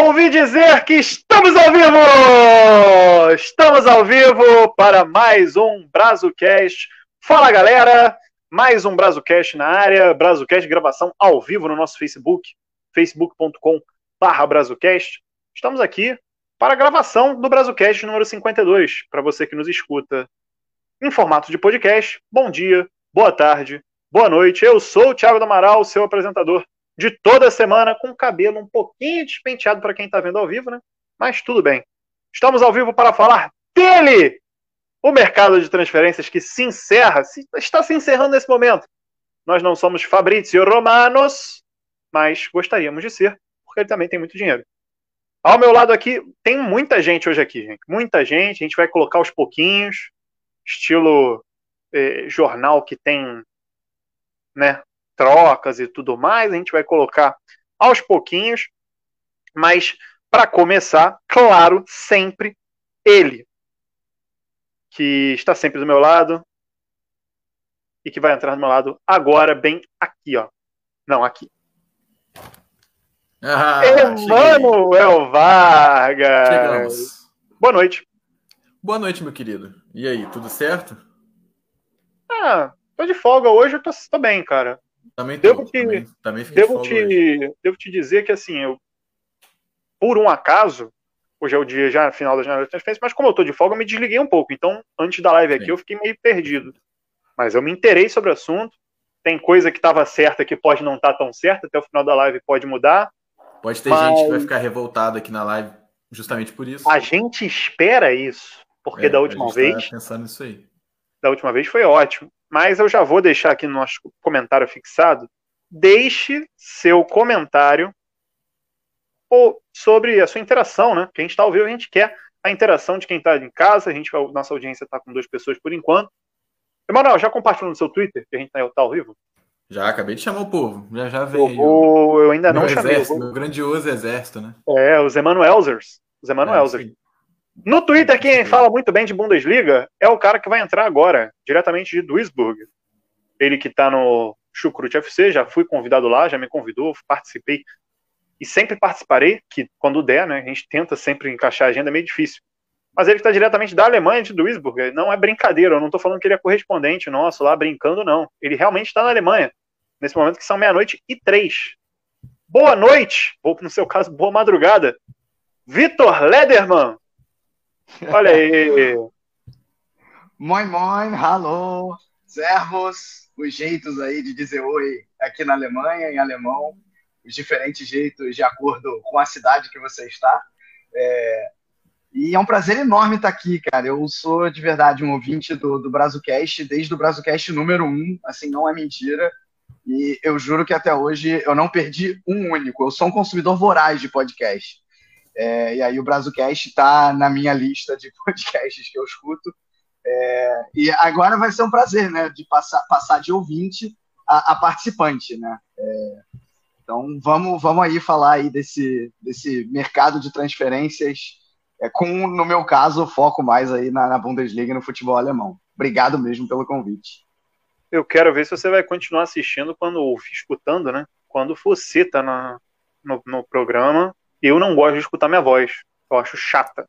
Ouvi dizer que estamos ao vivo! Estamos ao vivo para mais um BrazoCast. Fala galera! Mais um BrazoCast na área, BrazoCast gravação ao vivo no nosso Facebook, facebook.com.br BrazoCast. Estamos aqui para a gravação do BrazoCast número 52, para você que nos escuta em formato de podcast. Bom dia, boa tarde, boa noite. Eu sou o Thiago do Amaral, seu apresentador de toda semana, com o cabelo um pouquinho despenteado para quem está vendo ao vivo, né? Mas tudo bem. Estamos ao vivo para falar dele! O mercado de transferências que se encerra, se, está se encerrando nesse momento. Nós não somos Fabrizio Romanos, mas gostaríamos de ser, porque ele também tem muito dinheiro. Ao meu lado aqui, tem muita gente hoje aqui, gente. Muita gente. A gente vai colocar aos pouquinhos, estilo eh, jornal que tem né, trocas e tudo mais, a gente vai colocar aos pouquinhos, mas para começar, claro, sempre ele, que está sempre do meu lado e que vai entrar do meu lado agora, bem aqui, ó. Não, aqui. Ah, Emanuel Vargas. Chegamos. Boa noite. Boa noite, meu querido. E aí, tudo certo? Ah, tô de folga hoje, eu tô, tô bem, cara. Também, devo, te, também, também devo, te, devo te dizer que, assim, eu, por um acaso, hoje é o dia já, final da janela de transferência, mas como eu tô de folga, eu me desliguei um pouco. Então, antes da live aqui, Sim. eu fiquei meio perdido. Mas eu me interei sobre o assunto. Tem coisa que estava certa que pode não estar tá tão certa, até o final da live pode mudar. Pode ter mas... gente que vai ficar revoltada aqui na live justamente por isso. A gente espera isso, porque é, da última tá vez. Tá pensando nisso aí. Da última vez foi ótimo mas eu já vou deixar aqui no nosso comentário fixado. Deixe seu comentário ou sobre a sua interação, né? Que a gente está ao vivo, a gente quer a interação de quem está em casa. A gente, nossa audiência está com duas pessoas por enquanto. Emanuel, já compartilhou no seu Twitter que a gente está tá ao vivo? Já, acabei de chamar o povo. Já, já veio. Eu, vou, eu ainda não chamei. Exército, meu grandioso exército, né? É, os Emanuelzers. Os Emanuelzers. É, no Twitter, quem fala muito bem de Bundesliga é o cara que vai entrar agora, diretamente de Duisburg. Ele que está no Chucrute FC, já fui convidado lá, já me convidou, participei. E sempre participarei, que quando der, né? A gente tenta sempre encaixar a agenda, é meio difícil. Mas ele está diretamente da Alemanha, de Duisburg. Não é brincadeira, eu não estou falando que ele é correspondente nosso lá brincando, não. Ele realmente está na Alemanha, nesse momento que são meia-noite e três. Boa noite, ou no seu caso, boa madrugada. Vitor Lederman, Olha aí. Moin, moin, hallo, servos, os jeitos aí de dizer oi aqui na Alemanha, em alemão, os diferentes jeitos de acordo com a cidade que você está. É... E é um prazer enorme estar aqui, cara. Eu sou de verdade um ouvinte do, do BrazoCast, desde o BrazoCast número um, assim, não é mentira. E eu juro que até hoje eu não perdi um único. Eu sou um consumidor voraz de podcast. É, e aí o BrazoCast está na minha lista de podcasts que eu escuto. É, e agora vai ser um prazer, né, de passar, passar de ouvinte a, a participante, né. É, então vamos, vamos aí falar aí desse, desse mercado de transferências, é, com, no meu caso, foco mais aí na, na Bundesliga e no futebol alemão. Obrigado mesmo pelo convite. Eu quero ver se você vai continuar assistindo quando, escutando, né? Quando você tá na, no, no programa eu não gosto de escutar minha voz. Eu acho chata.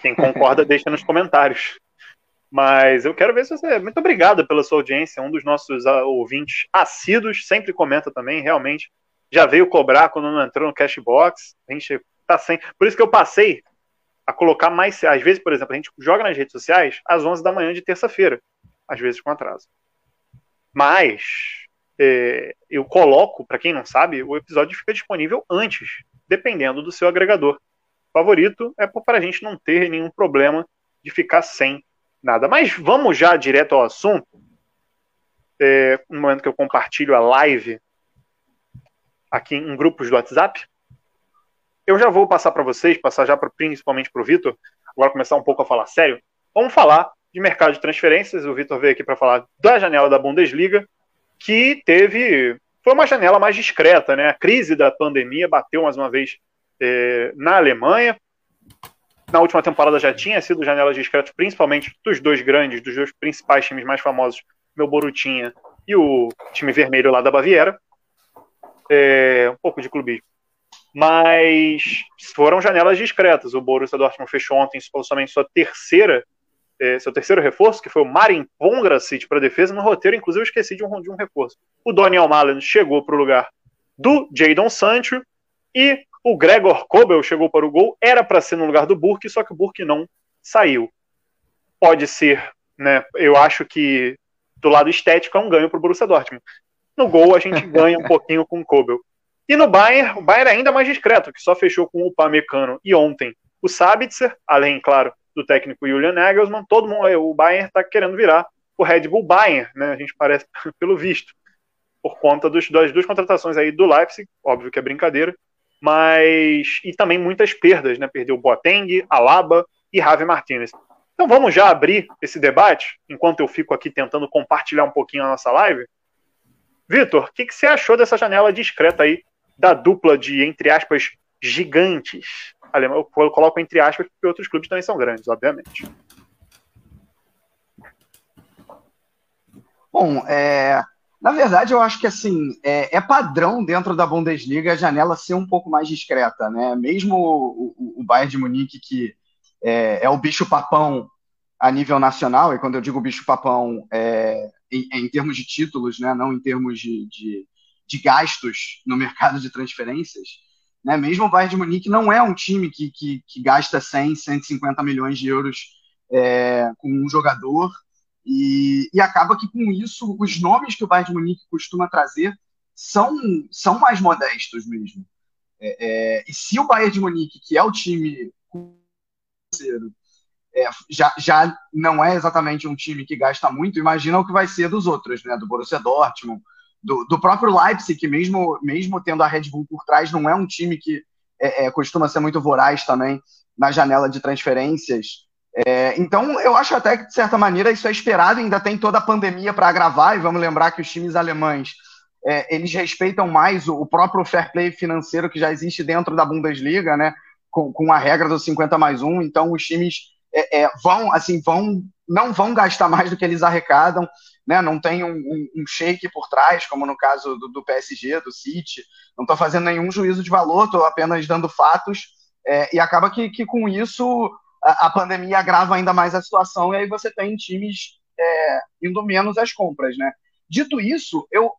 Quem concorda, deixa nos comentários. Mas eu quero ver se você. Muito obrigado pela sua audiência. Um dos nossos ah, ouvintes assíduos sempre comenta também, realmente. Já veio cobrar quando não entrou no Cashbox. A gente tá sem. Por isso que eu passei a colocar mais. Às vezes, por exemplo, a gente joga nas redes sociais às 11 da manhã de terça-feira. Às vezes com atraso. Mas é, eu coloco, para quem não sabe, o episódio fica disponível antes dependendo do seu agregador favorito, é para a gente não ter nenhum problema de ficar sem nada. Mas vamos já direto ao assunto. É, no momento que eu compartilho a live aqui em grupos do WhatsApp, eu já vou passar para vocês, passar já principalmente para o Vitor, agora começar um pouco a falar sério. Vamos falar de mercado de transferências. O Vitor veio aqui para falar da janela da Bundesliga, que teve foi uma janela mais discreta, né? A crise da pandemia bateu mais uma vez é, na Alemanha. Na última temporada já tinha sido janela discreta, principalmente dos dois grandes, dos dois principais times mais famosos, meu Borutinha e o time vermelho lá da Baviera. É, um pouco de clubismo. mas foram janelas discretas. O Borussia Dortmund fechou ontem somente sua terceira, é, seu terceiro reforço, que foi o Marin Pongracic para defesa. No roteiro, inclusive, eu esqueci de um, de um reforço. O Daniel Malen chegou para o lugar do Jadon Sancho e o Gregor Kobel chegou para o gol. Era para ser no lugar do Burke, só que o Burke não saiu. Pode ser, né? Eu acho que do lado estético é um ganho para o Borussia Dortmund. No gol a gente ganha um pouquinho com o Kobel. E no Bayern, o Bayern é ainda mais discreto, que só fechou com o Pamecano e ontem o Sabitzer, além, claro, do técnico Julian Nagelsmann, todo mundo, o Bayern está querendo virar o Red Bull Bayern, né? A gente parece, pelo visto, por conta dos, das duas contratações aí do Leipzig, óbvio que é brincadeira, mas e também muitas perdas, né? Perdeu Boateng, Alaba e Javi Martinez. Então vamos já abrir esse debate, enquanto eu fico aqui tentando compartilhar um pouquinho a nossa live. Vitor, o que, que você achou dessa janela discreta aí da dupla de, entre aspas, gigantes? Eu coloco entre aspas porque outros clubes também são grandes, obviamente. Bom, é, na verdade, eu acho que assim é, é, padrão dentro da Bundesliga a janela ser um pouco mais discreta, né? Mesmo o, o, o Bayern de Munique, que é, é, o bicho papão a nível nacional, e quando eu digo bicho papão, é, em, em termos de títulos, né? Não em termos de, de de gastos no mercado de transferências, né? mesmo o Bayern de Munique não é um time que, que, que gasta 100, 150 milhões de euros é, com um jogador, e, e, acaba que com isso os nomes que o Bayern de Munique costuma trazer são, são mais modestos mesmo. É, é, e se o Bayern de Munique, que é o time é, já, já não é exatamente um time que gasta muito, imagina o que vai ser dos outros, né? Do Borussia Dortmund, do, do próprio Leipzig, que mesmo, mesmo tendo a Red Bull por trás, não é um time que é, é, costuma ser muito voraz também na janela de transferências. É, então, eu acho até que, de certa maneira, isso é esperado, ainda tem toda a pandemia para agravar, e vamos lembrar que os times alemães é, eles respeitam mais o, o, próprio fair play financeiro que já existe dentro da Bundesliga, né? Com, com a regra do 50 mais 1, então os times é, é, vão, assim, vão, não vão gastar mais do que eles arrecadam, né, não tem um, um, um shake por trás, como no caso do, do PSG, do City, não estou fazendo nenhum juízo de valor, estou apenas dando fatos, é, e acaba que, que com isso a, a, pandemia agrava ainda mais a situação, e aí você tem times é, indo menos às compras, né. Dito isso, eu,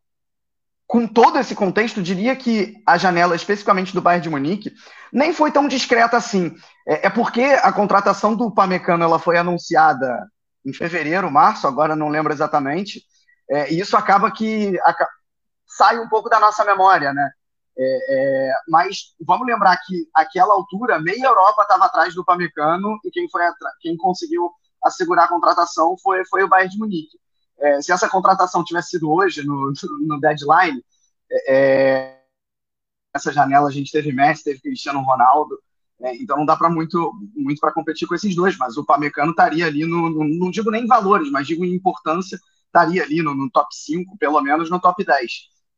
com todo esse contexto, diria que a janela, especificamente do Bayern de Munique, nem foi tão discreta assim. É, é porque a contratação do Pamecano ela foi anunciada em fevereiro, março, agora não lembro exatamente, é, e isso acaba que sai um pouco da nossa memória, né? É, é, mas vamos lembrar que aquela altura meia Europa estava atrás do Pamecano e quem foi quem conseguiu assegurar a contratação foi, foi o Bayern de Munique. É, se essa contratação tivesse sido hoje no, no deadline, é, é, essa janela a gente teve Messi, teve Cristiano Ronaldo, é, então não dá para muito, muito para competir com esses dois, mas o Pamecano estaria ali, no, no, não digo nem em valores, mas digo em importância, estaria ali no, no top 5, pelo menos no top 10.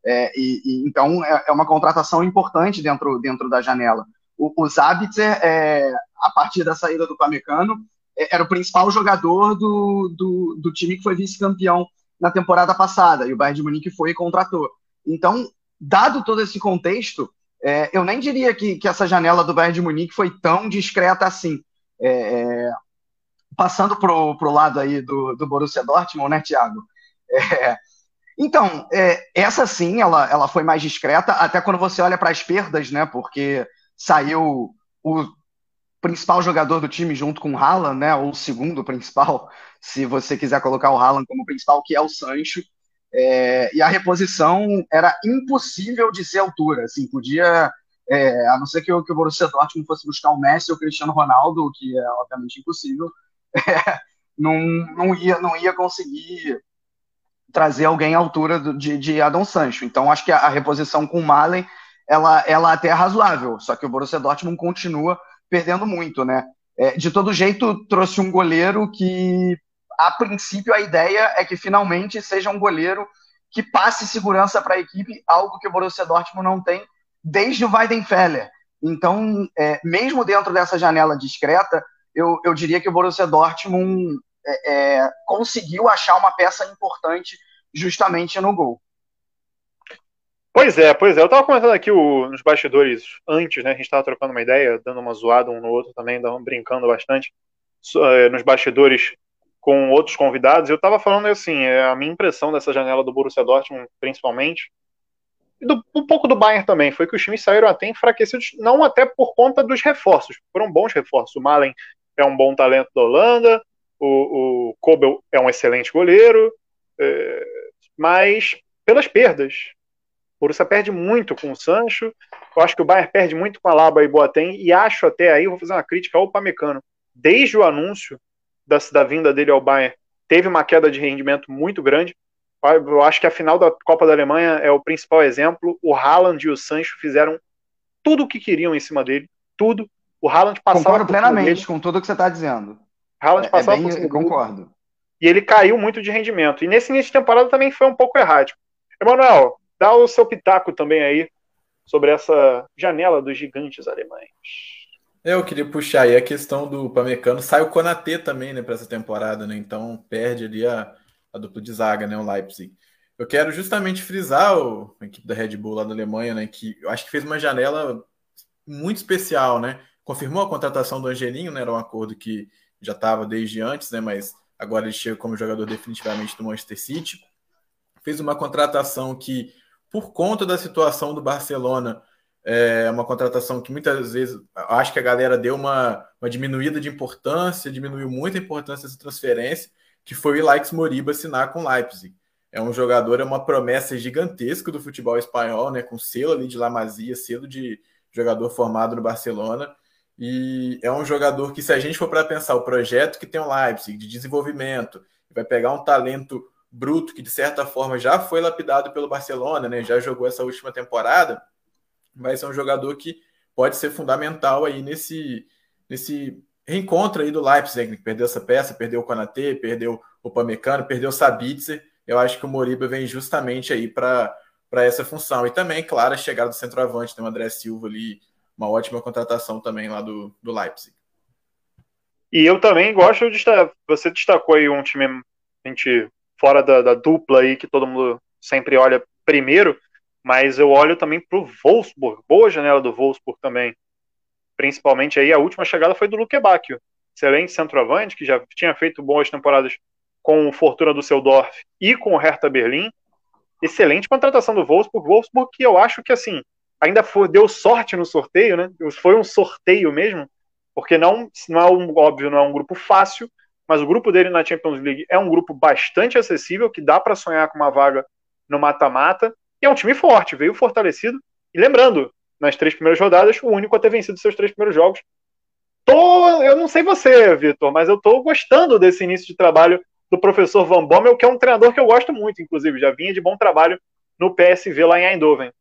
É, e, e, então é, é, uma contratação importante dentro, dentro da janela. O, o Zabitzer, é, a partir da saída do Pamecano, é, era o principal jogador do, do, do time que foi vice-campeão na temporada passada, e o Bayern de Munique foi e contratou. Então, dado todo esse contexto, é, eu nem diria que, que essa janela do Bayern de Munique foi tão discreta assim. É, é, passando pro, pro lado aí do, do Borussia Dortmund, né, Thiago? É, então, é, essa sim, ela, ela foi mais discreta, até quando você olha para as perdas, né? Porque saiu o principal jogador do time junto com o Haaland, né? Ou o segundo principal, se você quiser colocar o Haaland como principal, que é o Sancho. É, e a reposição era impossível de ser altura, assim, podia, é, a não ser que o, que o Borussia Dortmund fosse buscar o Messi ou o Cristiano Ronaldo, que é obviamente impossível, é, não, não, ia, não ia conseguir trazer alguém à altura do, de, de Adão Sancho. Então, acho que a, a reposição com o Malen, ela, ela até é razoável, só que o Borussia Dortmund continua perdendo muito, né? É, de todo jeito, trouxe um goleiro que a princípio, a ideia é que finalmente seja um goleiro que passe segurança para a equipe, algo que o Borussia Dortmund não tem desde o Weidenfeller. Então, é, mesmo dentro dessa janela discreta, eu, eu diria que o Borussia Dortmund é, é, conseguiu achar uma peça importante justamente no gol. Pois é, pois é. Eu tava comentando aqui o, nos bastidores antes, né? A gente tava trocando uma ideia, dando uma zoada um no outro também, brincando bastante é, nos bastidores com outros convidados. Eu tava falando assim, é, a minha impressão dessa janela do Borussia Dortmund, principalmente, e do, um pouco do Bayern também, foi que os times saíram até enfraquecidos, não até por conta dos reforços, foram bons reforços. O Malen é um bom talento da Holanda, o, o Kobel é um excelente goleiro, é, mas pelas perdas. O Borussia perde muito com o Sancho, eu acho que o Bayern perde muito com a Laba e Boateng, e acho até aí, vou fazer uma crítica ao Pamecano, desde o anúncio da, da vinda dele ao Bayern, teve uma queda de rendimento muito grande, eu acho que a final da Copa da Alemanha é o principal exemplo. O Haaland e o Sancho fizeram tudo o que queriam em cima dele, tudo. O Haaland passava. Concordo plenamente com tudo que você está dizendo. Haaland é, passava é bem, concordo. E ele caiu muito de rendimento. E nesse início de temporada também foi um pouco errático. Emanuel, dá o seu pitaco também aí sobre essa janela dos gigantes alemães. Eu queria puxar aí a questão do Pamecano. Sai o Konatê também, né, para essa temporada, né? Então perde ali a, a dupla de zaga, né, o Leipzig. Eu quero justamente frisar o, a equipe da Red Bull lá da Alemanha, né, que eu acho que fez uma janela muito especial, né? Confirmou a contratação do Angelinho, né? Era um acordo que já estava desde antes, né? Mas agora ele chega como jogador definitivamente do Manchester City. Fez uma contratação que, por conta da situação do Barcelona, é uma contratação que muitas vezes acho que a galera deu uma, uma diminuída de importância, diminuiu muito a importância dessa transferência que foi o Likes Moriba assinar com Leipzig. É um jogador, é uma promessa gigantesca do futebol espanhol, né, com selo ali de La Masia, selo de jogador formado no Barcelona. E é um jogador que, se a gente for para pensar o projeto que tem o Leipzig de desenvolvimento, vai pegar um talento bruto que, de certa forma, já foi lapidado pelo Barcelona, né, já jogou essa última temporada, vai ser um jogador que pode ser fundamental aí nesse, nesse reencontro aí do Leipzig, né, que perdeu essa peça, perdeu o Konatê, perdeu o Pamecano, perdeu o Sabitzer. Eu acho que o Moriba vem justamente aí para essa função. E também, claro, a chegada do centroavante, tem o André Silva ali, uma ótima contratação também lá do, do Leipzig. E eu também gosto de. Você destacou aí um time a gente, fora da, da dupla aí, que todo mundo sempre olha primeiro, mas eu olho também para o Wolfsburg. Boa janela do Wolfsburg também principalmente aí a última chegada foi do Luque Bacchio, excelente centroavante, que já tinha feito boas temporadas com o Fortuna do Seudorf e com o Hertha Berlim. Excelente contratação do Wolfsburg, Wolfsburg que eu acho que assim, ainda foi, deu sorte no sorteio, né? Foi um sorteio mesmo, porque não, não é um, óbvio, não é um grupo fácil, mas o grupo dele na Champions League é um grupo bastante acessível, que dá para sonhar com uma vaga no mata-mata, e é um time forte, veio fortalecido. E lembrando, nas três primeiras rodadas, o único a ter vencido seus três primeiros jogos. Tô, eu não sei você, Vitor, mas eu tô gostando desse início de trabalho do professor Van Bommel, que é um treinador que eu gosto muito, inclusive, já vinha de bom trabalho no PSV lá em Eindhoven.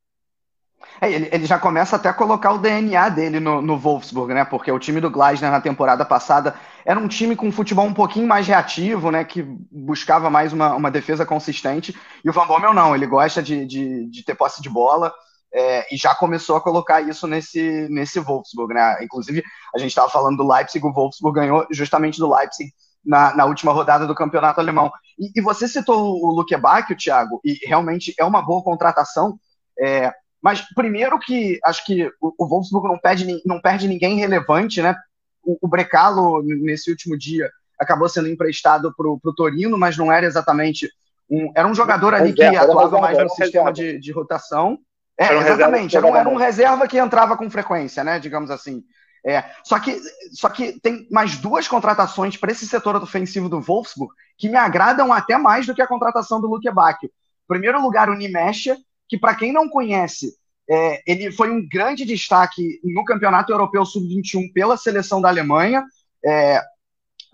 É, ele, ele, já começa até a colocar o DNA dele no, no, Wolfsburg, né? Porque o time do Gleisner na temporada passada era um time com um futebol um pouquinho mais reativo, né? Que buscava mais uma, uma defesa consistente. E o Van Bommel não, ele gosta de, de, de ter posse de bola, é, e já começou a colocar isso nesse, nesse Wolfsburg, né? Inclusive, a gente estava falando do Leipzig, o Wolfsburg ganhou justamente do Leipzig na, na última rodada do campeonato alemão. E, e você citou o Luke Bacchio, Thiago, e realmente é uma boa contratação. É, mas primeiro que acho que o, o Wolfsburg não perde, não perde ninguém relevante, né? O, o Brecalo, nesse último dia, acabou sendo emprestado para o Torino, mas não era exatamente um. Era um jogador ali que atuava mais no sistema de, de rotação. É, era um exatamente. Era um, era um, reserva que entrava com frequência, né? Digamos assim. É, só, que, só que tem mais duas contratações para esse setor ofensivo do Wolfsburg que me agradam até mais do que a contratação do Luke Bacchio. Em primeiro lugar, o Nimesha, que para quem não conhece, é, ele foi um grande destaque no Campeonato Europeu Sub-21 pela seleção da Alemanha, é,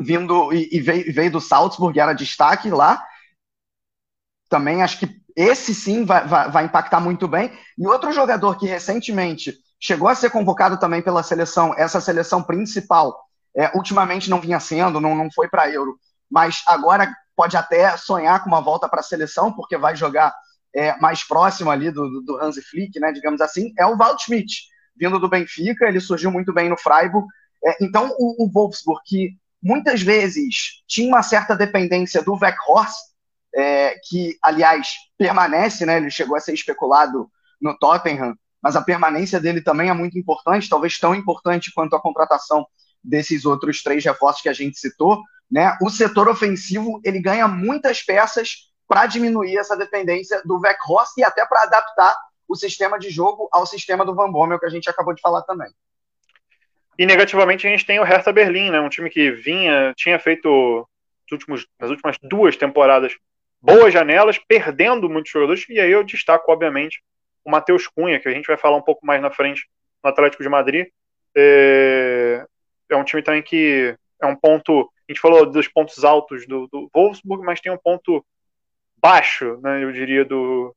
vindo e, e veio, veio, do Salzburg, era destaque lá. Também acho que esse sim vai, vai, vai, impactar muito bem. E outro jogador que recentemente chegou a ser convocado também pela seleção, essa seleção principal, é, ultimamente não vinha sendo, não, não foi para Euro, mas agora pode até sonhar com uma volta para a seleção, porque vai jogar é, mais próximo ali do, do Hansi Flick, né, digamos assim, é o Walt Schmidt, vindo do Benfica, ele surgiu muito bem no Freiburg. É, então, o, o Wolfsburg, que muitas vezes tinha uma certa dependência do Weghorst, é, que, aliás, permanece, né? Ele chegou a ser especulado no Tottenham, mas a permanência dele também é muito importante, talvez tão importante quanto a contratação desses outros três reforços que a gente citou. Né? O setor ofensivo ele ganha muitas peças para diminuir essa dependência do Weghorst e até para adaptar o sistema de jogo ao sistema do Van Bommel que a gente acabou de falar também. E negativamente a gente tem o Hertha Berlim, né? Um time que vinha, tinha feito últimos, nas últimas duas temporadas boas janelas, perdendo muitos jogadores, e aí eu destaco, obviamente, o Matheus Cunha, que a gente vai falar um pouco mais na frente no Atlético de Madrid. É, é um time também que é um ponto. A gente falou dos pontos altos do, do Wolfsburg, mas tem um ponto baixo, né, eu diria, do,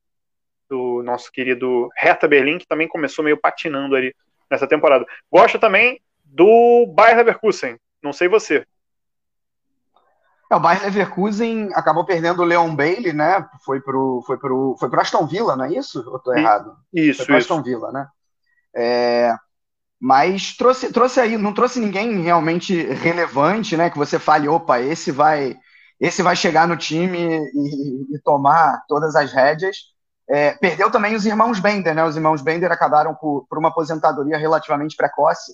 do nosso querido Hertha Berlim, que também começou meio patinando ali nessa temporada. Gosto também do Bayer Leverkusen, não sei você. É, o Bayer Leverkusen acabou perdendo o Leon Bailey, né? Foi pro, foi pro, foi pro Aston Villa, não é isso? Ou tô errado? Isso, foi pro isso. Aston Villa, né? É, mas trouxe, trouxe aí, não trouxe ninguém realmente relevante, né? Que você fale, opa, esse vai, esse vai chegar no time e, e tomar todas as rédeas. É, perdeu também os irmãos Bender, né? Os irmãos Bender acabaram por, por uma aposentadoria relativamente precoce.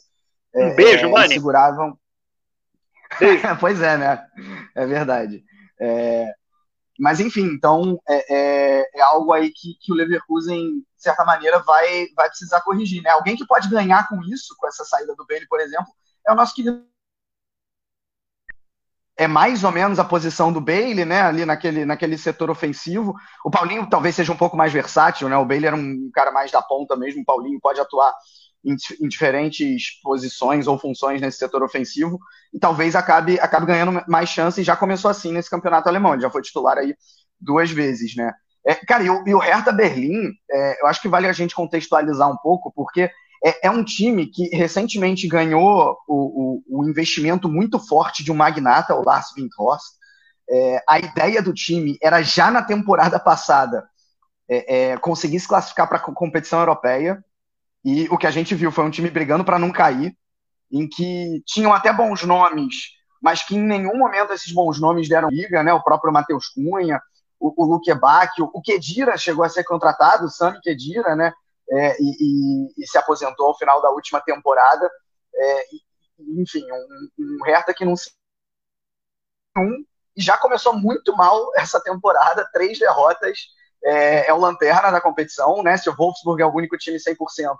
Um beijo, é, Mani. Seguravam. pois é, né? É verdade. É, mas enfim, então é, é, é, algo aí que, que o Leverkusen, de certa maneira, vai, vai precisar corrigir. Né? Alguém que pode ganhar com isso, com essa saída do Bailey, por exemplo, é o nosso querido. É mais ou menos a posição do Bailey, né? Ali naquele, naquele setor ofensivo. O Paulinho talvez seja um pouco mais versátil, né? O Bailey era um cara mais da ponta mesmo. O Paulinho pode atuar em, em, diferentes posições ou funções nesse setor ofensivo e talvez acabe, acabe ganhando mais chances. Já começou assim nesse campeonato alemão, ele já foi titular aí duas vezes, né? É, cara, e o, e o Hertha Berlim, é, eu acho que vale a gente contextualizar um pouco, porque é, é um time que recentemente ganhou o, o, o, investimento muito forte de um magnata, o Lars Windhorst. É, a ideia do time era já na temporada passada é, é, conseguir se classificar para a competição europeia e o que a gente viu foi um time brigando para não cair, em que tinham até bons nomes, mas que em nenhum momento esses bons nomes deram liga, né? O próprio Matheus Cunha, o, o Luque Bach, o, o Kedira chegou a ser contratado, o Sami Kedira, né? É, e, e, e, se aposentou ao final da última temporada. É, enfim, um, um Hertha que não se. Um, e já começou muito mal essa temporada, três derrotas é, é, o lanterna da competição, né? Se o Wolfsburg é o único time 100%,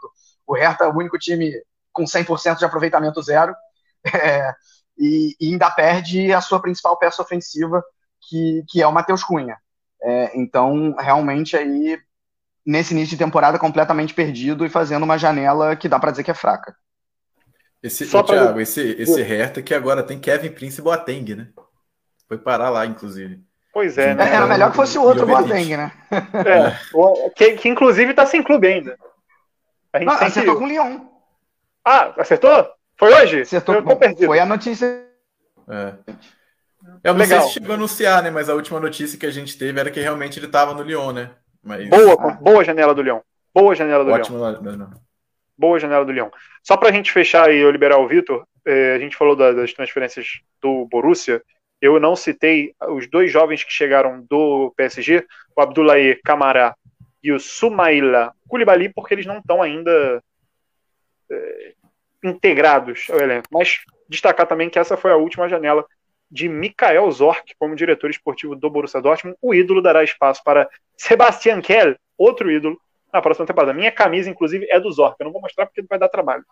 o Hertha é o único time com 100% de aproveitamento zero, é, e, e, ainda perde a sua principal peça ofensiva, que, que é o Matheus Cunha. É, então, realmente, aí, nesse início de temporada, completamente perdido e fazendo uma janela que dá para dizer que é fraca. Esse, Só pra... Thiago, esse, esse Hertha que agora tem Kevin Prince e Boateng, né? Foi parar lá, inclusive. Pois é, né? Era melhor que fosse o outro Boateng, né? É, que, que, inclusive tá sem clube ainda. A gente Não, acertou que... com o Lyon. Ah, acertou? Foi hoje? Acertou. Foi a notícia. É. Eu não Legal. sei se chegou a anunciar, né? Mas a última notícia que a gente teve era que realmente ele estava no Lyon, né? Mas... Boa, ah. boa janela do Lyon. Boa janela do Ótimo, Lyon. Não. Boa janela do Lyon. Só para a gente fechar e eu liberar o Vitor, eh, a gente falou das transferências do Borussia eu não citei os dois jovens que chegaram do PSG, o Abdoulaye Camara e o Sumaila Koulibaly, porque eles não estão ainda é, integrados ao elenco. Mas destacar também que essa foi a última janela de Mikael Zorc como diretor esportivo do Borussia Dortmund. O ídolo dará espaço para Sebastian Kell, outro ídolo, na próxima temporada. Minha camisa, inclusive, é do Zorc. Eu não vou mostrar porque vai dar trabalho.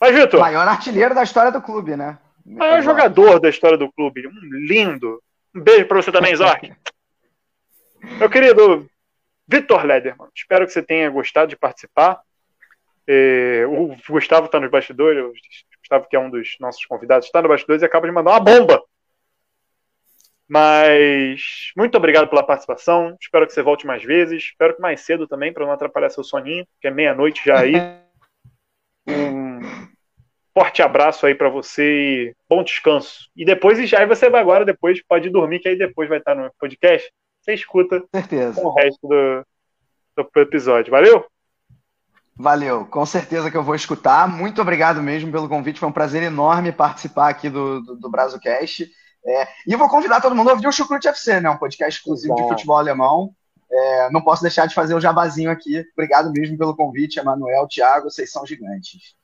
Mas, Vitor. Maior artilheiro da história do clube, né? maior jogador da história do clube. Um lindo. Um beijo para você também, Zork. Meu querido Vitor Lederman, espero que você tenha gostado de participar. É, o Gustavo está nos bastidores, o Gustavo, que é um dos nossos convidados, está no bastidores e acaba de mandar uma bomba. Mas muito obrigado pela participação. Espero que você volte mais vezes. Espero que mais cedo também, para não atrapalhar seu soninho, que é meia-noite já aí. Um forte abraço aí para você e bom descanso. E depois, já aí você vai agora, depois pode dormir, que aí depois vai estar no podcast. Você escuta certeza. o resto do, do episódio. Valeu? Valeu, com certeza que eu vou escutar. Muito obrigado mesmo pelo convite, foi um prazer enorme participar aqui do, do, do BrazoCast. É, e eu vou convidar todo mundo a ouvir o Chucrute FC, né? Um podcast exclusivo Bom. de futebol alemão. É, não posso deixar de fazer o jabazinho aqui. Obrigado mesmo pelo convite, Emanuel, Thiago, vocês são gigantes.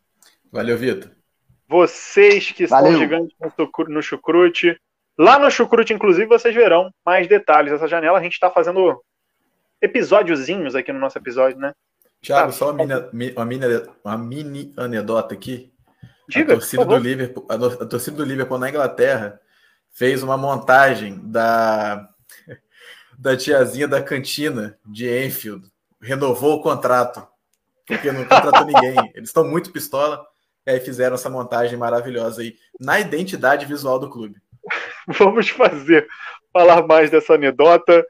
Valeu, Vitor. Vocês que Valeu. são gigantes no chucru- no chucrute. Lá no chucrute, inclusive, vocês verão mais detalhes dessa janela. A gente está fazendo episódiozinhos aqui no nosso episódio, né? Thiago, Ah, só uma mini, mi- uma, mini, uma mini anedota aqui. Diga, a torcida do Liverpool, a torcida do Liverpool na Inglaterra fez uma montagem da da tiazinha da cantina de Enfield, renovou o contrato porque não contratou ninguém. Eles estão muito pistola e aí fizeram essa montagem maravilhosa aí na identidade visual do clube. Vamos fazer, falar mais dessa anedota.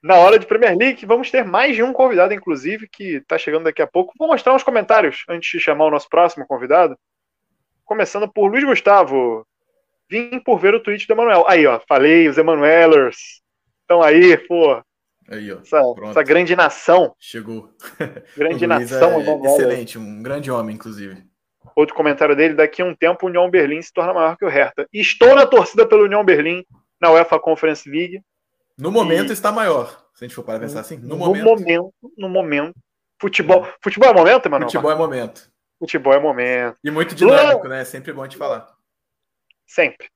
Na hora de Premier League, vamos ter mais de um convidado, inclusive, que está chegando daqui a pouco. Vou mostrar uns comentários antes de chamar o nosso próximo convidado. Começando por Luiz Gustavo. Vim por ver o tweet do Emanuel. Aí, ó, falei, os Emanuelers. Estão aí, pô. Aí, ó, Essa, essa grande nação. chegou. Grande nação. é excelente, um grande homem, inclusive. Outro comentário dele: daqui a um tempo, o União Berlim se torna maior que o Hertha. Estou na torcida pelo União Berlim na UEFA Conference League. No momento E- está maior. Se a gente for para pensar assim, no, No momento, momento, no momento. Futebol, futebol é momento, mano? futebol é momento. Futebol é momento. E muito dinâmico, né? É sempre bom te falar. Sempre.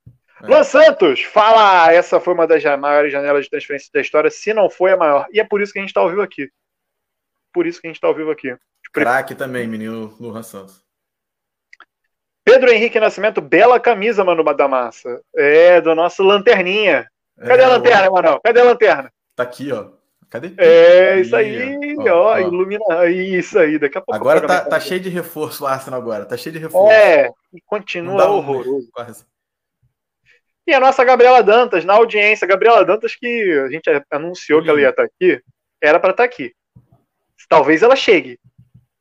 É. Luan Santos, fala! "Ah, Essa foi uma das maiores janelas de transferência da história, se não foi a maior. E é por isso que a gente está ao vivo aqui. Por isso que a gente está ao vivo aqui. Craque também, menino Luan Santos. Pedro Henrique Nascimento, bela camisa, mano, da massa. É, do nosso lanterninha. Cadê É, a lanterna, mano? Cadê a lanterna? Tá aqui, ó. Cadê? É, isso Aí, ó, ó, ó. ilumina. Isso aí, daqui a pouco. Agora tá, tá cheio de reforço o Arsenal agora. Tá cheio de reforço. É, e continua horroroso. quase. E a nossa Gabriela Dantas, na audiência. Gabriela Dantas, que a gente anunciou que ela ia estar aqui, era para estar aqui. Talvez ela chegue.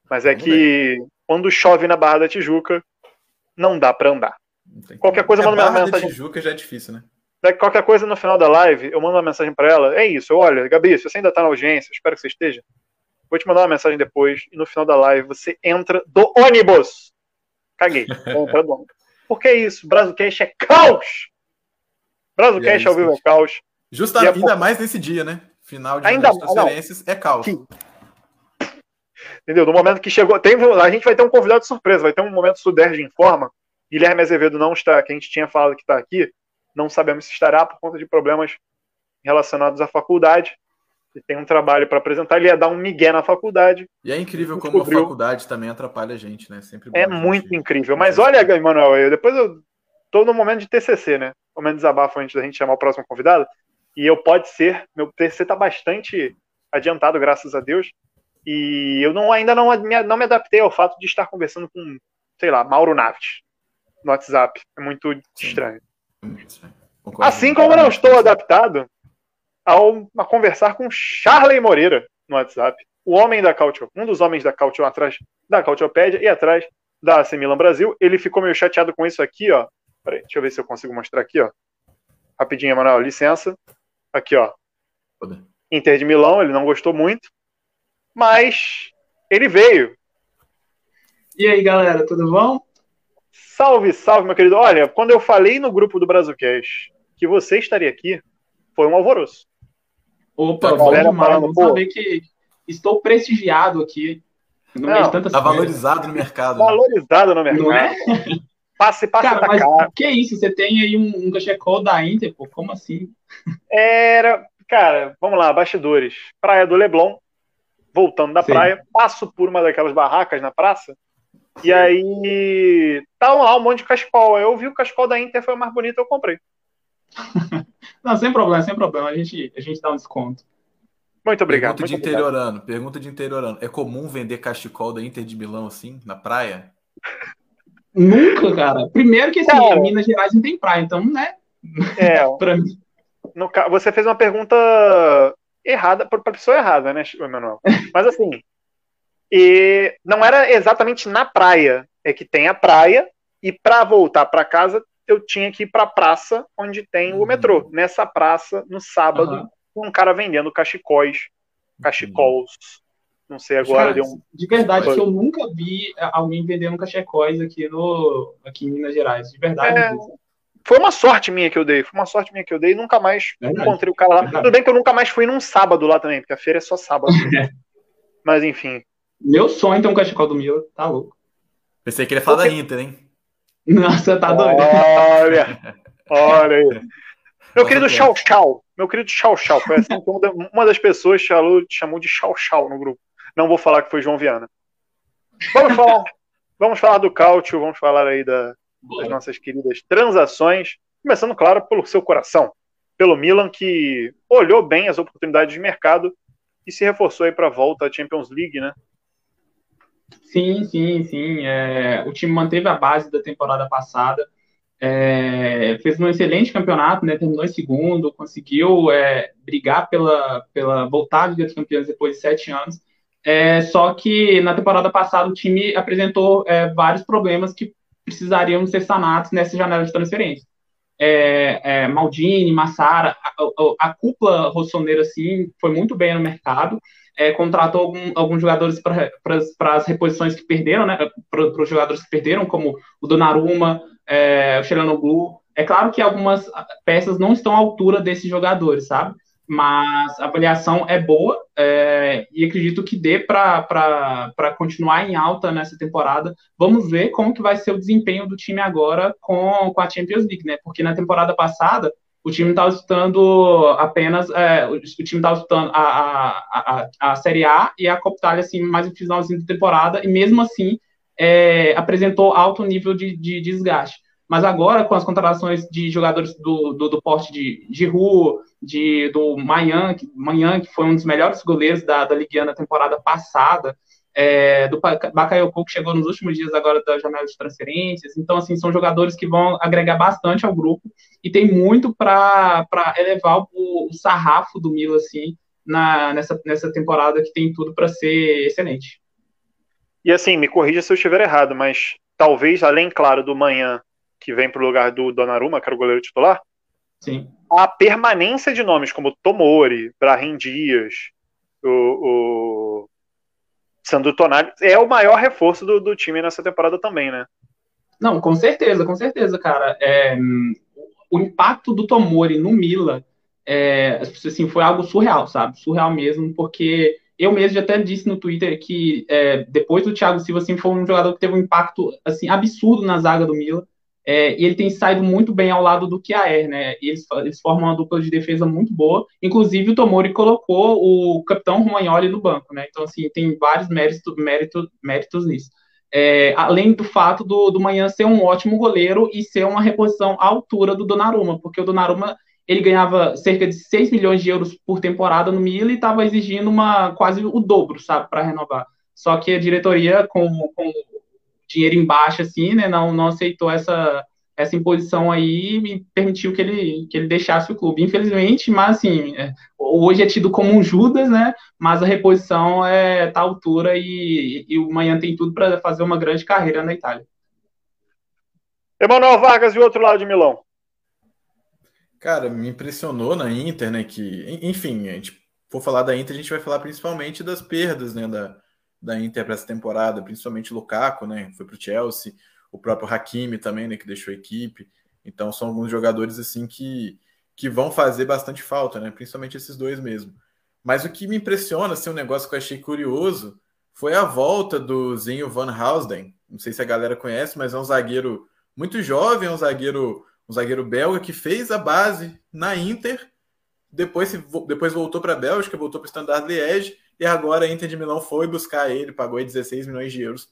Mas é Vamos que quando chove na Barra da Tijuca, não dá para andar. Qualquer coisa, É, manda uma Barra da mensagem. Tijuca já é difícil, né? Daí, Qualquer coisa no final da live, eu mando uma mensagem para ela. É isso, olha, Gabi, se você ainda tá na audiência, espero que você esteja. Vou te mandar uma mensagem depois e no final da live você entra do ônibus. Caguei. Entra do ônibus. Porque é isso, Brazucast é caos. É Brazucast ao vivo é caos. Justa, é ainda por- mais nesse dia, né? Final de Ainda- de transferências é caos. Sim. Entendeu? No momento que chegou. Tem, a gente vai ter um convidado surpresa, vai ter um momento Suderge em forma. Guilherme Azevedo não está, que a gente tinha falado que está aqui. Não sabemos se estará por conta de problemas relacionados à faculdade. Ele tem um trabalho para apresentar, ele ia dar um migué na faculdade. E é incrível como a faculdade também atrapalha a gente, né? Sempre É muito incrível. Mas olha, Emanuel, eu, depois eu tô no momento de TCC, né? Momento de desabafo antes da gente chamar o próximo convidado. E eu pode ser, meu TCC tá bastante adiantado, graças a Deus. E eu não, ainda não me, não me adaptei ao fato de estar conversando com, sei lá, Mauro Naves no WhatsApp. É muito estranho. Concordo. Assim como eu não estou adaptado ao, a conversar com Charley Moreira no WhatsApp, o homem da Cautio, um dos homens da Cautio atrás da Cautiopédia e atrás da AC Milan Brasil. Ele ficou meio chateado com isso aqui, ó. Peraí, deixa eu ver se eu consigo mostrar aqui, ó. Rapidinho, Emanuel, licença. Aqui, ó. Inter de Milão, ele não gostou muito, mas ele veio. E aí, galera, tudo bom? Salve, salve, meu querido. Olha, quando eu falei no grupo do Brazucast que você estaria aqui, foi um alvoroço. Opa, bom galera demais. falando, Vou pô. saber que estou prestigiado aqui. No meio Não, de tantas Tá valorizado no mercado. né? Valorizado no mercado. Não é? Passe, passe Cara, mas cá. que isso? Você tem aí um, um cachecol da Inter, pô? Como assim? Era, cara, vamos lá, bastidores. Praia do Leblon, voltando da Sim. praia, passo por uma daquelas barracas na praça, e aí estavam lá um monte de cachecol. Aí Eu vi o cachecol da Inter, foi o mais bonito, eu comprei. Não, sem problema, sem problema. A gente, a gente dá um desconto. Muito obrigado. Pergunta de muito obrigado. interiorano. Pergunta de interiorano. É comum vender cachecol da Inter de Milão assim, na praia? Nunca, cara. Primeiro que assim, em Minas Gerais não tem praia, então, né? É, Pra mim. no você fez uma pergunta errada para a pessoa errada, né, Emanuel? Mas assim, e não era exatamente na praia, é que tem a praia e para voltar para casa eu tinha que ir para a praça onde tem o Uhum. metrô. Nessa praça, no sábado, Aham. um cara vendendo cachecóis, cachecols. Não sei agora, Cara, deu um De verdade, Foi. que eu nunca vi alguém vendendo cachecóis aqui no aqui em Minas Gerais. De verdade. É. foi uma sorte minha que eu dei. Foi uma sorte minha que eu dei e nunca mais Verdade. encontrei o cara lá. Verdade. Tudo bem que eu nunca mais fui num sábado lá também, porque a feira é só sábado. Mas enfim. Meu sonho é ter um cachecol do Milan, tá louco. Pensei que ele ia falar da Inter, hein? Nossa, tá doido. Olha, olha aí. Meu querido Pedro. Chau Chau. Meu querido Chau Chau. Foi assim que uma das pessoas chamou, chamou de Chau Chau no grupo. Não vou falar que foi João Viana. Vamos falar, vamos falar do Cautio, vamos falar aí da, das nossas queridas transações. Começando, claro, pelo seu coração. Pelo Milan, que olhou bem as oportunidades de mercado e se reforçou aí para a volta à Champions League, né? Sim, sim, sim. É, o time manteve a base da temporada passada, é, fez um excelente campeonato, né, terminou em segundo, conseguiu é, brigar pela, pela Liga dos Campeões depois de sete anos. É, só que na temporada passada o time apresentou é, vários problemas que precisariam ser sanados nessa janela de transferência. É, é, Maldini, Massara, a, a, a cúpula rossoneira assim, foi muito bem no mercado é, contratou algum, alguns jogadores para as reposições que perderam, né? Para os jogadores que perderam, como o Donnarumma, é, o Xeranoglu. É claro que algumas peças não estão à altura desses jogadores, sabe? Mas a avaliação é boa é, e acredito que dê para continuar em alta nessa temporada. Vamos ver como que vai ser o desempenho do time agora com, com a Champions League, né? Porque na temporada passada o time estava disputando apenas é, o time estava disputando a, a, a, a Série A e a Copa Itália assim mais no finalzinho da temporada e mesmo assim é, apresentou alto nível de, de, desgaste mas agora com as contratações de jogadores do, do, do porte de Giroud, de do Manhã que, que foi um dos melhores goleiros da, da Ligue 1 na temporada passada é, do Bakayoko que chegou nos últimos dias agora da janela de transferências. Então, assim, são jogadores que vão agregar bastante ao grupo e tem muito para elevar o, o, sarrafo do Milan, assim, na, nessa, nessa temporada que tem tudo para ser excelente. E assim, me corrija se eu estiver errado, mas talvez, além, claro, do Manhã, que vem para o lugar do Donnarumma, que era o goleiro titular, Sim. a permanência de nomes como Tomori, Brahim Dias, o, o Sandro Tonali é o maior reforço do, do, time nessa temporada também, né? Não, com certeza, com certeza, cara. É, o impacto do Tomori no Mila é, assim, foi algo surreal, sabe? Surreal mesmo, porque eu mesmo já até disse no Twitter que é, depois do Thiago Silva assim, foi um jogador que teve um impacto assim, absurdo na zaga do Mila. É, e ele tem saído muito bem ao lado do Kiaer, né? Eles, eles formam uma dupla de defesa muito boa. Inclusive, o Tomori colocou o capitão Romagnoli no banco, né? Então, assim, tem vários méritos, méritos, méritos nisso. É, além do fato do, do Manhã ser um ótimo goleiro e ser uma reposição à altura do Donnarumma, porque o Donnarumma ele ganhava cerca de 6 milhões de euros por temporada no Milan e estava exigindo uma, quase o dobro, sabe, para renovar. Só que a diretoria, com, com dinheiro embaixo, assim, né, não, não aceitou essa, essa imposição aí e permitiu que ele, que ele deixasse o clube. Infelizmente, mas assim, é, hoje é tido como um Judas, né, mas a reposição é tá à altura e, e o Manhã tem tudo para fazer uma grande carreira na Itália. Emanuel Vargas e o outro lado de Milão. Cara, me impressionou na Inter, né, que, enfim, a gente for falar da Inter, a gente vai falar principalmente das perdas, né, da, da Inter para essa temporada, principalmente Lukaku, né? Foi para o Chelsea, o próprio Hakimi também, né? Que deixou a equipe. Então são alguns jogadores assim que, que vão fazer bastante falta, né? Principalmente esses dois mesmo. Mas o que me impressiona, assim, um negócio que eu achei curioso, foi a volta do Zinho Van Housden. Não sei se a galera conhece, mas é um zagueiro muito jovem, é um zagueiro, um zagueiro belga que fez a base na Inter, depois, depois voltou para a Bélgica, voltou para o Standard Liège e agora a Inter de Milão foi buscar ele, pagou 16 milhões de euros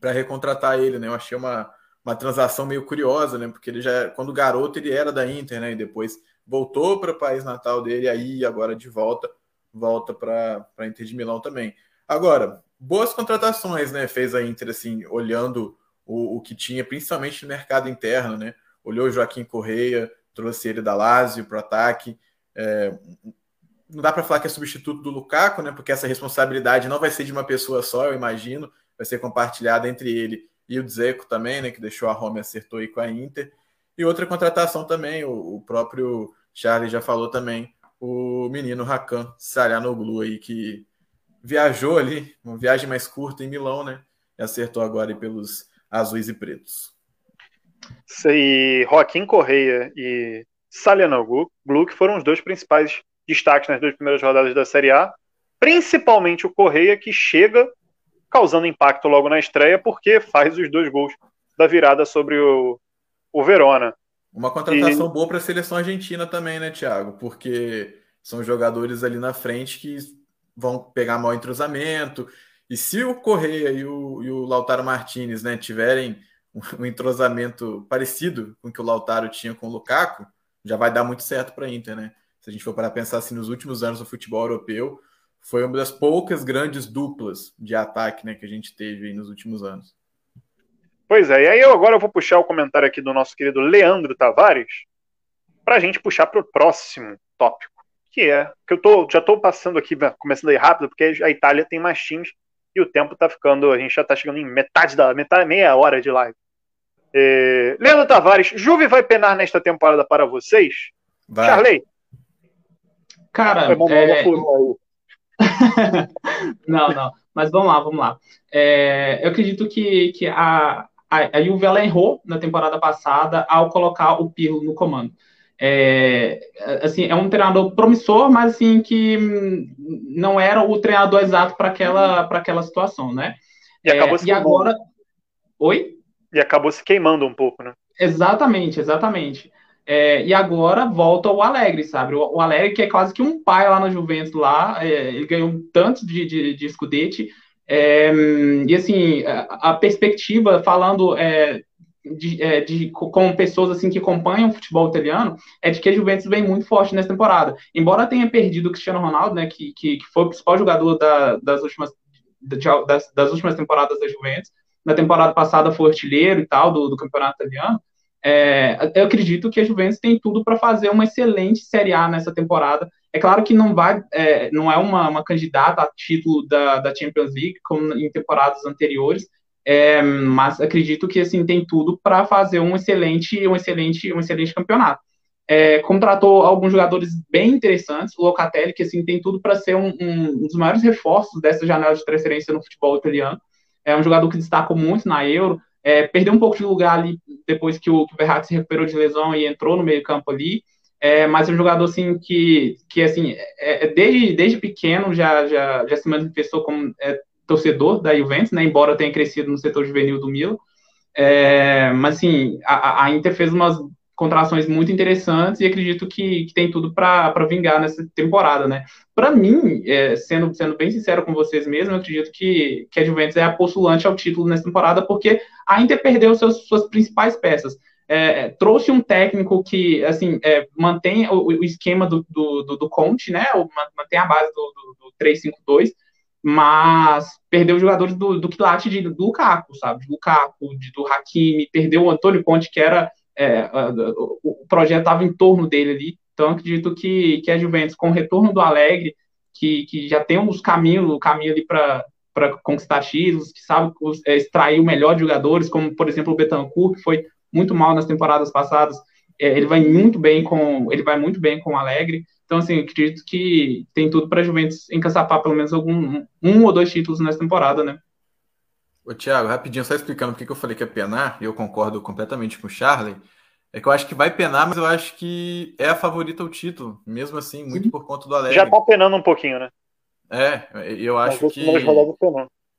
para recontratar ele, né? Eu achei uma, uma transação meio curiosa, né? Porque ele já, quando garoto, ele era da Inter, né? E depois voltou para o país natal dele, aí agora de volta, volta para a Inter de Milão também. Agora, boas contratações, né? Fez a Inter, assim, olhando o, o que tinha, principalmente no mercado interno, né? Olhou o Joaquim Correia, trouxe ele da Lazio para o ataque. É, não dá para falar que é substituto do Lukaku, né? Porque essa responsabilidade não vai ser de uma pessoa só, eu imagino, vai ser compartilhada entre ele e o Dzeko também, né? Que deixou a Roma e acertou aí com a Inter. E outra contratação também, o, o próprio Charlie já falou também, o menino Hakan Saryanoglu aí, que viajou ali, uma viagem mais curta em Milão, né? E acertou agora aí pelos azuis e pretos. E Joaquim Correia e Salianoglu, que foram os dois principais destaques nas duas primeiras rodadas da Série A, principalmente o Correia, que chega causando impacto logo na estreia, porque faz os dois gols da virada sobre o, o Verona. Uma contratação e... boa para a seleção argentina também, né, Thiago? Porque são jogadores ali na frente que vão pegar mau entrosamento. E se o Correia e o, e o Lautaro Martinez né, tiverem um entrosamento parecido com o que o Lautaro tinha com o Lukaku, já vai dar muito certo para a Inter, né? Se a gente for para pensar assim, nos últimos anos do futebol europeu, foi uma das poucas grandes duplas de ataque né, que a gente teve nos últimos anos. Pois é, e aí eu agora eu vou puxar o comentário aqui do nosso querido Leandro Tavares para a gente puxar para o próximo tópico, que é que eu tô, já estou passando aqui, começando aí rápido, porque a Itália tem mais times e o tempo está ficando, a gente já está chegando em metade da metade, meia hora de live. É, Leandro Tavares, Juve vai penar nesta temporada para vocês? Vai. Charley? Cara, é... não, não. Mas vamos lá, vamos lá. É, eu acredito que, que a, a, Juve ela errou na temporada passada ao colocar o Pirlo no comando. É, assim, é um treinador promissor, mas assim que não era o treinador exato para aquela, aquela situação, né? E acabou é, se e agora, oi? E acabou se queimando um pouco, né? Exatamente, exatamente. É, e agora volta o Alegre, sabe? O, o, Alegre, que é quase que um pai lá na Juventus, lá, é, ele ganhou tanto de, de, de escudete. É, e assim, a, a perspectiva, falando é, de, é, de, com pessoas assim que acompanham o futebol italiano, é de que a Juventus vem muito forte nessa temporada. Embora tenha perdido o Cristiano Ronaldo, né, que, que, que foi o principal jogador da, das, últimas, das, das últimas temporadas da Juventus, na temporada passada foi artilheiro e tal do, do campeonato italiano. É, eu acredito que a Juventus tem tudo para fazer uma excelente Série A nessa temporada. É claro que não vai, é, não é uma, uma, candidata a título da, da, Champions League como em temporadas anteriores, é, mas acredito que assim tem tudo para fazer um excelente, um excelente, um excelente campeonato. É, contratou alguns jogadores bem interessantes, o Locatelli que assim tem tudo para ser um, um, dos maiores reforços dessa janela de transferência no futebol italiano. É um jogador que destacou muito na Euro, é, perdeu um pouco de lugar ali depois que o, que o Verratti se recuperou de lesão e entrou no meio campo ali. É, mas é um jogador assim que, que assim, é, é, desde, desde pequeno já, já, já se manifestou como é, torcedor da Juventus, né, embora tenha crescido no setor juvenil do Milan. É, mas assim, a, a, Inter fez umas contrações muito interessantes e acredito que, que tem tudo para vingar nessa temporada, né? Para mim, é, sendo, sendo bem sincero com vocês mesmo, acredito que, que a Juventus é a postulante ao título nessa temporada, porque a Inter perdeu seus, suas principais peças. É, trouxe um técnico que, assim, é, mantém o, o esquema do, do, do, do, Conte, né? Mantém a base do, do, do 3-5-2, mas perdeu jogadores do, do quilate de, do Lukaku, sabe? Do Lukaku, de, do Hakimi, perdeu o Antônio Conte, que era é, o projeto estava em torno dele ali. Então, acredito que, que a Juventus, com o retorno do Alegre, que, que já tem uns caminhos, o caminho ali para conquistar títulos, que sabe é, extrair o melhor de jogadores, como, por exemplo, o Betancourt, que foi muito mal nas temporadas passadas, é, ele vai muito bem com ele vai muito bem com o Alegre. Então, assim, acredito que tem tudo para a Juventus encaçapar pelo menos algum um ou dois títulos nessa temporada, né? Ô, Thiago, rapidinho, só explicando por que eu falei que é penar, e eu concordo completamente com o Charlie, é que eu acho que vai penar, mas eu acho que é a favorita ao título, mesmo assim, muito por conta do Alegre. Já tá penando um pouquinho, né? É, eu acho que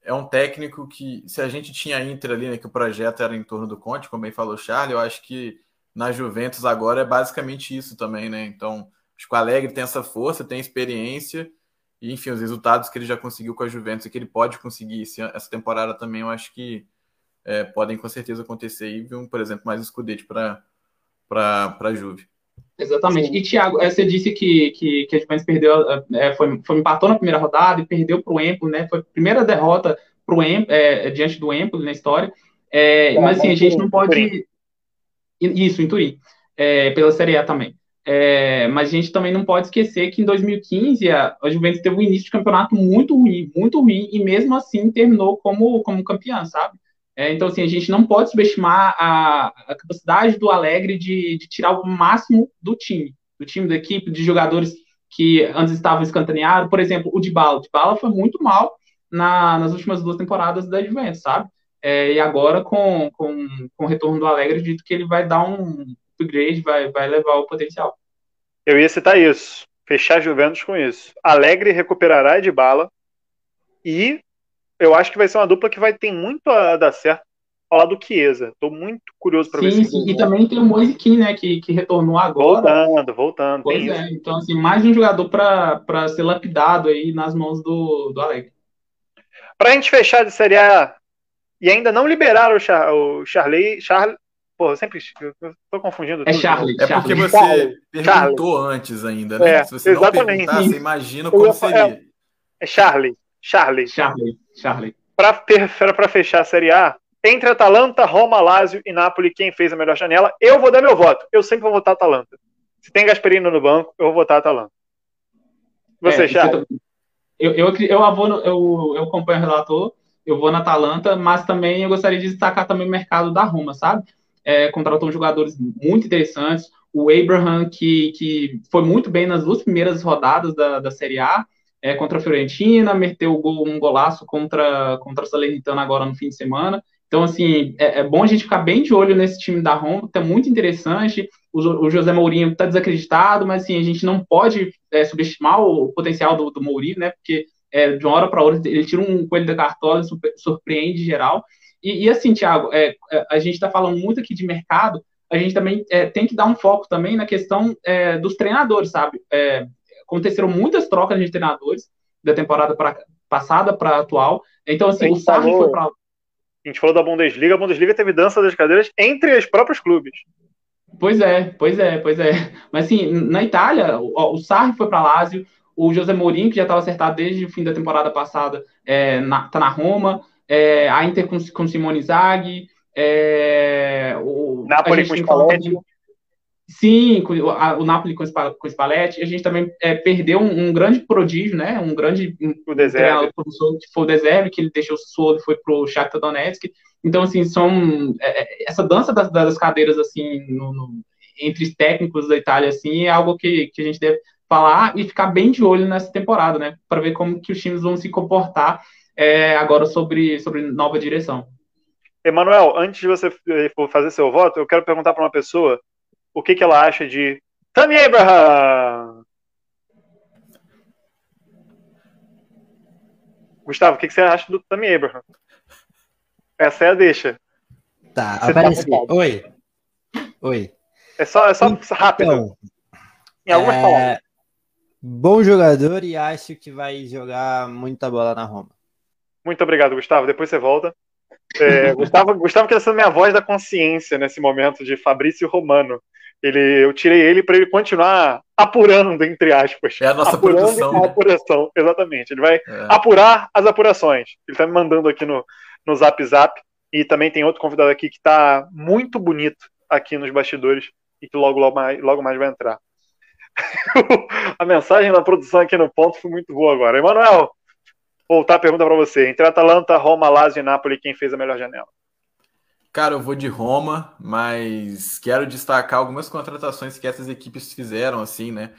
é um técnico que, se a gente tinha a Inter ali, né, que o projeto era em torno do Conte, como bem falou o Charlie, eu acho que na Juventus agora é basicamente isso também, né? Então, acho que o Alegre tem essa força, tem experiência, e, enfim, os resultados que ele já conseguiu com a Juventus e que ele pode conseguir essa temporada também, eu acho que é, podem com certeza acontecer e por exemplo, mais escudete para a Juve. Exatamente. E, Thiago, é, você disse que, que, que a Juventus perdeu, é, é, foi, foi empatou na primeira rodada e perdeu para o Empoli, né? Foi a primeira derrota para o é, diante do Empoli na história. É, mas, assim, a gente não pode... Isso, em Turim. É, pela Série A também. É, mas a gente também não pode esquecer que em 2015 a, a Juventus teve um início de campeonato muito ruim, muito ruim, e mesmo assim terminou como, como campeã, sabe? É, então, assim, a gente não pode subestimar a, a capacidade do Alegre de, de, tirar o máximo do time, do time da equipe, de jogadores que antes estavam escantaneados. Por exemplo, o Dybala. O Dybala foi muito mal na, nas últimas duas temporadas da Juventus, sabe? É, e agora, com, com, com o retorno do Alegre, dito que ele vai dar um upgrade, vai, vai levar o potencial. Eu ia citar isso. Fechar a Juventus com isso. Alegre recuperará de bala. E eu acho que vai ser uma dupla que vai ter muito a dar certo falar do Chiesa. Tô muito curioso para ver se. Sim, e também tem o Moisiquim, né? Que, que retornou agora. Voltando, voltando. Pois é, isso. então, assim, mais um jogador para ser lapidado aí nas mãos do, do Alegre. Pra gente fechar de Série A e ainda não liberaram o, Char, o Charley. Charlie, Pô, eu sempre eu tô confundindo. É Charlie. É porque você Charlie. perguntou Charlie. antes ainda, né? É, Se você exatamente. não você imagina como seria. É, é Charlie. Charlie. Charlie. Charlie. Para fechar a Série A, entre Atalanta, Roma, Lazio e Napoli, quem fez a melhor janela? Eu vou dar meu voto. Eu sempre vou votar Atalanta. Se tem Gasperino no banco, eu vou votar Atalanta. Você, é, Charles? Eu, eu, eu, eu, eu, eu acompanho o relator, eu vou na Atalanta, mas também eu gostaria de destacar também o mercado da Roma, sabe? É, contratou jogadores muito interessantes. O Abraham, que, que foi muito bem nas duas primeiras rodadas da, da Série A, é, contra a Fiorentina, meteu um golaço contra, contra a Salernitana agora no fim de semana. Então, assim, é, é, bom a gente ficar bem de olho nesse time da Roma, tá muito interessante. O, o José Mourinho está desacreditado, mas assim, a gente não pode é, subestimar o potencial do, do Mourinho, né? Porque é, de uma hora para outra ele tira um coelho da cartola surpreende geral. E, e assim, Thiago, é, é a gente está falando muito aqui de mercado, a gente também é, tem que dar um foco também na questão é, dos treinadores, sabe? aconteceram muitas trocas de treinadores da temporada pra, passada para atual. Então, assim, o Sarri foi para a gente falou da Bundesliga, a Bundesliga teve dança das cadeiras entre os próprios clubes. Pois é, pois é, pois é. Mas assim, na Itália, o, o Sarri foi para Lazio, o José Mourinho, que já estava acertado desde o fim da temporada passada, é, na, tá na Roma, é, a Inter com, com Simone Zaghi, é, o Napoli com Spalletti. Sim, o Napoli com o Spalletti, a gente também é, perdeu um, um, grande prodígio, né? Um grande o Deserve. que foi o Deserve, que ele deixou o Solo e foi pro Shakhtar Donetsk. Então, assim, são é, é, essa dança das, das cadeiras assim no, no, entre os técnicos da Itália assim é algo que, que a gente deve falar e ficar bem de olho nessa temporada, né? Para ver como que os times vão se comportar é, agora sobre sobre nova direção. Emanuel, antes de você eh, fazer seu voto, eu quero perguntar para uma pessoa o que, que ela acha de Tammy Abraham. Gustavo, o que, que você acha do Tammy Abraham? Essa é a deixa. Tá, você aparece. Tá Oi. Oi. É só, é só então, rápido. Em algumas é... palavras. Bom jogador e acho que vai jogar muita bola na Roma. Muito obrigado, Gustavo. Depois você volta. É, Gustavo, Gustavo quer ser minha voz da consciência nesse momento de Fabrício Romano. Ele, eu tirei ele para ele continuar apurando, entre aspas. É a nossa apurando produção. A né? apuração, exatamente. Ele vai é. apurar as apurações. Ele está me mandando aqui no, no Zap Zap. E também tem outro convidado aqui que está muito bonito aqui nos bastidores e que logo, logo, mais, logo mais vai entrar. a mensagem da produção aqui no ponto foi muito boa agora. Emanuel, voltar a pergunta para você. Entre Atalanta, Roma, Lazio e Napoli, quem fez a melhor janela? Cara, eu vou de Roma, mas quero destacar algumas contratações que essas equipes fizeram, assim, né?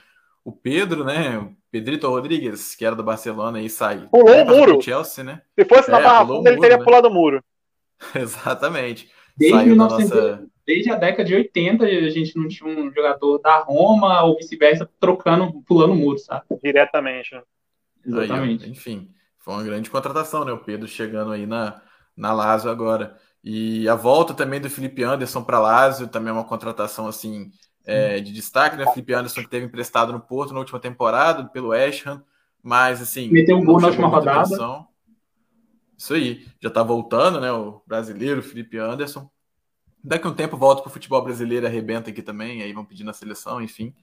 O Pedro, né? O Pedrito Rodrigues, que era do Barcelona, e saiu. Pulou o muro. Chelsea, né? Se fosse é, na Barra Funda, ele teria né? pulado o muro. Exatamente. Desde, Saiu 1900, nossa... desde a década de 80, a gente não tinha um jogador da Roma ou vice-versa trocando, pulando o muro, sabe? Diretamente. Né? Exatamente. Aí, enfim, foi uma grande contratação, né? O Pedro chegando aí na, na Lazio agora. E a volta também do Felipe Anderson para Lazio também é uma contratação assim é, de destaque, né? Felipe Anderson que teve emprestado no Porto na última temporada pelo West Ham, mas assim meteu um gol na última rodada. Atenção. Isso aí, já está voltando, né? O brasileiro Felipe Anderson. Daqui a um tempo volta para o futebol brasileiro, arrebenta aqui também, aí vão pedir na seleção, enfim.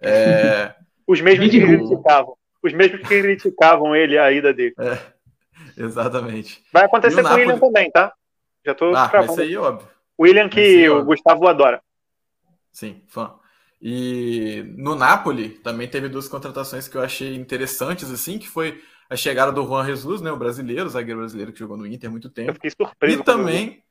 É... Os mesmos que criticavam. Os mesmos que criticavam ele a ida dele. É, exatamente. Vai acontecer com o William também, tá? Já tô ah. Isso aí, óbvio. William, que aí, o Gustavo adora. Sim, fã. E no Napoli também teve duas contratações que eu achei interessantes, assim, que foi a chegada do Juan Jesus, né, o brasileiro, o zagueiro brasileiro que jogou no Inter há muito tempo. Eu fiquei surpreso. E também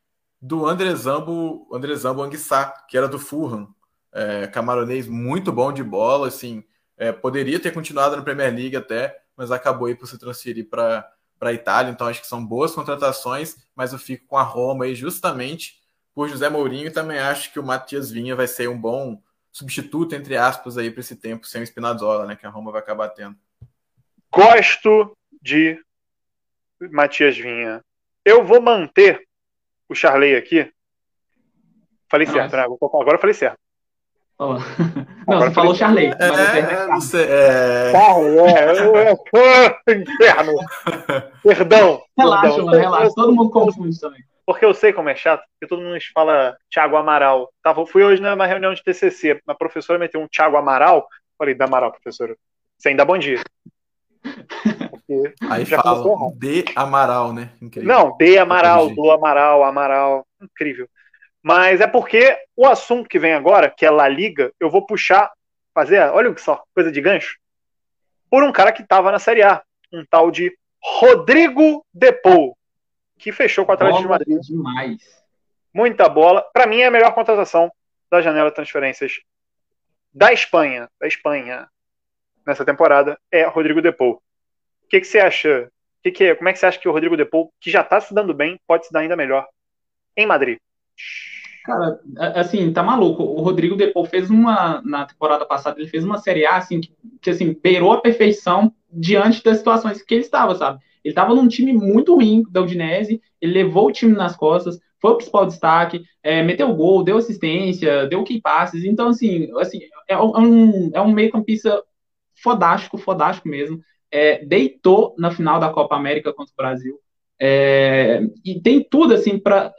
do André Zambo, André Zambo Anguissá, que era do Fulham, é, camaronês muito bom de bola, assim, é, poderia ter continuado na Premier League até, mas acabou aí por se transferir para para a Itália, então acho que são boas contratações, mas eu fico com a Roma aí justamente por José Mourinho e também acho que o Matias Vinha vai ser um bom substituto, entre aspas, aí para esse tempo sem o Spinazzola, né, que a Roma vai acabar tendo. Gosto de Matias Vinha. Eu vou manter o Charley aqui. Falei Nossa. certo, né? Agora eu falei certo. Oh. Não, você falou Charley. É, é, você, é... Charley, é, é, inferno. Perdão. Relaxa, perdão. mano, relaxa. Todo mundo confunde também. Porque eu sei como é chato, porque todo mundo fala Thiago Amaral. Tava, fui hoje numa reunião de TCC, a professora meteu um Thiago Amaral. Falei, dá Amaral, professora. Sem dar bom dia. Porque Aí fala de Amaral, né? Incrível. Não, de Amaral, do Amaral, Amaral. Incrível. Mas é porque o assunto que vem agora, que é La Liga, eu vou puxar, fazer, olha só, coisa de gancho, por um cara que estava na Série A, um tal de Rodrigo Depou, que fechou com o Atlético de Madrid. Demais. Muita bola. Para mim é a melhor contratação da janela de transferências da Espanha, da Espanha nessa temporada é Rodrigo Depou. O que, que você acha? Que que, é, como é que você acha que o Rodrigo Depou, que já está se dando bem, pode se dar ainda melhor em Madrid? Cara, assim, tá maluco. O Rodrigo depois fez uma, na temporada passada, ele fez uma Série A, assim, que, que assim, beirou a perfeição diante das situações que ele estava, sabe? Ele estava num time muito ruim da Udinese, ele levou o time nas costas, foi o principal destaque, é, meteu gol, deu assistência, deu key passes, então, assim, assim é, um, é um meio campista fodástico, fodástico mesmo, é, deitou na final da Copa América contra o Brasil, é, e tem tudo, assim, para...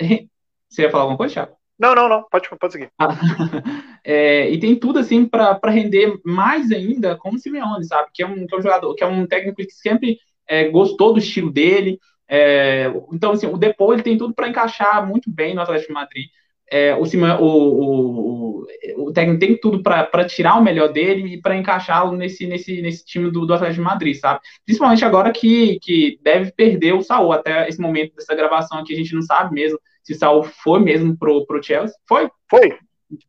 Você ia falar alguma coisa, Thiago? Não, não, não, pode, pode seguir. é, e tem tudo assim para render mais ainda como o Simeone, sabe? Que é um, que é um jogador, que é um técnico que sempre é, gostou do estilo dele. É, então, assim, o Depô ele tem tudo para encaixar muito bem no Atlético de Madrid. É, o, Simeone, o, o, o, técnico tem tudo para tirar o melhor dele e para encaixá-lo nesse, nesse, nesse time do, do Atlético de Madrid, sabe? Principalmente agora que, que deve perder o Saul. Até esse momento dessa gravação aqui, a gente não sabe mesmo se Saul foi mesmo pro, pro Chelsea. Foi? Foi.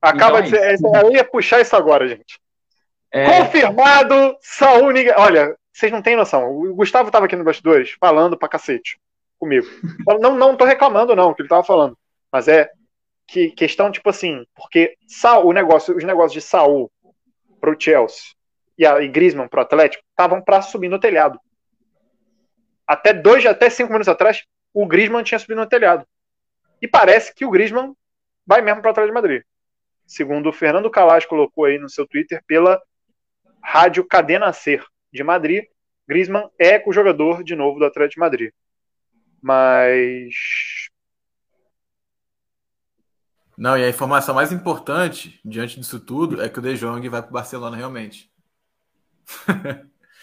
Acaba então, de ser. Eu ia puxar isso agora, gente. É... Confirmado, Saul ninguém. Olha, vocês não têm noção. O Gustavo tava aqui no bastidores falando pra cacete comigo. não, não tô reclamando, não, o que ele tava falando. Mas é que questão, tipo assim, porque Saul, o negócio, os negócios de Saul pro Chelsea e, a, e Griezmann pro Atlético estavam para subir no telhado. Até dois, até cinco minutos atrás, o Griezmann tinha subido no telhado. E parece que o Griezmann vai mesmo para o Atlético de Madrid. Segundo o Fernando Calas colocou aí no seu Twitter pela Rádio Cadena Ser de Madrid, Griezmann é o jogador de novo do Atlético de Madrid. Mas não, e a informação mais importante diante disso tudo é que o De Jong vai para o Barcelona realmente.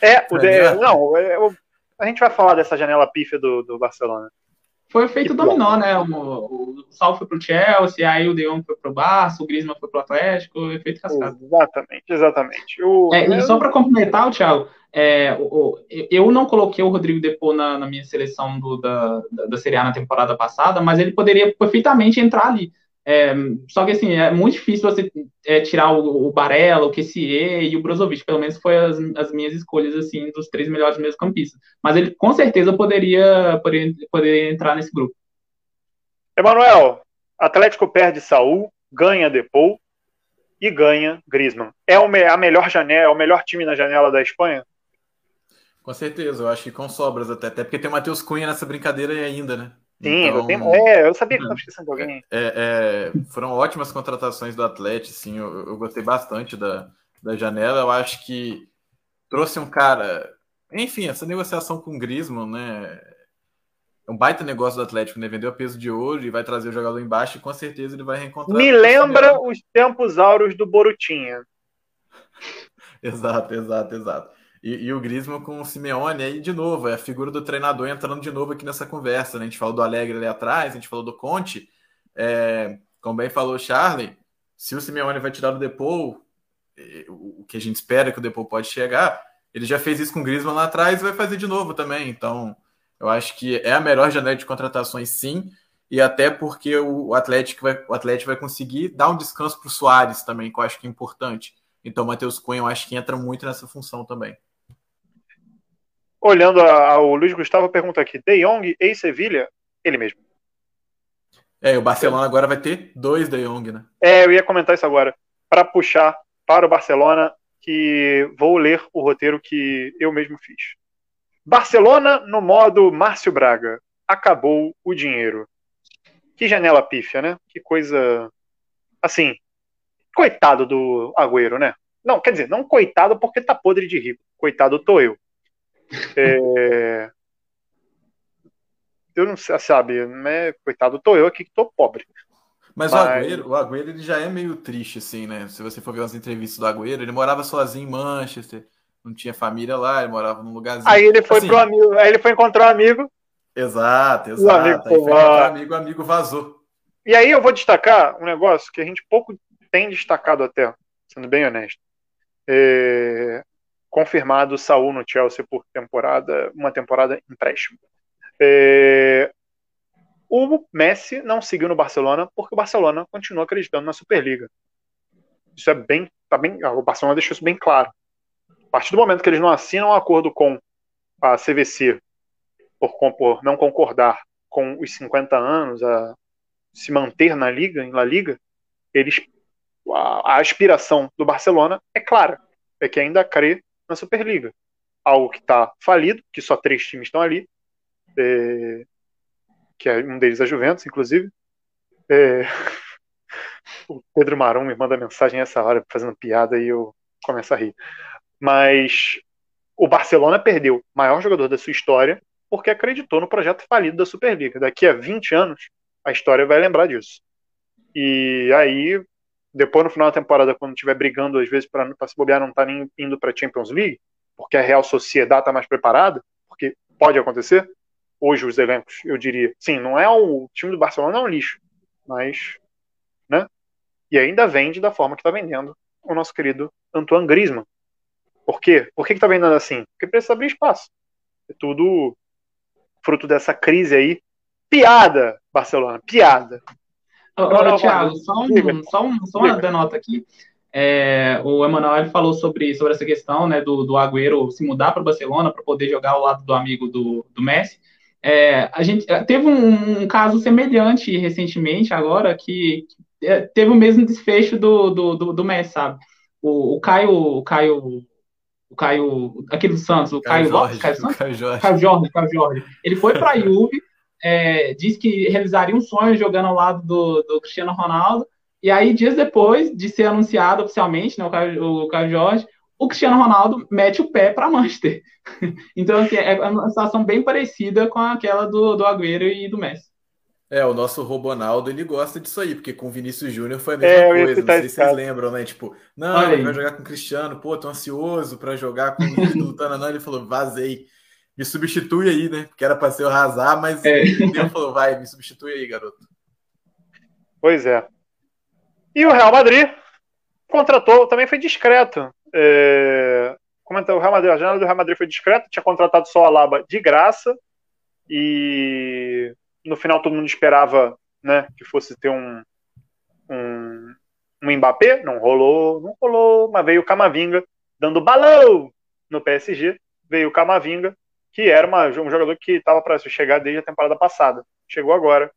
É, o De... não, é, a gente vai falar dessa janela pífia do, do Barcelona. Foi feito que dominó, né? O, o Sal foi pro Chelsea, aí o De Jong foi pro Barça, o Griezmann foi pro Atlético, efeito cascata. Exatamente, exatamente. O... É, e só para complementar, Thiago, é, o, eu não coloquei o Rodrigo Depô na, na minha seleção do, da, da, da Série A na temporada passada, mas ele poderia perfeitamente entrar ali. É, só que assim, é muito difícil você é, tirar o, o Barella, o Kessier e o Brozovic, pelo menos foi as, as minhas escolhas assim dos três melhores meio campistas. Mas ele com certeza poderia, poderia, poderia entrar nesse grupo. Emanuel, Atlético perde Saul, ganha Depou e ganha Griezmann. É o, a melhor janela, é o melhor time na janela da Espanha? Com certeza, eu acho que com sobras até, até porque tem o Matheus Cunha nessa brincadeira ainda, né? Sim, então, eu, tenho, é, eu sabia que estava esquecendo de alguém. É, é, foram ótimas contratações do Atlético, sim, eu, eu, gostei bastante da, da janela. Eu acho que trouxe um cara. Enfim, essa negociação com o Griezmann, né? É um baita negócio do Atlético, né? Vendeu a peso de ouro e vai trazer o jogador embaixo e com certeza ele vai reencontrar. Me lembra os tempos áureos do Borutinha. exato, exato, exato. E, e, o Griezmann com o Simeone aí de novo, é a figura do treinador entrando de novo aqui nessa conversa. Né? A gente falou do Alegre ali atrás, a gente falou do Conte. É, como bem falou o Charlie, se o Simeone vai tirar o Depou, o que a gente espera que o Depou pode chegar, ele já fez isso com o Griezmann lá atrás e vai fazer de novo também. Então, eu acho que é a melhor janela de contratações, sim. E até porque o Atlético vai, o Atlético vai conseguir dar um descanso para o Soares também, que eu acho que é importante. Então, o Matheus Cunha, eu acho que entra muito nessa função também. Olhando a, a, o Luiz Gustavo pergunta aqui: De Jong e Sevilha? Ele mesmo. É, o Barcelona agora vai ter dois De Jong, né? É, eu ia comentar isso agora. Para puxar para o Barcelona, que vou ler o roteiro que eu mesmo fiz. Barcelona no modo Márcio Braga. Acabou o dinheiro. Que janela pífia, né? Que coisa. Assim, coitado do Agüero, né? Não, quer dizer, não coitado porque tá podre de rico. Coitado tô eu. É... Eu não sei, sabe, né? Coitado tô eu aqui que tô pobre. Mas, Mas... o Agüero, o Agüero ele já é meio triste, assim, né? Se você for ver as entrevistas do Agüero, ele morava sozinho em Manchester, não tinha família lá, ele morava num lugarzinho. Aí ele foi assim, pro amigo, aí ele foi encontrar um amigo. Exato, exato. O amigo, aí foi amigo, o amigo vazou. E aí eu vou destacar um negócio que a gente pouco tem destacado até, sendo bem honesto. É... Confirmado Saul no Chelsea por temporada, uma temporada empréstimo. É... O Messi não seguiu no Barcelona porque o Barcelona continua acreditando na Superliga. Isso é bem, tá bem, o Barcelona deixou isso bem claro. A partir do momento que eles não assinam um acordo com a CVC por, por não concordar com os 50 anos a se manter na liga, em La Liga, eles a, a aspiração do Barcelona é clara, é que ainda crê na Superliga. Algo que está falido, que só três times estão ali, é, que é um deles a Juventus, inclusive. É, o Pedro Marum me manda mensagem essa hora fazendo piada e eu começo a rir. Mas o Barcelona perdeu o maior jogador da sua história porque acreditou no projeto falido da Superliga. Daqui a 20 anos, a história vai lembrar disso. E aí, depois no final da temporada, quando estiver brigando, às vezes, para se bobear, não tá nem indo para Champions League, porque a Real Sociedade está mais preparada, porque pode acontecer. Hoje, os elencos, eu diria, sim, não é o time do Barcelona, é um lixo, mas, né? E ainda vende da forma que está vendendo o nosso querido Antoine Griezmann. Por quê? Por que está vendendo assim? Porque precisa abrir espaço. É tudo fruto dessa crise aí. Piada, Barcelona, piada. Ô, ô, Thiago, só, um, só, um, só uma denota aqui. É, o Emanuel falou sobre, sobre essa questão né, do, do Agüero se mudar para o Barcelona para poder jogar ao lado do amigo do, do Messi. É, a gente é, teve um, um, caso semelhante recentemente, agora, que, é, teve o mesmo desfecho do, do, do, do Messi, sabe? O, o Caio, o Caio o Caio, aquele do Santos, o Caio, Caio Jorge, Caio, Santos? Caio Jorge. Caio Jorge, Caio Jorge. Ele foi para a Juve, é, disse que realizaria um sonho jogando ao lado do, do, Cristiano Ronaldo, e aí, dias depois de ser anunciado oficialmente, né, o Caio, o Caio Jorge, o Cristiano Ronaldo mete o pé para Manchester. então, assim, é uma situação bem parecida com aquela do, do Agüero e do Messi. É, o nosso Robonaldo, ele gosta disso aí, porque com o Vinícius Júnior foi a mesma é, coisa, não sei se vocês lembram, né? Tipo, não, ele vai jogar com o Cristiano, pô, tô ansioso para jogar com o ídolo, Tananã, ele falou, vazei, me substitui aí, né? Porque era para ser o Razar, mas é. ele falou, vai, me substitui aí, garoto. Pois é. E o Real Madrid contratou, também foi discreto. É... Como é o Real Madrid, a janela do Real Madrid foi discreta, tinha contratado só a Laba de graça e no final todo mundo esperava né, que fosse ter um, um, um Mbappé, não rolou, não rolou, mas veio o Camavinga dando balão no PSG, veio o Camavinga, que era uma, um jogador que estava para chegar desde a temporada passada. Chegou agora,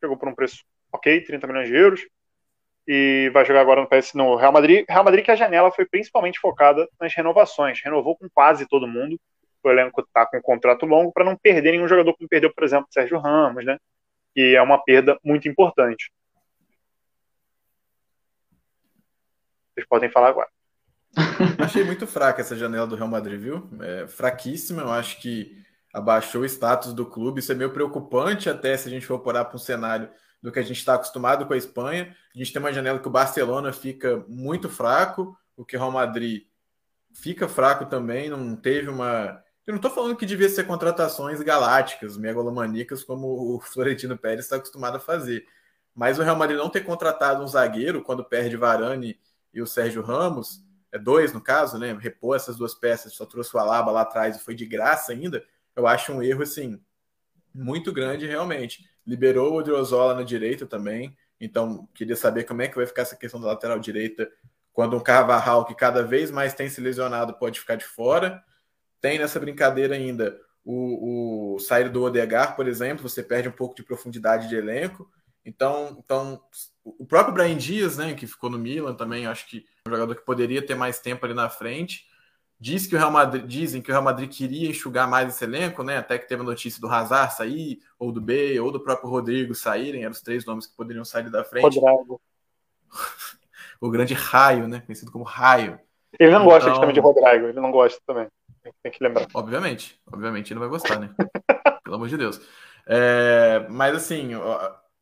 chegou por um preço ok, 30 milhões de euros, e vai jogar agora no PS no Real Madrid. Real Madrid que a janela foi principalmente focada nas renovações, renovou com quase todo mundo, o elenco está com um contrato longo para não perder nenhum jogador como perdeu, por exemplo, Sérgio Ramos, né? Que é uma perda muito importante. Vocês podem falar agora. Achei muito fraca essa janela do Real Madrid, viu? É, fraquíssima. Eu acho que abaixou o status do clube. Isso é meio preocupante, até se a gente for parar para um cenário do que a gente está acostumado com a Espanha. A gente tem uma janela que o Barcelona fica muito fraco, o que o Real Madrid fica fraco também. Não teve uma eu não estou falando que devia ser contratações galácticas, megalomaníacas, como o Florentino Pérez está acostumado a fazer. Mas o Real Madrid não ter contratado um zagueiro quando perde Varane e o Sérgio Ramos, dois no caso, né? Repor essas duas peças, só trouxe o Alaba lá atrás e foi de graça ainda. Eu acho um erro assim muito grande realmente. Liberou o Odriozola na direita também. Então, queria saber como é que vai ficar essa questão da lateral direita quando um Carvajal que cada vez mais tem se lesionado pode ficar de fora. tem nessa brincadeira ainda o, o sair do Odegar, por exemplo, você perde um pouco de profundidade de elenco. Então, então o próprio Brian Dias, né, que ficou no Milan também, acho que é um jogador que poderia ter mais tempo ali na frente. Diz que o Real Madrid, dizem que o Real Madrid queria enxugar mais esse elenco, né? Até que teve a notícia do Hazard sair, ou do B, ou do próprio Rodrigo saírem, eram os três nomes que poderiam sair da frente. Rodrigo. o grande raio, né? Conhecido como raio. Ele não então... gosta de também de Rodrigo, ele não gosta também. Tem que lembrar. Obviamente, obviamente ele não vai gostar, né? Pelo amor de Deus. É, mas assim,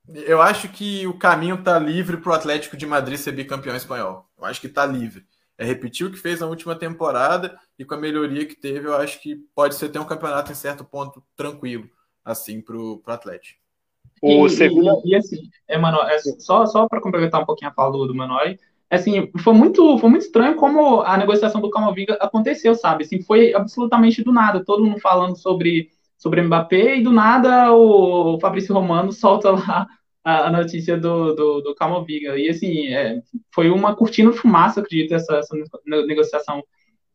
eu acho que o caminho tá livre para o Atlético de Madrid ser bicampeão espanhol. Eu acho que tá livre. É repetir o que fez na última temporada e com a melhoria que teve, eu acho que pode ser ter um campeonato em certo ponto tranquilo, assim, para o Atlético. O Sevilla... E, e, assim, é, mano, é, só, só para complementar um pouquinho a fala do, do Manoel, assim, foi muito, foi muito estranho como a negociação do Camavinga aconteceu, sabe? Assim, foi absolutamente do nada, todo mundo falando sobre, sobre Mbappé e do nada o Fabrício Romano solta lá a, a notícia do, do, do Camavinga. E assim, é, foi uma cortina de fumaça, acredito, essa, essa negociação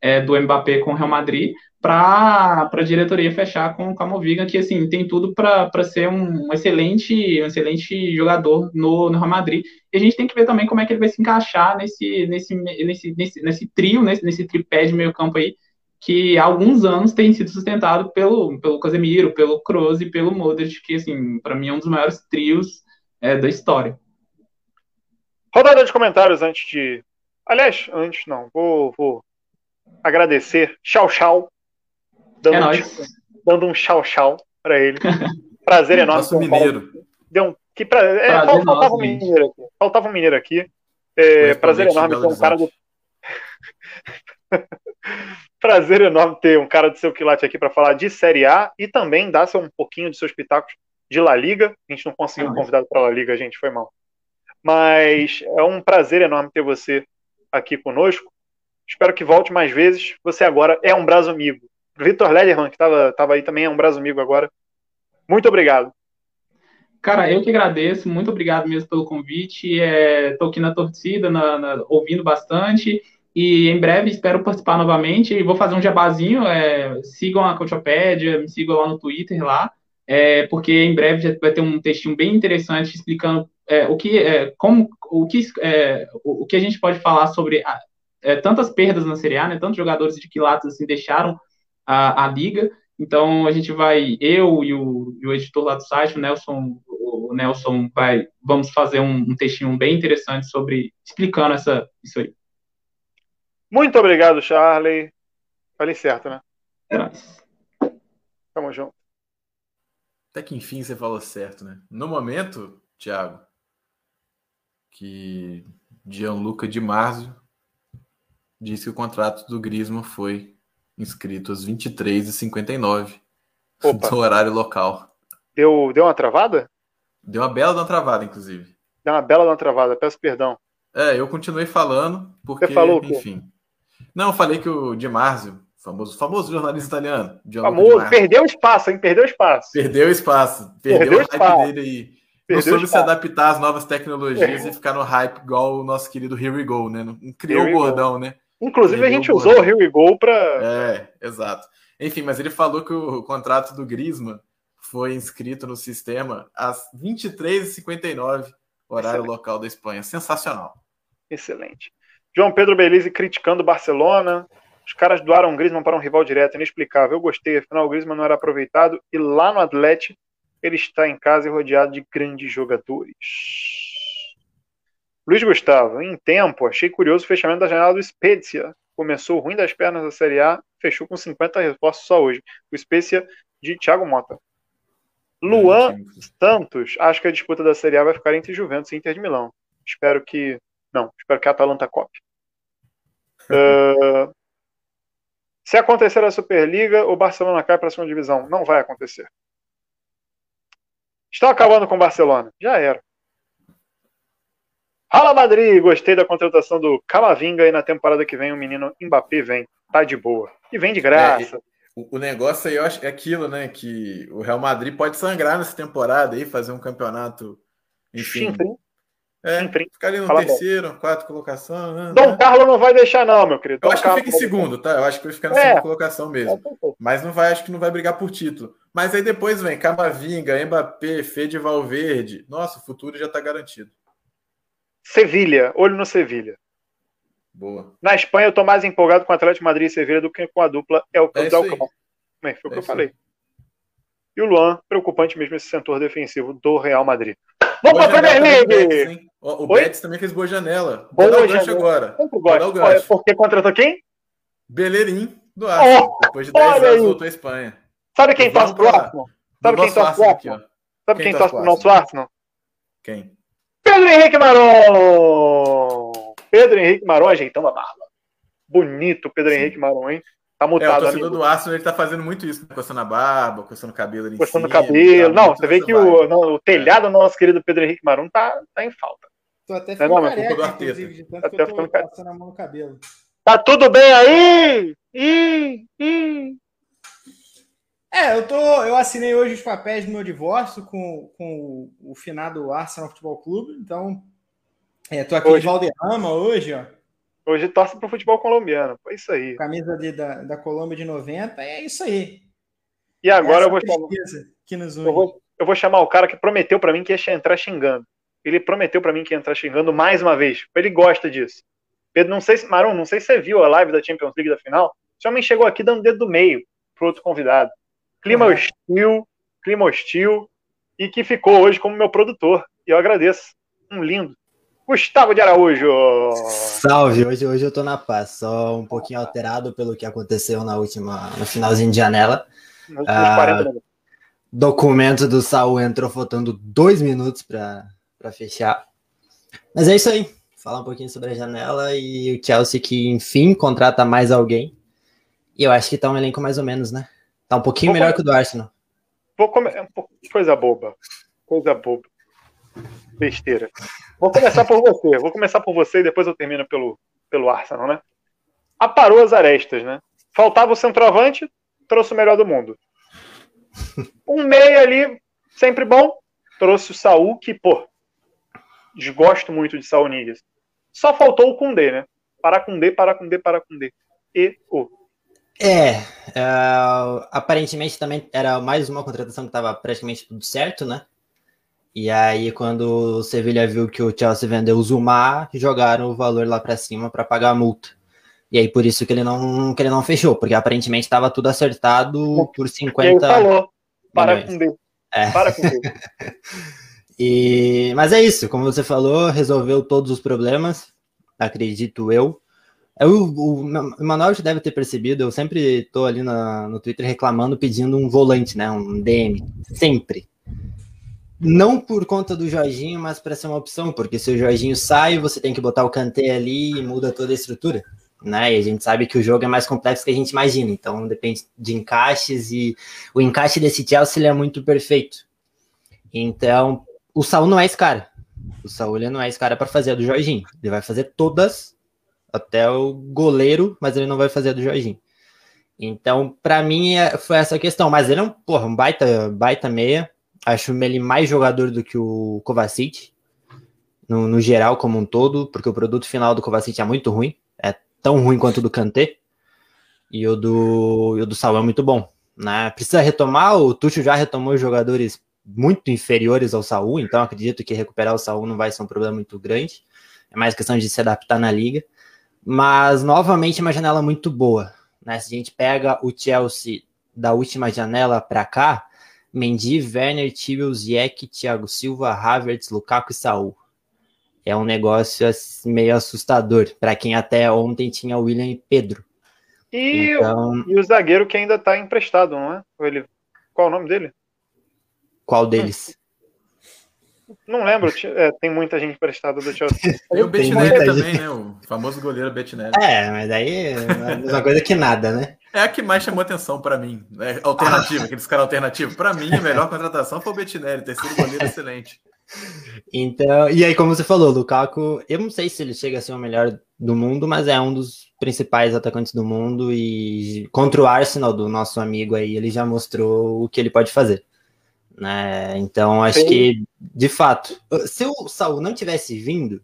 é, do Mbappé com o Real Madrid para a diretoria fechar com o Camavinga, que assim tem tudo para ser um excelente, um excelente jogador no, no Real Madrid. E a gente tem que ver também como é que ele vai se encaixar nesse, nesse, nesse, nesse, nesse trio, nesse, nesse tripé de meio campo aí, que há alguns anos tem sido sustentado pelo, pelo Casemiro, pelo Kroos e pelo Modric, que assim, para mim é um dos maiores trios é, da história. Rodada de comentários antes de. Aliás, antes não, vou, vou agradecer. Tchau, tchau. Dando, é um, dando um tchau, tchau para ele. Prazer enorme. Nosso mineiro. Deu um, que pra, é, prazer faltava, nosso, um mineiro aqui. faltava um mineiro aqui. É, prazer enorme ter um cara do. prazer enorme ter um cara do seu quilate aqui para falar de Série A e também dar um pouquinho de seus pitacos de La Liga. A gente não conseguiu um convidado para La Liga, a gente foi mal. Mas é um prazer enorme ter você aqui conosco. Espero que volte mais vezes. Você agora é um braço amigo. Vitor Lederman, que estava tava aí também, é um braço amigo agora. Muito obrigado. Cara, eu que agradeço, muito obrigado mesmo pelo convite. Estou é, aqui na torcida, na, na, ouvindo bastante. E em breve espero participar novamente. E vou fazer um jabazinho. É, sigam a Coachopédia, me sigam lá no Twitter lá. É, porque em breve já vai ter um textinho bem interessante explicando é, o que é, como o que é, o, que a gente pode falar sobre a, é, tantas perdas na Série A, né? Tantos jogadores de quilates assim deixaram a, a liga. Então a gente vai, eu e o, e o editor lá do site, o Nelson, o Nelson vai, vamos fazer um, um textinho bem interessante sobre explicando essa isso aí. Muito obrigado, Charlie. Falei certo, né? É nóis. Tamo junto. Até que enfim você falou certo, né? No momento, Thiago, que Gianluca Di Marzio disse que o contrato do Griezmann foi inscrito às 23h59 do horário local. Deu, deu uma travada? Deu uma bela uma travada, inclusive. Deu uma bela uma travada, peço perdão. É, eu continuei falando, porque, Você falou enfim. Não, eu falei que o Di Marzio, famoso, famoso jornalista italiano. Famoso, perdeu espaço, hein? Perdeu espaço. Perdeu espaço. Perdeu, perdeu o hype espaço. dele aí. Não soube se adaptar às novas tecnologias é. e ficar no hype igual o nosso querido Here We Go, né? Não criou o bordão, go. né? Inclusive, a gente usou o Here We Go para. É, exato. Enfim, mas ele falou que o contrato do Griezmann foi inscrito no sistema às 23h59, horário Excelente. local da Espanha. Sensacional. Excelente. João Pedro Belize criticando o Barcelona. Os caras doaram o Griezmann para um rival direto, inexplicável. Eu gostei, afinal o Griezmann não era aproveitado. E lá no Atlético, ele está em casa e rodeado de grandes jogadores. Luiz Gustavo, em tempo, achei curioso o fechamento da janela do Spezia. Começou ruim das pernas da Série A, fechou com 50 reforços só hoje. O Spezia de Thiago Mota. Luan Santos, acho que a disputa da Série A vai ficar entre Juventus e Inter de Milão. Espero que. Não, espero que a Atalanta copie. uh... Se acontecer a Superliga, o Barcelona cai para a segunda divisão. Não vai acontecer. Estão acabando com o Barcelona. Já era. Fala Madrid, gostei da contratação do Camavinga e na temporada que vem o menino Mbappé vem, tá de boa. E vem de graça. É, o, negócio aí eu acho é aquilo, né, que o Real Madrid pode sangrar nessa temporada aí, fazer um campeonato, enfim, É, ficar ali no fala terceiro, quarto colocação. né? Dom Carlos não vai deixar, não, meu querido. Eu Dom acho que Carlos fica em segundo, tá? Eu acho que vai ficar na É. segunda colocação mesmo. deixar. Mas não vai, acho que não vai brigar por título. Mas aí depois vem Camavinga, Mbappé, Fede Valverde. Nossa, o futuro já tá garantido. Sevilha, olho no Sevilha. Boa. Na Espanha, eu tô mais empolgado com o Atlético de Madrid e Sevilha do que com a dupla El É Clube isso da aí. Alcão. Bem, foi o É que eu falei. E o Luan, preocupante mesmo esse setor defensivo do Real Madrid. Vamos Boa pra Premier League! O? Betis também fez boa janela. Boa Vou janela. agora. Vou dar o gancho. porque contratou quem? Beleirim do Arsenal. Depois de 10 olha anos voltou à Espanha. Sabe quem torce pro Arsenal? Sabe quem torce pro Arsenal. Sabe Quem torce pro nosso Arsenal? Quem? Pedro Henrique Maron! Pedro Henrique Maron ajeitando a barba. Bonito Pedro Henrique Maron, hein? Tá É, o mutado, torcedor amigo. do Arsenal ele tá fazendo muito isso, né? coçando a barba, coçando o cabelo ali em Postando cima, cabelo. tá Não, você vê que o, não, o telhado do nosso querido Pedro Henrique Maron tá, tá em falta. Tô até Não, ficando não, careca, culpa do Arteta. inclusive, de tanto Tá que eu até tô passando a mão no cabelo. Tá tudo bem aí? Ih, ih. É, eu tô. Eu assinei hoje os papéis do meu divórcio com, com o, o finado Arsenal Futebol Clube, então. É, tô aqui Hoje. de Valderrama hoje, ó. Hoje torce pro futebol colombiano. Foi isso aí. Camisa ali da, da Colômbia de 90, é isso aí. E agora Essa eu vou chamar. que nos une. Eu vou, eu vou chamar o cara que prometeu pra mim que ia entrar xingando. Ele prometeu pra mim que ia entrar xingando mais uma vez. Ele gosta disso. Pedro, não sei se. Maron, não sei se você viu a live da Champions League da final. Esse homem chegou aqui dando dedo do meio pro outro convidado. Clima Uhum. hostil, clima hostil. E que ficou hoje como meu produtor. E eu agradeço. Um lindo. Gustavo de Araújo. Salve, hoje, hoje eu tô na paz, só um pouquinho alterado pelo que aconteceu na última, no finalzinho de janela. Ah, 40 minutos. Documento do Saul entrou faltando dois minutos para fechar. Mas é isso aí. Falar um pouquinho sobre a janela e o Chelsea que, enfim, contrata mais alguém. E eu acho que tá um elenco mais ou menos, né? Tá um pouquinho Vou melhor come- que o do Arsenal. Vou come... é Coisa boba. Coisa boba. Besteira. Vou começar por você. Vou começar por você e depois eu termino pelo, pelo Arsenal, né? Aparou as arestas, né? Faltava o centroavante, trouxe o melhor do mundo. Um meia ali, sempre bom. Trouxe o Saul, que, pô, desgosto muito de Saul Niguez. Só faltou o Kundê, né? Para Kundê, para Kundê, para Kundê. E o. É, é, aparentemente também era mais uma contratação que estava praticamente tudo certo, né? E aí, quando o Sevilha viu que o Chelsea vendeu o Zumar, jogaram o valor lá para cima para pagar a multa. E aí, por isso que ele não, que ele não fechou, porque aparentemente estava tudo acertado por E aí 50 falou. Para milhões. Kundê. É. Para Kundê. E, mas é isso, como você falou, resolveu todos os problemas, acredito eu. Eu, o, o Manuel já deve ter percebido, eu sempre tô ali na- no Twitter reclamando, pedindo um volante, né? Um DM. Sempre. Não por conta do Jorginho, mas para ser uma opção, porque se o Jorginho sai, você tem que botar o Kanté ali e muda toda a estrutura. Né? E a gente sabe que o jogo é mais complexo que a gente imagina, então depende de encaixes e o encaixe desse Chelsea é muito perfeito. Então, o Saul não é esse cara. O Saul não é esse cara para fazer a do Jorginho. Ele vai fazer todas, até o goleiro, mas ele não vai fazer a do Jorginho. Então, para mim, é- foi essa questão. Mas ele é um, porra, um baita, baita meia. Acho ele mais jogador do que o Kovacic, no, no geral, como um todo, porque o produto final do Kovacic é muito ruim. É tão ruim quanto o do Kanté. E o do, e o do Saul é muito bom. Né? Precisa retomar, o Tuchel já retomou os jogadores muito inferiores ao Saul, então acredito que recuperar o Saul não vai ser um problema muito grande. É mais questão de se adaptar na liga. Mas novamente uma janela muito boa. Né? Se a gente pega o Chelsea da última janela para cá, Mendy, Werner, Tibel, Ziyech, Thiago Silva, Havertz, Lukaku e Saul. É um negócio assim, meio assustador para quem até ontem tinha William e Pedro. E, Então, e o zagueiro que ainda tá emprestado, não é? Ele... Qual é o nome dele? qual deles? Não lembro. é, tem muita gente emprestada do Chelsea. Tem o Bettinelli também, né? O famoso goleiro Bettinelli. É, mas aí é a mesma coisa que nada, né? É a que mais chamou atenção pra mim. Né? Alternativa, aqueles caras alternativos. Pra mim, a melhor contratação foi o Bettinelli, terceiro goleiro excelente. Então, e aí, como você falou, Lukaku, eu não sei se ele chega a ser o melhor do mundo, mas é um dos principais atacantes do mundo e contra o Arsenal do nosso amigo aí, ele já mostrou o que ele pode fazer. Né? Então, acho Sim. que, de fato, se o Saul não tivesse vindo,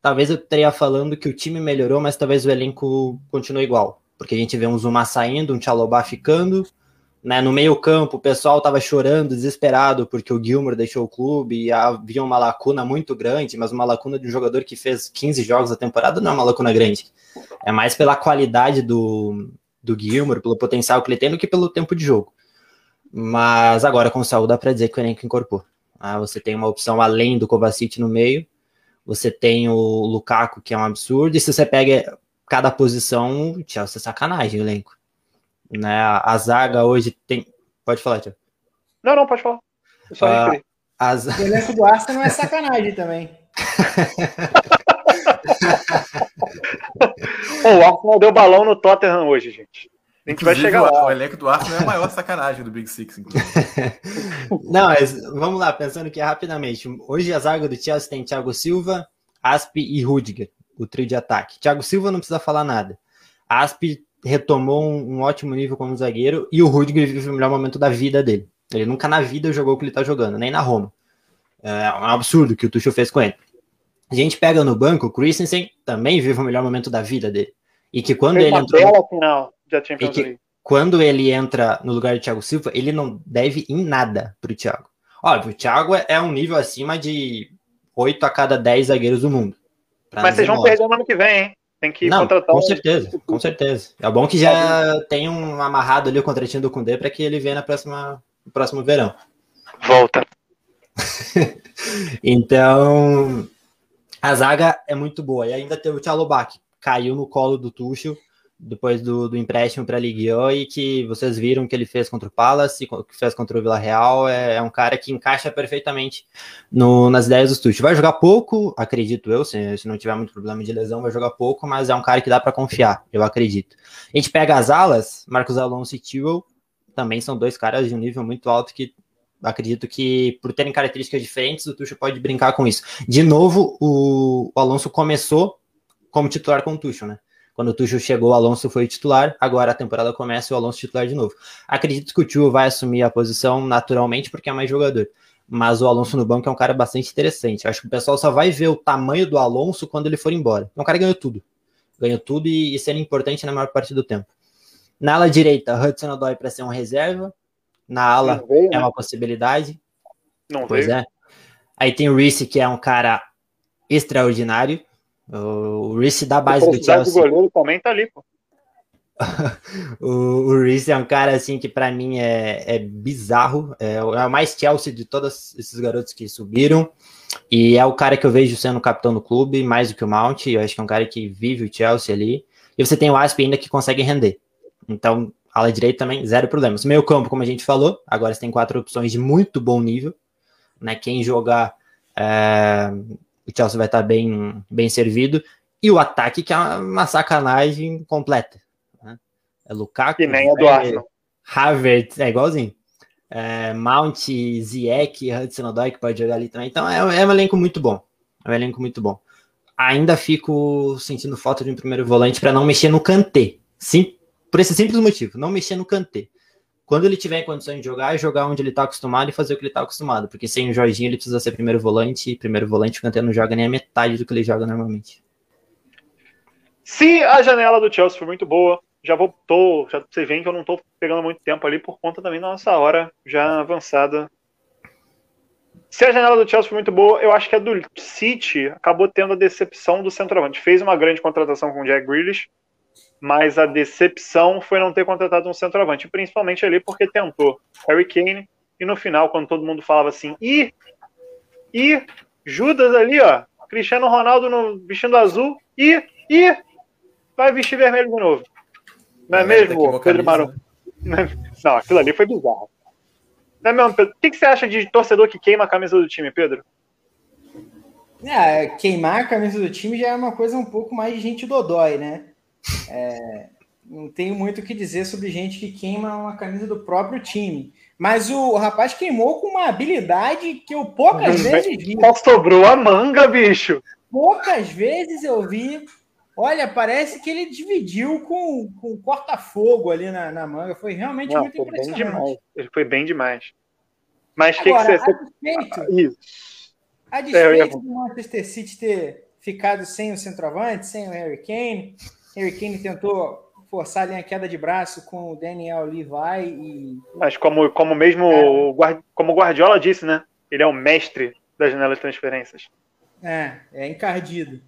talvez eu estaria falando que o time melhorou, mas talvez o elenco continue igual. Porque a gente vê um Zuma saindo, um Tchalobá ficando, né, no meio campo, o pessoal estava chorando, desesperado, porque o Gilmore deixou o clube e havia uma lacuna muito grande, mas uma lacuna de um jogador que fez 15 jogos da temporada não é uma lacuna grande. É mais pela qualidade do, do Gilmore, pelo potencial que ele tem, do que pelo tempo de jogo. Mas agora com o Saúl dá para dizer que o elenco incorporou. Ah, você tem uma opção além do Kovacic no meio, você tem o Lukaku, que é um absurdo, e se você pega cada posição, o Chelsea é sacanagem o elenco. Né? A, zaga hoje tem. Pode falar, Tiago. Não, não, pode falar. Eu só uh, as... O elenco do Arsenal não é sacanagem também. o Arsenal deu balão no Tottenham hoje, gente. A gente vai chegar lá. O elenco do Arsenal é a maior sacanagem do Big Six, Não, mas vamos lá, pensando aqui rapidamente. Hoje a zaga do Chelsea tem Thiago Silva, Asp e Rudiger, o trio de ataque. Thiago Silva não precisa falar nada. Asp retomou um, um, ótimo nível como zagueiro e o Rudiger vive o melhor momento da vida dele. Ele nunca na vida jogou o que ele tá jogando, nem na Roma. É um absurdo que o Tuchel fez com ele. A gente pega no banco, o Christensen também vive o melhor momento da vida dele. E que quando ele entrou... final da Champions League. Quando ele entra no lugar de Thiago Silva, ele não deve em nada pro Thiago. Óbvio, o Thiago é um nível acima de 8 a cada 10 zagueiros do mundo. Mas vocês vão perder no ano que vem, hein? Tem que não, contratar. Com certeza, com certeza. É bom que já tem um amarrado ali o contratinho do Kundê para que ele venha na próxima, no próximo verão. Volta. então, a zaga é muito boa. E ainda teve o Tchalobak, caiu no colo do Tuchel depois do, do empréstimo para a Ligue 1 e que vocês viram que ele fez contra o Palace, que fez contra o Vila Real, é, é, um cara que encaixa perfeitamente no, nas ideias do Tuchel. Vai jogar pouco, acredito eu, se, se não tiver muito problema de lesão, vai jogar pouco, mas é um cara que dá para confiar, eu acredito. A gente pega as alas, Marcos Alonso e Tewell, também são dois caras de um nível muito alto que acredito que por terem características diferentes, o Tuchel pode brincar com isso. De novo, o, o Alonso começou como titular com o Tuchel, né? Quando o Tuchel chegou, o Alonso foi titular. Agora a temporada começa e o Alonso titular de novo. Acredito que o Tuchel vai assumir a posição naturalmente porque é mais jogador. Mas o Alonso no banco é um cara bastante interessante. Acho que o pessoal só vai ver o tamanho do Alonso quando ele for embora. É um cara que ganhou tudo. Ganhou tudo e, e sendo importante na maior parte do tempo. Na ala direita, Hudson Odoi para ser um reserva. Na ala veio, é né? uma possibilidade. Não pois veio. é. Aí tem o Reese, que é um cara extraordinário. O Reese da base do Chelsea. O goleiro também tá ali, pô. o, o Reese é um cara assim que para mim é, é bizarro, é, é, o mais Chelsea de todos esses garotos que subiram e é o cara que eu vejo sendo capitão do clube mais do que o Mount. Eu acho que é um cara que vive o Chelsea ali. E você tem o Asp ainda que consegue render. Então, ala direita também zero problemas. Meio campo, como a gente falou, agora você tem quatro opções de muito bom nível, né? Quem jogar é, o Chelsea vai estar bem, bem servido. E o ataque, que é uma sacanagem completa. Né? É Lukaku, que nem é. Havertz, é igualzinho. É, Mount, Ziyech, Hudson Odoi, que pode jogar ali também. Então é, é um elenco muito bom. É um elenco muito bom. Ainda fico sentindo falta de um primeiro volante para não mexer no Kanté. Sim, por esse simples motivo, não mexer no Kanté. Quando ele tiver em condições de jogar, é jogar onde ele está acostumado e fazer o que ele está acostumado. Porque sem o Jorginho ele precisa ser primeiro volante, e primeiro volante o Kanté não joga nem a metade do que ele joga normalmente. Se a janela do Chelsea foi muito boa, já voltou, já vocês veem que eu não estou pegando muito tempo ali por conta também da nossa hora já avançada. Se a janela do Chelsea foi muito boa, eu acho que a do City acabou tendo a decepção do centroavante. Fez uma grande contratação com o Jack Grealish, mas a decepção foi não ter contratado um centroavante, principalmente ali porque tentou Harry Kane, e no final, quando todo mundo falava assim, e, e Judas ali, ó, Cristiano Ronaldo no, vestindo azul, e, e vai vestir vermelho de novo. Não é, é mesmo, Pedro Maru? Né? Não, aquilo ali foi bizarro. Não é mesmo, Pedro? O que, que você acha de torcedor que queima a camisa do time, Pedro? É, queimar a camisa do time já é uma coisa um pouco mais de gente dodói, né? É, não tenho muito o que dizer sobre gente que queima uma camisa do próprio time. Mas o rapaz queimou com uma habilidade que eu poucas vezes vi. Só sobrou a manga, bicho. Poucas vezes eu vi. Olha, parece que ele dividiu com, com corta-fogo ali na, na manga. Foi realmente não, muito foi impressionante. Bem demais. Ele foi bem demais. Mas o que, que você. a despeito, Isso. a É, eu ia- despeito do Manchester City ter ficado sem o centroavante, sem o Harry Kane, Harry Kane tentou forçar ali a queda de braço com o Daniel Levi e Mas como, como mesmo o Guard- como Guardiola disse, né? Ele é o mestre da janela de transferências. É, é encardido.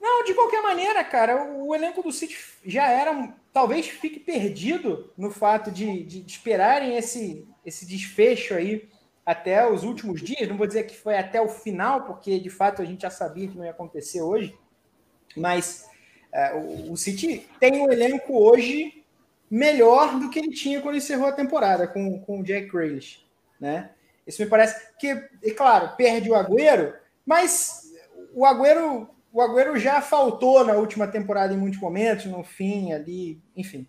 Não, de qualquer maneira, cara, o, o elenco do City já era. Talvez fique perdido no fato de, de esperarem esse, esse desfecho aí até os últimos dias. Não vou dizer que foi até o final, porque de fato a gente já sabia que não ia acontecer hoje. Mas é, o, o City tem um elenco hoje melhor do que ele tinha quando encerrou a temporada com, com o Jack Grealish, né? Isso me parece que, é claro, perde o Agüero, mas o Agüero, o Agüero já faltou na última temporada em muitos momentos, no fim ali, enfim.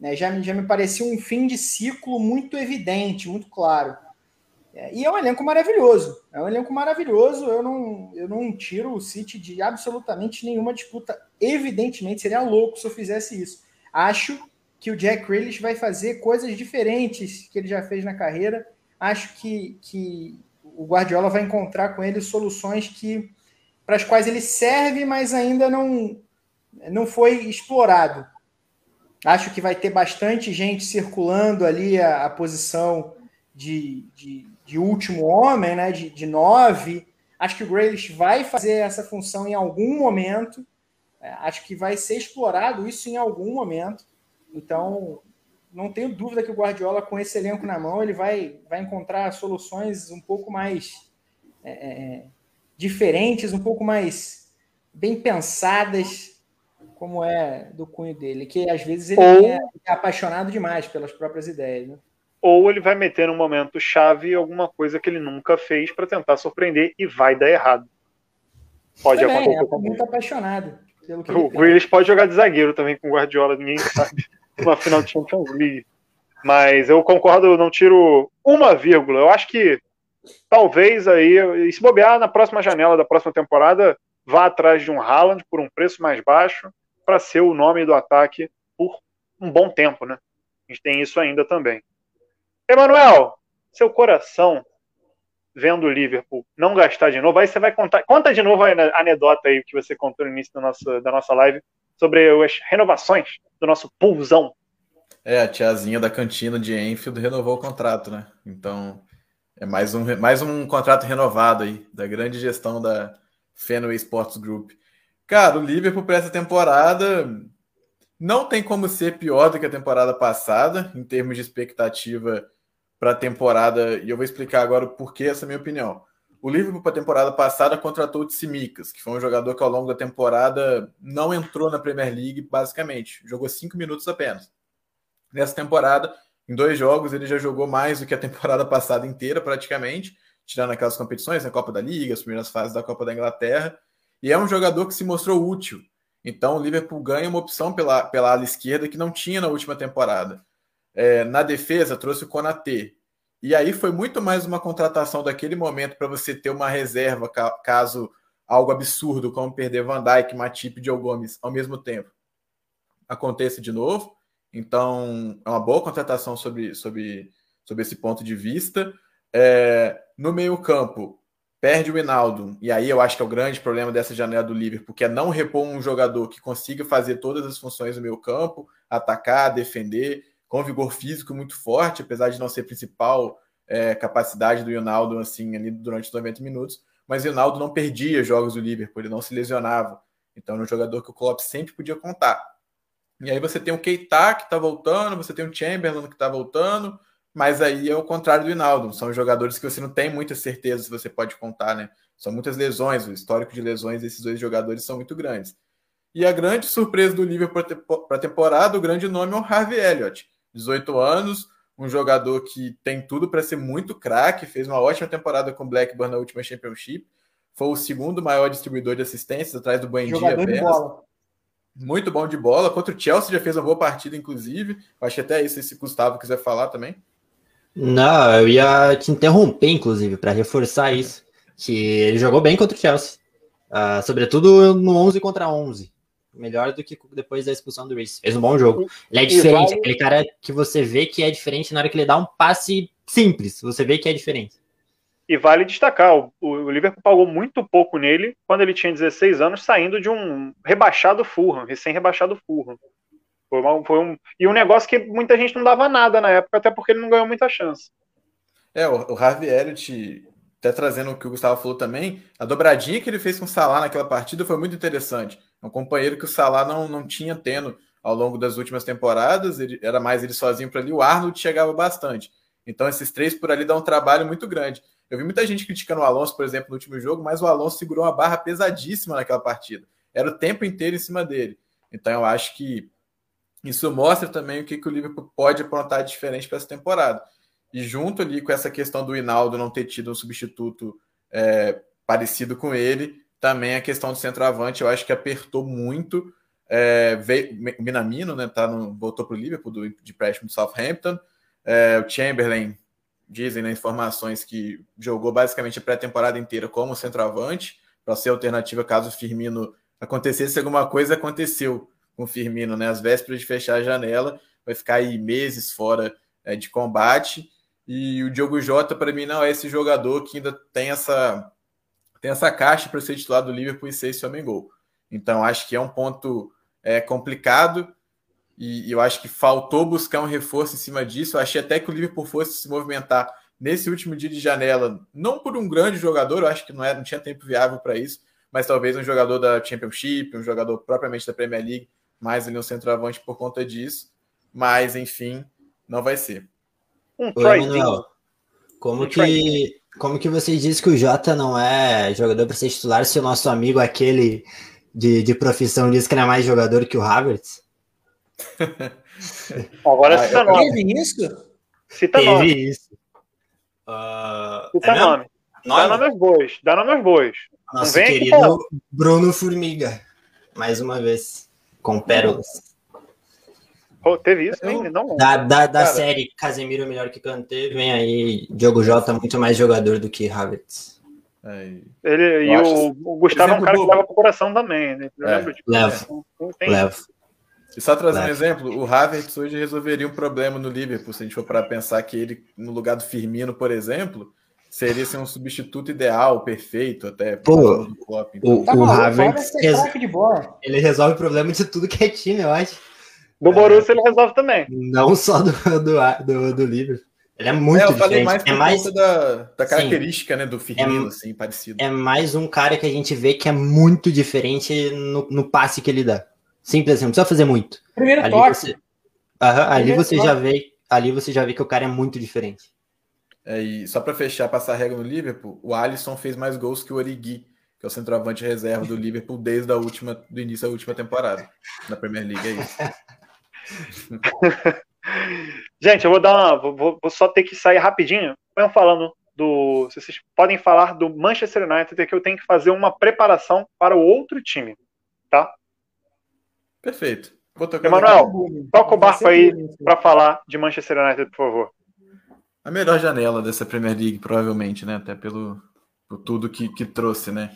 Né, já, já me parecia um fim de ciclo muito evidente, muito claro. É, e é um elenco maravilhoso. É um elenco maravilhoso. Eu não, eu não tiro o City de absolutamente nenhuma disputa. Evidentemente, seria louco se eu fizesse isso. Acho que o Jack Grealish vai fazer coisas diferentes que ele já fez na carreira. Acho que, que o Guardiola vai encontrar com ele soluções que para as quais ele serve, mas ainda não, não foi explorado. Acho que vai ter bastante gente circulando ali a, a posição de, de, de último homem, né? De, de nove. Acho que o Grealish vai fazer essa função em algum momento. É, acho que vai ser explorado isso em algum momento. Então, não tenho dúvida que o Guardiola, com esse elenco na mão, ele vai, vai encontrar soluções um pouco mais é, é, diferentes, um pouco mais bem pensadas, como é do cunho dele, que às vezes ele Ou- é, é apaixonado demais pelas próprias ideias. Né? Ou ele vai meter num momento chave alguma coisa que ele nunca fez para tentar surpreender e vai dar errado. Pode Também, acontecer é muito apaixonado pelo que O. Grealish pode jogar de zagueiro também com o Guardiola, ninguém sabe. Uma final de Champions League. Mas eu concordo, eu não tiro uma vírgula. Eu acho que talvez aí, e se bobear na próxima janela da próxima temporada, vá atrás de um Haaland por um preço mais baixo para ser o nome do ataque por um bom tempo, né? A gente tem isso ainda também. Emanuel, seu coração vendo o Liverpool não gastar de novo, aí você vai contar. Conta de novo a anedota aí que você contou no início da nossa, da nossa live sobre as renovações do nosso pulzão. É, a tiazinha da cantina de Enfield renovou o contrato, né? Então, é mais um, mais um contrato renovado aí, da grande gestão da Fenway Sports Group. Cara, o Liverpool para essa temporada não tem como ser pior do que a temporada passada, em termos de expectativa para a temporada, e eu vou explicar agora o porquê essa é a minha opinião. O Liverpool para a temporada passada contratou o Tsimikas, que foi um jogador que ao longo da temporada não entrou na Premier League, basicamente. Jogou cinco minutos apenas. Nessa temporada, em dois jogos, ele já jogou mais do que a temporada passada inteira, praticamente, tirando aquelas competições, a Copa da Liga, as primeiras fases da Copa da Inglaterra. E é um jogador que se mostrou útil. Então, o Liverpool ganha uma opção pela, pela ala esquerda que não tinha na última temporada. É, na defesa, trouxe o Konatê. E aí foi muito mais uma contratação daquele momento para você ter uma reserva caso algo absurdo, como perder Van Dijk, Matip e Joe Gomes ao mesmo tempo aconteça de novo. Então, é uma boa contratação sobre, sobre, sobre esse ponto de vista. É, no meio-campo, perde o Hinaldo, e aí eu acho que é o grande problema dessa janela do Liverpool, que é não repor um jogador que consiga fazer todas as funções do meio-campo, atacar, defender, com vigor físico muito forte, apesar de não ser principal é, capacidade do Ronaldo assim ali durante os 90 minutos, mas o Ronaldo não perdia jogos do Liverpool, ele não se lesionava. Então, era um jogador que o Klopp sempre podia contar. E aí você tem o Keita que está voltando, você tem o Chamberlain que está voltando, mas aí é o contrário do Hinaldo. São jogadores que você não tem muita certeza se você pode contar, né? São muitas lesões, o histórico de lesões desses dois jogadores são muito grandes. E a grande surpresa do Liverpool para a temporada, o grande nome é o Harvey Elliott, 18 anos, um jogador que tem tudo para ser muito craque, fez uma ótima temporada com o Blackburn na última Championship, foi o segundo maior distribuidor de assistências atrás do Buendia Jogador de bola. Muito bom de bola. Contra o Chelsea já fez uma boa partida, inclusive. Acho que até isso, se Gustavo quiser falar também. Não, eu ia te interromper, inclusive, para reforçar isso. Que ele jogou bem contra o Chelsea. Uh, sobretudo no 11 contra 11. Melhor do que depois da expulsão do Reece. Fez um bom jogo. Ele é diferente, aquele cara que você vê que é diferente na hora que ele dá um passe simples, você vê que é diferente. E vale destacar, o, o Liverpool pagou muito pouco nele quando ele tinha 16 anos, saindo de um rebaixado Fulham, recém-rebaixado Fulham. Foi, uma, foi um, e um negócio que muita gente não dava nada na época, até porque ele não ganhou muita chance. É, o, o Harvey Elliott, até trazendo o que o Gustavo falou também, a dobradinha que ele fez com o Salah naquela partida foi muito interessante. Um companheiro que o Salah não, não tinha tendo ao longo das últimas temporadas, ele, era mais ele sozinho para ali, o Arnold chegava bastante. Então esses três por ali dão um trabalho muito grande. Eu vi muita gente criticando o Alonso, por exemplo, no último jogo, mas o Alonso segurou uma barra pesadíssima naquela partida. Era o tempo inteiro em cima dele. Então eu acho que isso mostra também o que, que o Liverpool pode aprontar diferente para essa temporada. E junto ali com essa questão do Hinaldo não ter tido um substituto é, parecido com ele, também a questão do centroavante eu acho que apertou muito. É, veio, Minamino né, tá no, voltou para o Liverpool do, de empréstimo do Southampton. É, o Chamberlain dizem né, informações que jogou basicamente a pré-temporada inteira como centroavante, para ser alternativa caso o Firmino acontecesse alguma coisa, aconteceu com o Firmino, né? Às vésperas de fechar a janela, vai ficar aí meses fora é, de combate. E o Diogo Jota, para mim, não é esse jogador que ainda tem essa, tem essa caixa para ser titular do Liverpool e ser esse homem gol. Então, acho que é um ponto é, complicado e, eu acho que faltou buscar um reforço em cima disso. Eu achei até que o Liverpool fosse se movimentar nesse último dia de janela, não por um grande jogador, eu acho que não, era, não tinha tempo viável para isso, mas talvez um jogador da Championship, um jogador propriamente da Premier League, mais ali um centroavante por conta disso. Mas, enfim, não vai ser. Um Oi, Manuel, como um que, como que você diz que o Jota não é jogador para ser titular se o nosso amigo aquele de, de profissão diz que não é mais jogador que o Havertz? Agora cita ah, nome. Teve isso? Cita Teve nome. isso. Uh, cita é nome. nome. Dá nome aos bois. Dá nome aos bois. Nosso querido aqui, Bruno Formiga. Mais uma vez. Com pérolas. Oh, teve isso, hein? Não, da, da, da série Casemiro melhor que Kanté, vem aí Diogo Jota muito mais jogador do que Havertz. Ele, e o, o, Gustavo é um cara que leva pro coração também, né? Eu é. lembro de... Levo. Levo. E só trazer um exemplo, o Havertz hoje resolveria um problema no Liverpool, se a gente for para pensar que ele, no lugar do Firmino, por exemplo, seria ser um substituto ideal, perfeito, até Pô, do Klopp. Então. O, tá o Havertz ele resolve o problema de tudo que é time, eu acho. Do Borussia ele resolve também. Não só do, do, do, do Liverpool. Ele é muito é, eu falei diferente. mais por é mais da, da característica, Sim. né, do Firmino, é, assim, parecido. É mais um cara que a gente vê que é muito diferente no, no passe que ele dá. Simples assim, não precisa fazer muito. Primeiro ali toque. Você, ali você já vê, ali você já vê que o cara é muito diferente. É, e só para fechar, passar a regra no Liverpool, o Alisson fez mais gols que o Origi, que é o centroavante reserva do Liverpool desde a última, do início da última temporada na Premier League, é isso. Gente, eu vou dar uma, vou, vou, só ter que sair rapidinho. Vamos falando do, vocês podem falar do Manchester United que eu tenho que fazer uma preparação para o outro time, tá? Perfeito. Emanuel, toca o barco aí para falar de Manchester United, por favor. A melhor janela dessa Premier League, provavelmente, né? Até pelo por tudo que, que trouxe, né?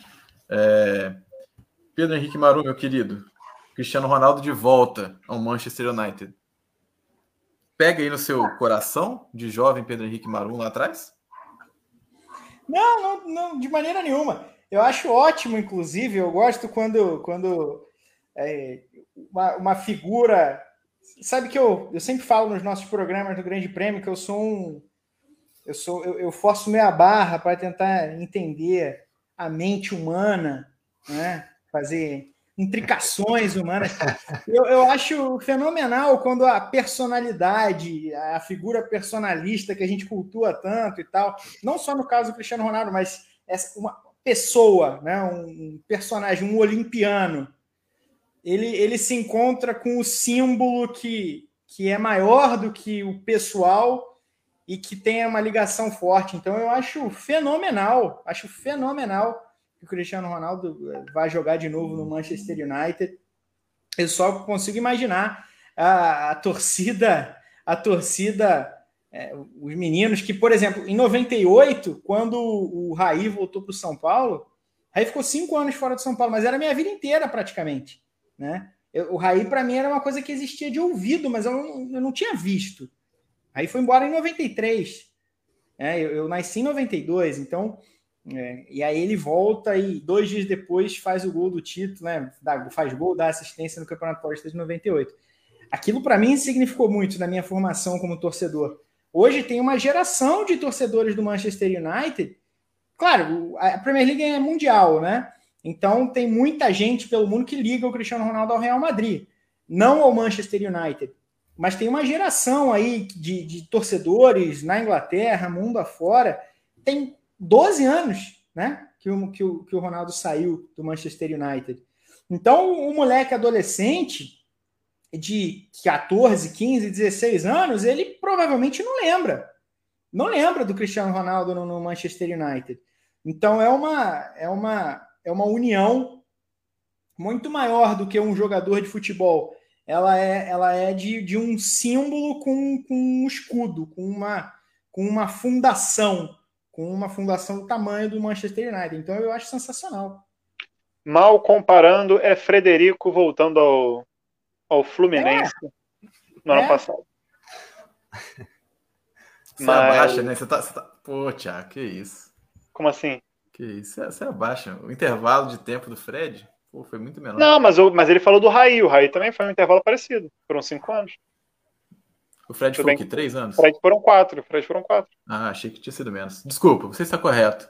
É... Pedro Henrique Maru, meu querido. Cristiano Ronaldo de volta ao Manchester United. Pega aí no seu coração de jovem Pedro Henrique Marum lá atrás? Não, não, não, de maneira nenhuma. Eu acho ótimo, inclusive, eu gosto quando, quando é, uma, uma figura. Sabe que eu, eu sempre falo nos nossos programas do Grande Prêmio que eu sou um. Eu, sou, eu, eu forço meia barra para tentar entender a mente humana, né? fazer intricações humanas. Eu, eu acho fenomenal quando a personalidade, a figura personalista que a gente cultua tanto e tal, não só no caso do Cristiano Ronaldo, mas essa, uma pessoa, né? um personagem, um olimpiano, ele, ele se encontra com o símbolo que, que é maior do que o pessoal e que tem uma ligação forte. Então eu acho fenomenal, acho fenomenal que o Cristiano Ronaldo eh, vai jogar de novo no Manchester United. Eu só consigo imaginar a, a torcida, a torcida, é, os meninos que, por exemplo, em 98, quando o Raí voltou para o São Paulo, Raí ficou cinco anos fora de São Paulo, mas era minha vida inteira praticamente. Né? Eu, o Raí, para mim, era uma coisa que existia de ouvido, mas eu não, eu não tinha visto. Aí foi embora em 93. É, eu, eu nasci em 92, então. É, e aí ele volta e dois dias depois faz o gol do título, né? Dá, faz gol, dá assistência no Campeonato Paulista de 98. Aquilo para mim significou muito na minha formação como torcedor. Hoje tem uma geração de torcedores do Manchester United. Claro, a Premier League é mundial, né? Então tem muita gente pelo mundo que liga o Cristiano Ronaldo ao Real Madrid, não ao Manchester United. Mas tem uma geração aí de, de torcedores na Inglaterra, mundo afora, tem 12 anos, né? Que o, que, o, que o Ronaldo saiu do Manchester United. Então, o moleque adolescente de 14, 15, 16 anos, ele provavelmente não lembra. Não lembra do Cristiano Ronaldo no, no Manchester United. Então, é uma, é uma é uma união muito maior do que um jogador de futebol. Ela é, ela é de, de um símbolo com, com um escudo, com uma, com uma fundação, com uma fundação do tamanho do Manchester United. Então eu acho sensacional. Mal comparando, é Frederico voltando ao, ao Fluminense é. no ano é. passado. Você Mas... abaixa, né? Você tá, você tá... Pô, Tiago, que isso? Como assim? Que isso, você abaixa. O intervalo de tempo do Fred pô, foi muito menor. Não, mas, o, mas ele falou do Raí. O Raí também foi um intervalo parecido. Foram cinco anos. O Fred foi o quê? Três anos? O Fred foram quatro. O Fred foram quatro. Ah, achei que tinha sido menos. Desculpa, você está correto.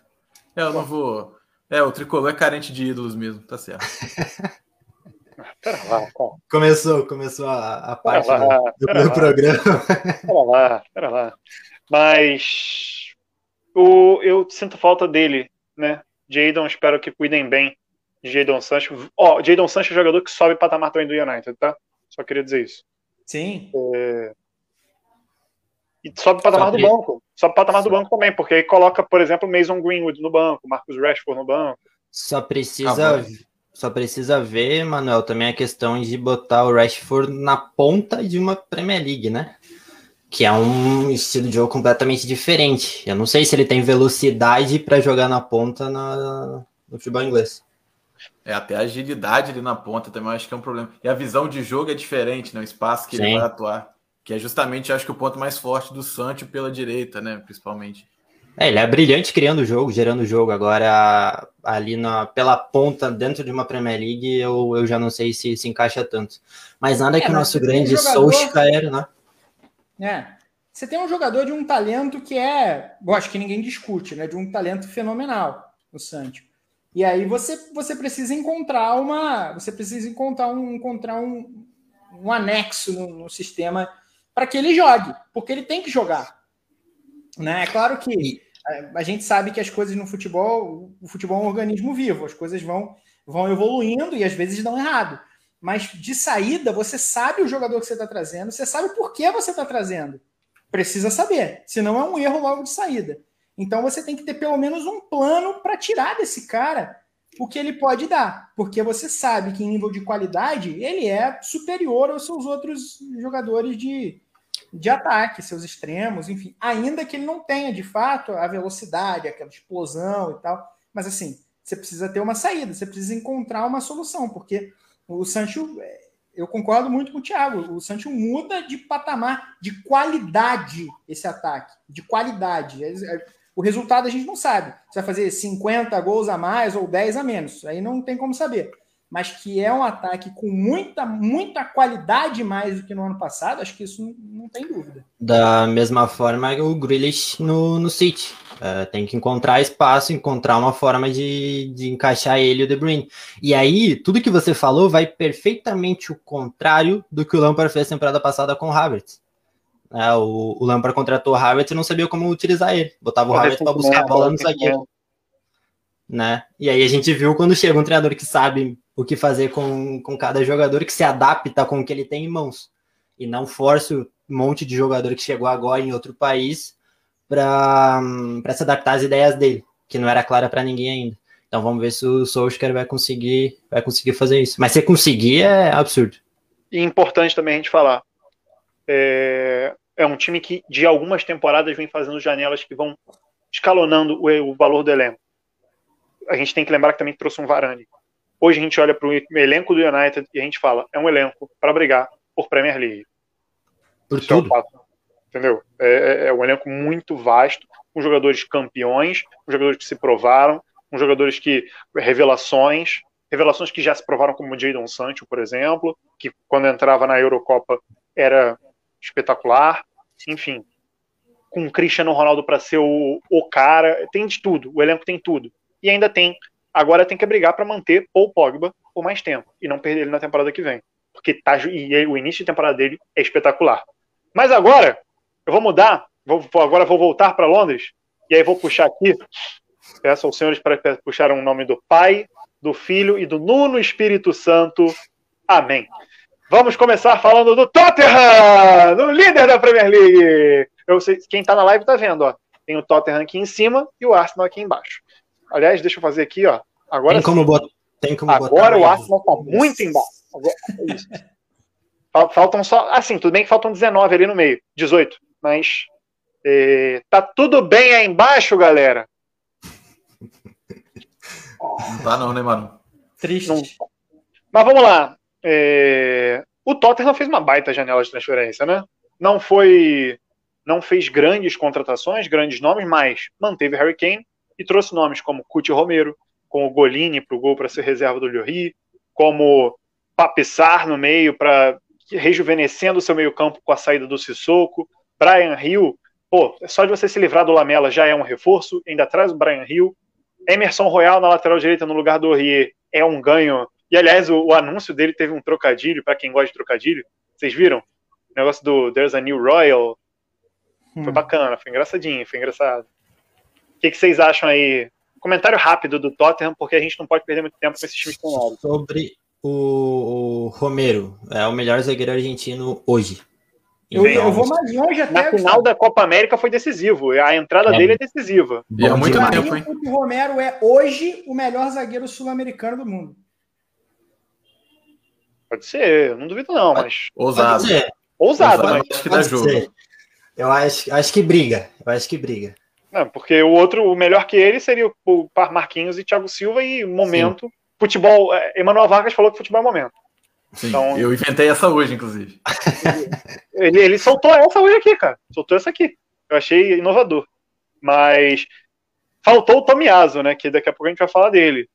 É, eu não vou. É, o tricolor é carente de ídolos mesmo, tá certo. Pera lá, cara. Começou, começou a, a parte lá, do, do lá. programa. Pera lá, pera lá. Mas o, eu sinto falta dele né? Jadon, espero que cuidem bem de Jadon Sancho. Ó, oh, Jadon Sancho é jogador que sobe patamar também do United, tá? Só queria dizer isso. Sim. É... E sobe patamar do banco. Sobe patamar do banco também, porque aí coloca, por exemplo, Mason Greenwood no banco, Marcus Rashford no banco. Só precisa, ah, só precisa ver, Manuel, também a questão de botar o Rashford na ponta de uma Premier League, né? que é um estilo de jogo completamente diferente. Eu não sei se ele tem velocidade para jogar na ponta na, no futebol inglês. É, até a agilidade ali na ponta também eu acho que é um problema. E a visão de jogo é diferente, né? O espaço que Sim. ele vai atuar. Que é justamente, acho que o ponto mais forte do Sancho pela direita, né? Principalmente. É, ele é brilhante criando o jogo, gerando o jogo. Agora, ali na, pela ponta, dentro de uma Premier League, eu, eu já não sei se se encaixa tanto. Mas nada é, que o nosso grande jogador... Solskjaer, né? É. Você tem um jogador de um talento que é, eu acho que ninguém discute, né? De um talento fenomenal, o Sancho. E aí você, você precisa encontrar uma, você precisa encontrar um, encontrar um, um anexo no, no sistema para que ele jogue, porque ele tem que jogar. Né? É claro que a gente sabe que as coisas no futebol, o futebol é um organismo vivo, as coisas vão, vão evoluindo e às vezes dão errado. Mas de saída, você sabe o jogador que você está trazendo, você sabe por que você está trazendo. Precisa saber, senão é um erro logo de saída. Então você tem que ter pelo menos um plano para tirar desse cara o que ele pode dar, porque você sabe que em nível de qualidade ele é superior aos seus outros jogadores de, de ataque, seus extremos, enfim, ainda que ele não tenha de fato a velocidade, aquela explosão e tal, mas assim, você precisa ter uma saída, você precisa encontrar uma solução, porque o Sancho, é, eu concordo muito com o Thiago. O Sancho muda de patamar, de qualidade esse ataque. De qualidade. É, é, o resultado a gente não sabe. Se vai fazer 50 gols a mais ou 10 a menos. Aí não tem como saber. Mas que é um ataque com muita, muita qualidade mais do que no ano passado, acho que isso não, não tem dúvida. Da mesma forma o Grealish no, no City. Uh, tem que encontrar espaço, encontrar uma forma de, de encaixar ele e o De Bruyne. E aí, tudo que você falou vai perfeitamente o contrário do que o Lampard fez temporada passada com o Havertz. É, o, o Lampard contratou o Havertz e não sabia como utilizar ele. Botava o Havertz para buscar a bola no zagueiro. Né? E aí a gente viu quando chega um treinador que sabe o que fazer com, com cada jogador, que se adapta com o que ele tem em mãos. E não força um monte de jogador que chegou agora em outro país para se adaptar às ideias dele, que não era clara para ninguém ainda. Então vamos ver se o Solskjaer vai conseguir, vai conseguir fazer isso. Mas se conseguir, é absurdo. E importante também a gente falar. É, é um time que de algumas temporadas vem fazendo janelas que vão escalonando o, o valor do elenco. A gente tem que lembrar que também trouxe um Varane. Hoje a gente olha para o elenco do United e a gente fala, é um elenco para brigar por Premier League. Por Isso tudo. É Entendeu? É, é, é um elenco muito vasto, com jogadores campeões, com jogadores que se provaram, com jogadores que. revelações, revelações que já se provaram como Jadon Sancho, por exemplo, que quando entrava na Eurocopa era espetacular, enfim, com o Cristiano Ronaldo para ser o, o cara, tem de tudo, o elenco tem tudo. E ainda tem, agora tem que brigar para manter Paul Pogba por mais tempo e não perder ele na temporada que vem, porque tá, e o início de temporada dele é espetacular. Mas agora, eu vou mudar, vou, agora vou voltar para Londres, e aí vou puxar aqui, peço aos senhores para puxar o nome do Pai, do Filho e do Nuno Espírito Santo. Amém. Vamos começar falando do Tottenham, no líder da Premier League. Eu sei, quem está na live está vendo, ó. Tem o Tottenham aqui em cima e o Arsenal aqui embaixo. Aliás, deixa eu fazer aqui, ó. Agora tem como, bot... tem como Agora o Arsenal está muito embaixo. Faltam só. Assim, tudo bem que faltam 19 ali no meio, 18. Mas. É, tá tudo bem aí embaixo, galera? Não tá, não, né, mano? Triste. Não... Mas vamos lá. É... O Tottenham fez uma baita janela de transferência, né? Não foi. Não fez grandes contratações, grandes nomes, mas manteve Harry Kane e trouxe nomes como Cuti Romero, como o Golini para o gol para ser reserva do Llori, como Papissar no meio para rejuvenescendo o seu meio-campo com a saída do Sissoko, Brian Hill, pô, só de você se livrar do Lamela já é um reforço, ainda traz o Brian Hill, Emerson Royal na lateral direita no lugar do Aurier é um ganho e, aliás, o, o anúncio dele teve um trocadilho, para quem gosta de trocadilho. Vocês viram? O negócio do There's a New Royal. Hum. Foi bacana, foi engraçadinho, foi engraçado. O que, que, vocês acham aí? Comentário rápido do Tottenham, porque a gente não pode perder muito tempo com esses times tão Sobre o, Romero, é o melhor zagueiro argentino hoje. Eu, eu, vou mais longe até. Na final da Copa América foi decisivo. A entrada é. dele é decisiva. E é muito tempo, hein? O Romero é hoje o melhor zagueiro sul-americano do mundo. Pode ser, não duvido não, mas. Ousado. Ousado, mas. Acho que dá jogo. Ser. Eu acho, acho que briga. Eu acho que briga. Não, porque o outro, o melhor que ele seria o Marquinhos e Thiago Silva e momento. Sim. Futebol. É, Emanuel Vargas falou que futebol é momento. Sim, então, eu inventei essa hoje, inclusive. Ele, ele soltou essa hoje aqui, cara. Soltou essa aqui. Eu achei inovador. Mas faltou o Tomiaso, né? Que daqui a pouco a gente vai falar dele.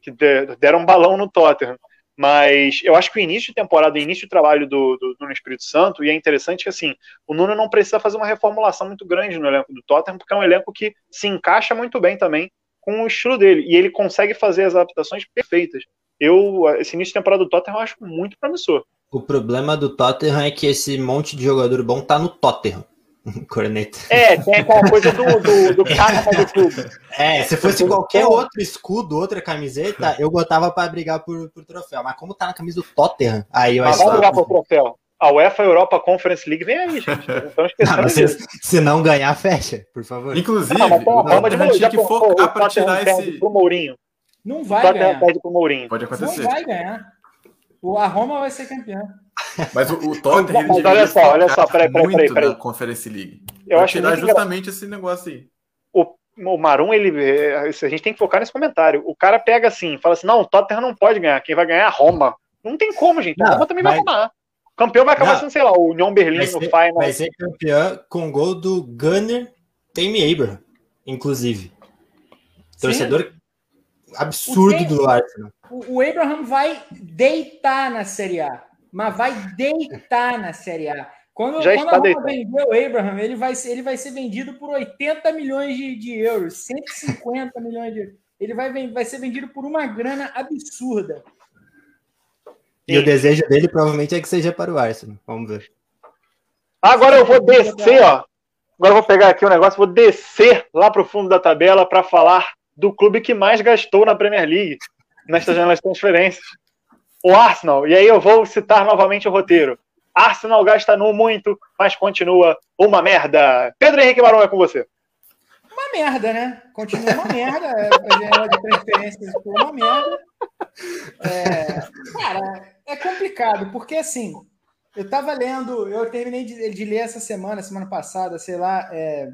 Que deram um balão no Tottenham. Mas eu acho que o início de temporada, o início de trabalho do, do, do Espírito Santo, e é interessante que assim, o Nuno não precisa fazer uma reformulação muito grande no elenco do Tottenham, porque é um elenco que se encaixa muito bem também com o estilo dele. E ele consegue fazer as adaptações perfeitas. Eu, esse início de temporada do Tottenham eu acho muito promissor. O problema do Tottenham é que esse monte de jogador bom tá no Tottenham. Corneta. É, tem aquela coisa do, do, do cara do clube. É, se fosse qualquer outro escudo, outra camiseta, eu botava para brigar por, por troféu. Mas como tá na camisa do Tottenham, aí eu acho. Mas brigar por troféu. A UEFA Europa Conference League vem aí, gente. Não, se, se, não ganhar, fecha, por favor. Inclusive, não, mas tem uma que focar para tirar esse. Pro Mourinho. Não vai ganhar. Perde pro Mourinho. Pode acontecer. Não vai ganhar. O a Roma vai ser campeão. Mas o, o Tottenham Mas olha só, olha só, peraí, peraí, peraí, peraí. Conference League. Eu acho tirar justamente esse negócio aí. O, o Marum, ele, é, a gente tem que focar nesse comentário. O cara pega assim, fala assim, não, o Tottenham não pode ganhar, quem vai ganhar é a Roma. Não tem como, gente. Não, a Roma também vai ganhar. O campeão vai acabar não, sendo, sei lá, o União Berlim no final. Vai ser campeão com gol do Gunner Tammy Abraham, inclusive. Sim. Torcedor absurdo do Arsenal. O, Abraham vai deitar na Série A, mas vai deitar na Série A. Quando, Já quando a Roma vender o Abraham, ele vai, ser, ele vai ser vendido por 80 milhões de, de euros, 150 milhões de euros. Ele vai, vai ser vendido por uma grana absurda. E Sim. o desejo dele provavelmente é que seja para o Arsenal. Vamos ver. Agora eu vou descer, ó. Agora eu vou pegar aqui o um negócio, vou descer lá para o fundo da tabela para falar do clube que mais gastou na Premier League nesta janela de transferências. O Arsenal. E aí eu vou citar novamente o roteiro. Arsenal gasta no muito, mas continua uma merda. Pedro Henrique Barão é com você. Uma merda, né? Continua uma merda. É, a janela de transferências foi uma merda. É, cara, é complicado, porque assim, eu tava lendo, eu terminei de, de ler essa semana, semana passada, sei lá, é,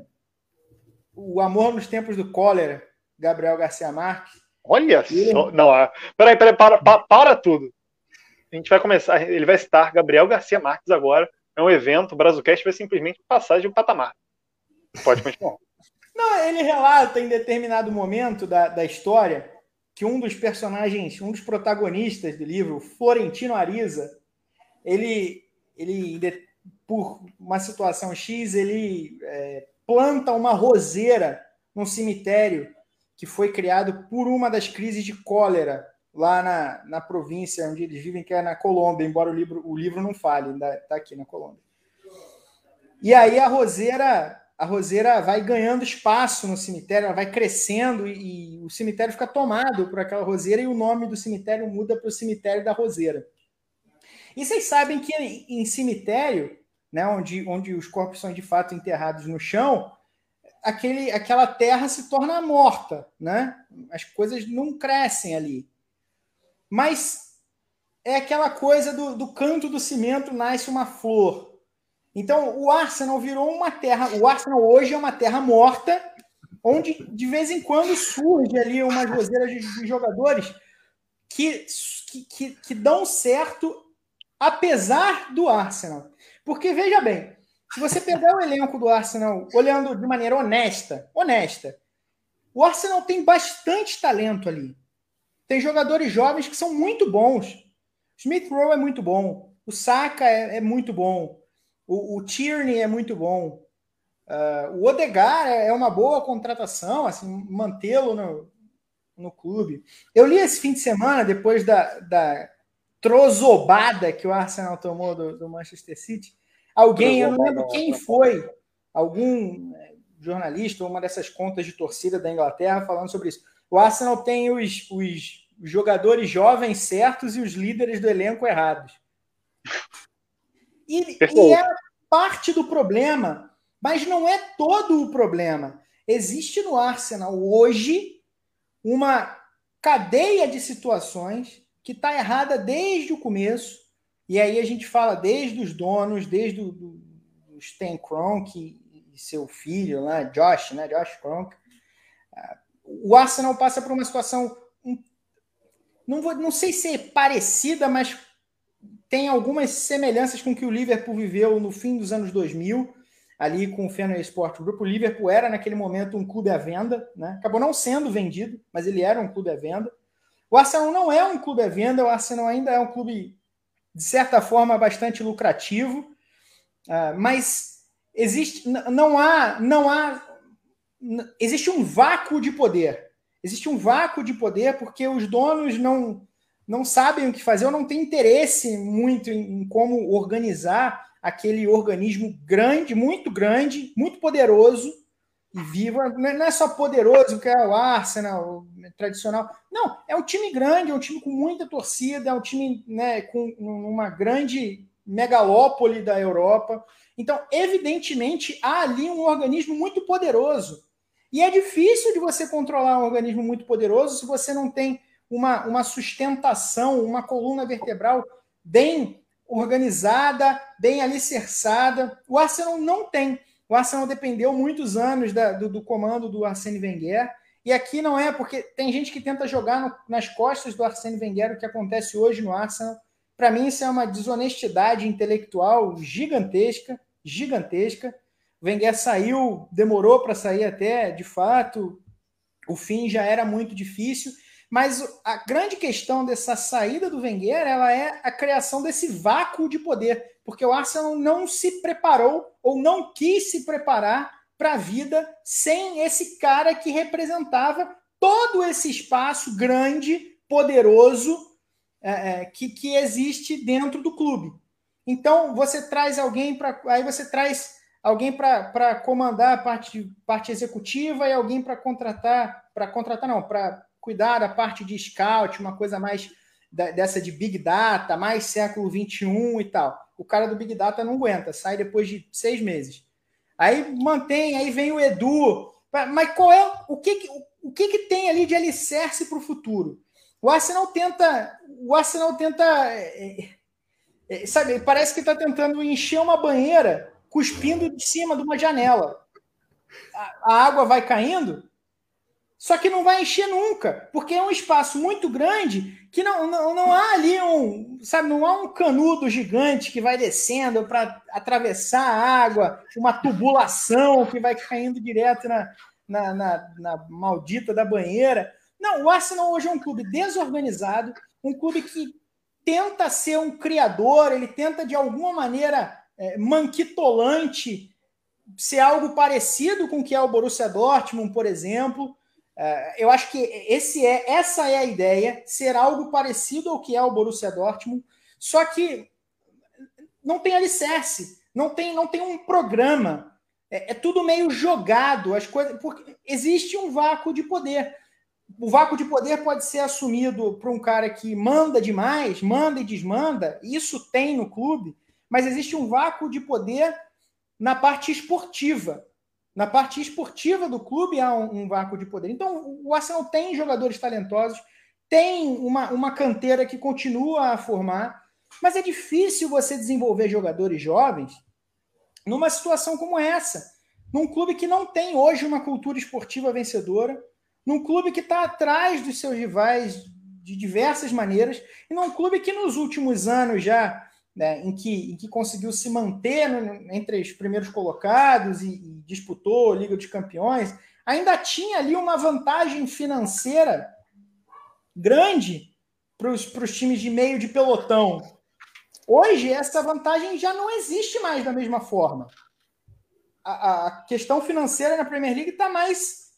O Amor nos Tempos do Cólera, Gabriel Garcia Marques. Olha só. Não, peraí, peraí, para, para, para tudo. A gente vai começar. Ele vai citar Gabriel Garcia Marques agora é um evento, o Brazucast vai simplesmente passar de um patamar. Pode continuar. Não, ele relata em determinado momento da, da história que um dos personagens, um dos protagonistas do livro, Florentino Ariza, ele, ele por uma situação X, ele é, planta uma roseira num cemitério que foi criado por uma das crises de cólera lá na, na província onde eles vivem, que é na Colômbia, embora o livro, o livro não fale, ainda está aqui na Colômbia. E aí a roseira a roseira vai ganhando espaço no cemitério, ela vai crescendo e, e o cemitério fica tomado por aquela roseira e o nome do cemitério muda para o cemitério da roseira. E vocês sabem que em, em cemitério, né, onde, onde os corpos são de fato enterrados no chão, aquele, aquela terra se torna morta, né? As coisas não crescem ali. Mas é aquela coisa do, do canto do cimento nasce uma flor. Então, o Arsenal virou uma terra. O Arsenal hoje é uma terra morta, onde de vez em quando surge ali umas roseiras de, de jogadores que, que, que, dão certo, apesar do Arsenal. Porque, veja bem, se você pegar o elenco do Arsenal olhando de maneira honesta, honesta, o Arsenal tem bastante talento ali. Tem jogadores jovens que são muito bons. Smith Rowe é muito bom. O Saka é, é muito bom. O, o Tierney é muito bom. Uh, o Odegar é, é uma boa contratação, assim, mantê-lo no, no clube. Eu li esse fim de semana, depois da, da trozobada que o Arsenal tomou do, do Manchester City. Alguém, eu não lembro quem foi, algum é, jornalista ou uma dessas contas de torcida da Inglaterra falando sobre isso. O Arsenal tem os, os jogadores jovens certos e os líderes do elenco errados. E, e é parte do problema, mas não é todo o problema. Existe no Arsenal hoje uma cadeia de situações que está errada desde o começo. E aí a gente fala desde os donos, desde o do, Stan Kroenke e seu filho lá, Josh, né? Josh Kroenke. O Arsenal passa por uma situação não, vou, não sei se é parecida, mas tem algumas semelhanças com o que o Liverpool viveu no fim dos anos 2000, ali com o Fenway Sport Group. O Liverpool era, naquele momento, um clube à venda, né? acabou não sendo vendido, mas ele era um clube à venda. O Arsenal não é um clube à venda, o Arsenal ainda é um clube, de certa forma, bastante lucrativo, uh, mas existe, não há, não há, existe um vácuo de poder. Existe um vácuo de poder porque os donos não não sabem o que fazer ou não têm interesse muito em, em como organizar aquele organismo grande, muito grande, muito poderoso e vivo. Não é só poderoso, que é o Arsenal tradicional. Não, é um time grande, é um time com muita torcida, é um time né, com uma grande megalópole da Europa. Então, evidentemente, há ali um organismo muito poderoso. E é difícil de você controlar um organismo muito poderoso se você não tem uma, uma sustentação, uma coluna vertebral bem organizada, bem alicerçada. O Arsenal não tem. O Arsenal dependeu muitos anos da, do, do, comando do Arsene Wenger. E aqui não é, porque tem gente que tenta jogar no, nas costas do Arsene Wenger o que acontece hoje no Arsenal. Para mim, isso é uma desonestidade intelectual gigantesca, gigantesca. O Wenger saiu, demorou para sair até, de fato, o fim já era muito difícil. Mas a grande questão dessa saída do Wenger ela é a criação desse vácuo de poder, porque o Arsenal não se preparou ou não quis se preparar para a vida sem esse cara que representava todo esse espaço grande, poderoso é, é que, que existe dentro do clube. Então você traz alguém para aí você traz alguém para comandar a parte, parte executiva e alguém para contratar para contratar não para cuidar da parte de scout, uma coisa mais da, dessa de Big Data, mais século 21 e tal. O cara do Big Data não aguenta, sai depois de seis meses. Aí mantém, aí vem o Edu. Mas qual é o que, o que, que tem ali de alicerce para o futuro? O Arsenal tenta. O Arsenal tenta. É, é, sabe, parece que está tentando encher uma banheira cuspindo de cima de uma janela. A, a água vai caindo, Só que não vai encher nunca, porque é um espaço muito grande que não, não, não há ali um, sabe, não há um canudo gigante que vai descendo para atravessar a água, uma tubulação que vai caindo direto na, na, na, na maldita da banheira. Não, o Arsenal hoje é um clube desorganizado, um clube que tenta ser um criador, ele tenta de alguma maneira é, manquitolante ser algo parecido com o que é o Borussia Dortmund, por exemplo. É, eu acho que esse é, essa é a ideia, ser algo parecido ao que é o Borussia Dortmund, só que não tem alicerce, não tem, não tem um programa, é, é tudo meio jogado, as coisas, porque existe um vácuo de poder. O vácuo de poder pode ser assumido por um cara que manda demais, manda e desmanda, isso tem no clube, mas existe um vácuo de poder na parte esportiva. Na parte esportiva do clube há um, um, vácuo de poder. Então, o Arsenal tem jogadores talentosos, tem uma, uma canteira que continua a formar, mas é difícil você desenvolver jogadores jovens numa situação como essa. Num clube que não tem hoje uma cultura esportiva vencedora, num clube que está atrás dos seus rivais de diversas maneiras, e num clube que nos últimos anos já né, em, que, em que conseguiu se manter no, entre os primeiros colocados e, e disputou a Liga dos Campeões, ainda tinha ali uma vantagem financeira grande para os times de meio de pelotão. Hoje, essa vantagem já não existe mais da mesma forma. A, a questão financeira na Premier League está mais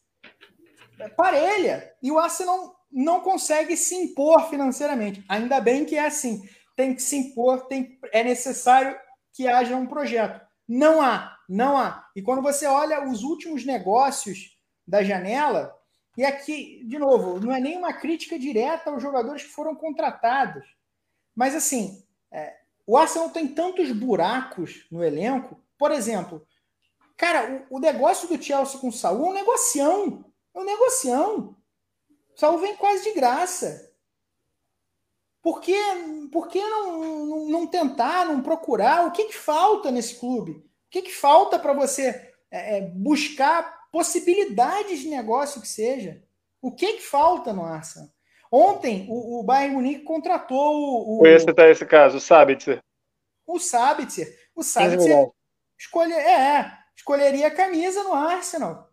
parelha e o Arsenal não consegue se impor financeiramente. Ainda bem que é assim tem que se impor, tem, é necessário que haja um projeto. Não há, não há. E quando você olha os últimos negócios da janela, e aqui, de novo, não é nenhuma crítica direta aos jogadores que foram contratados, mas assim, é, o Arsenal tem tantos buracos no elenco. Por exemplo, cara, o, o negócio do Chelsea com o Saul é um negocião. É um negocião. O Saul vem quase de graça. Por que, por que não, não, não tentar, não procurar? O que, que falta nesse clube? O que, que falta para você é, é, buscar possibilidades de negócio que seja? O que, que falta no Arsenal? Ontem, o, o Bayern Munique contratou o. o esse, tá esse caso, o Sabitzer. O Sabitzer. O Sabitzer escolhe, é, escolheria a camisa no Arsenal.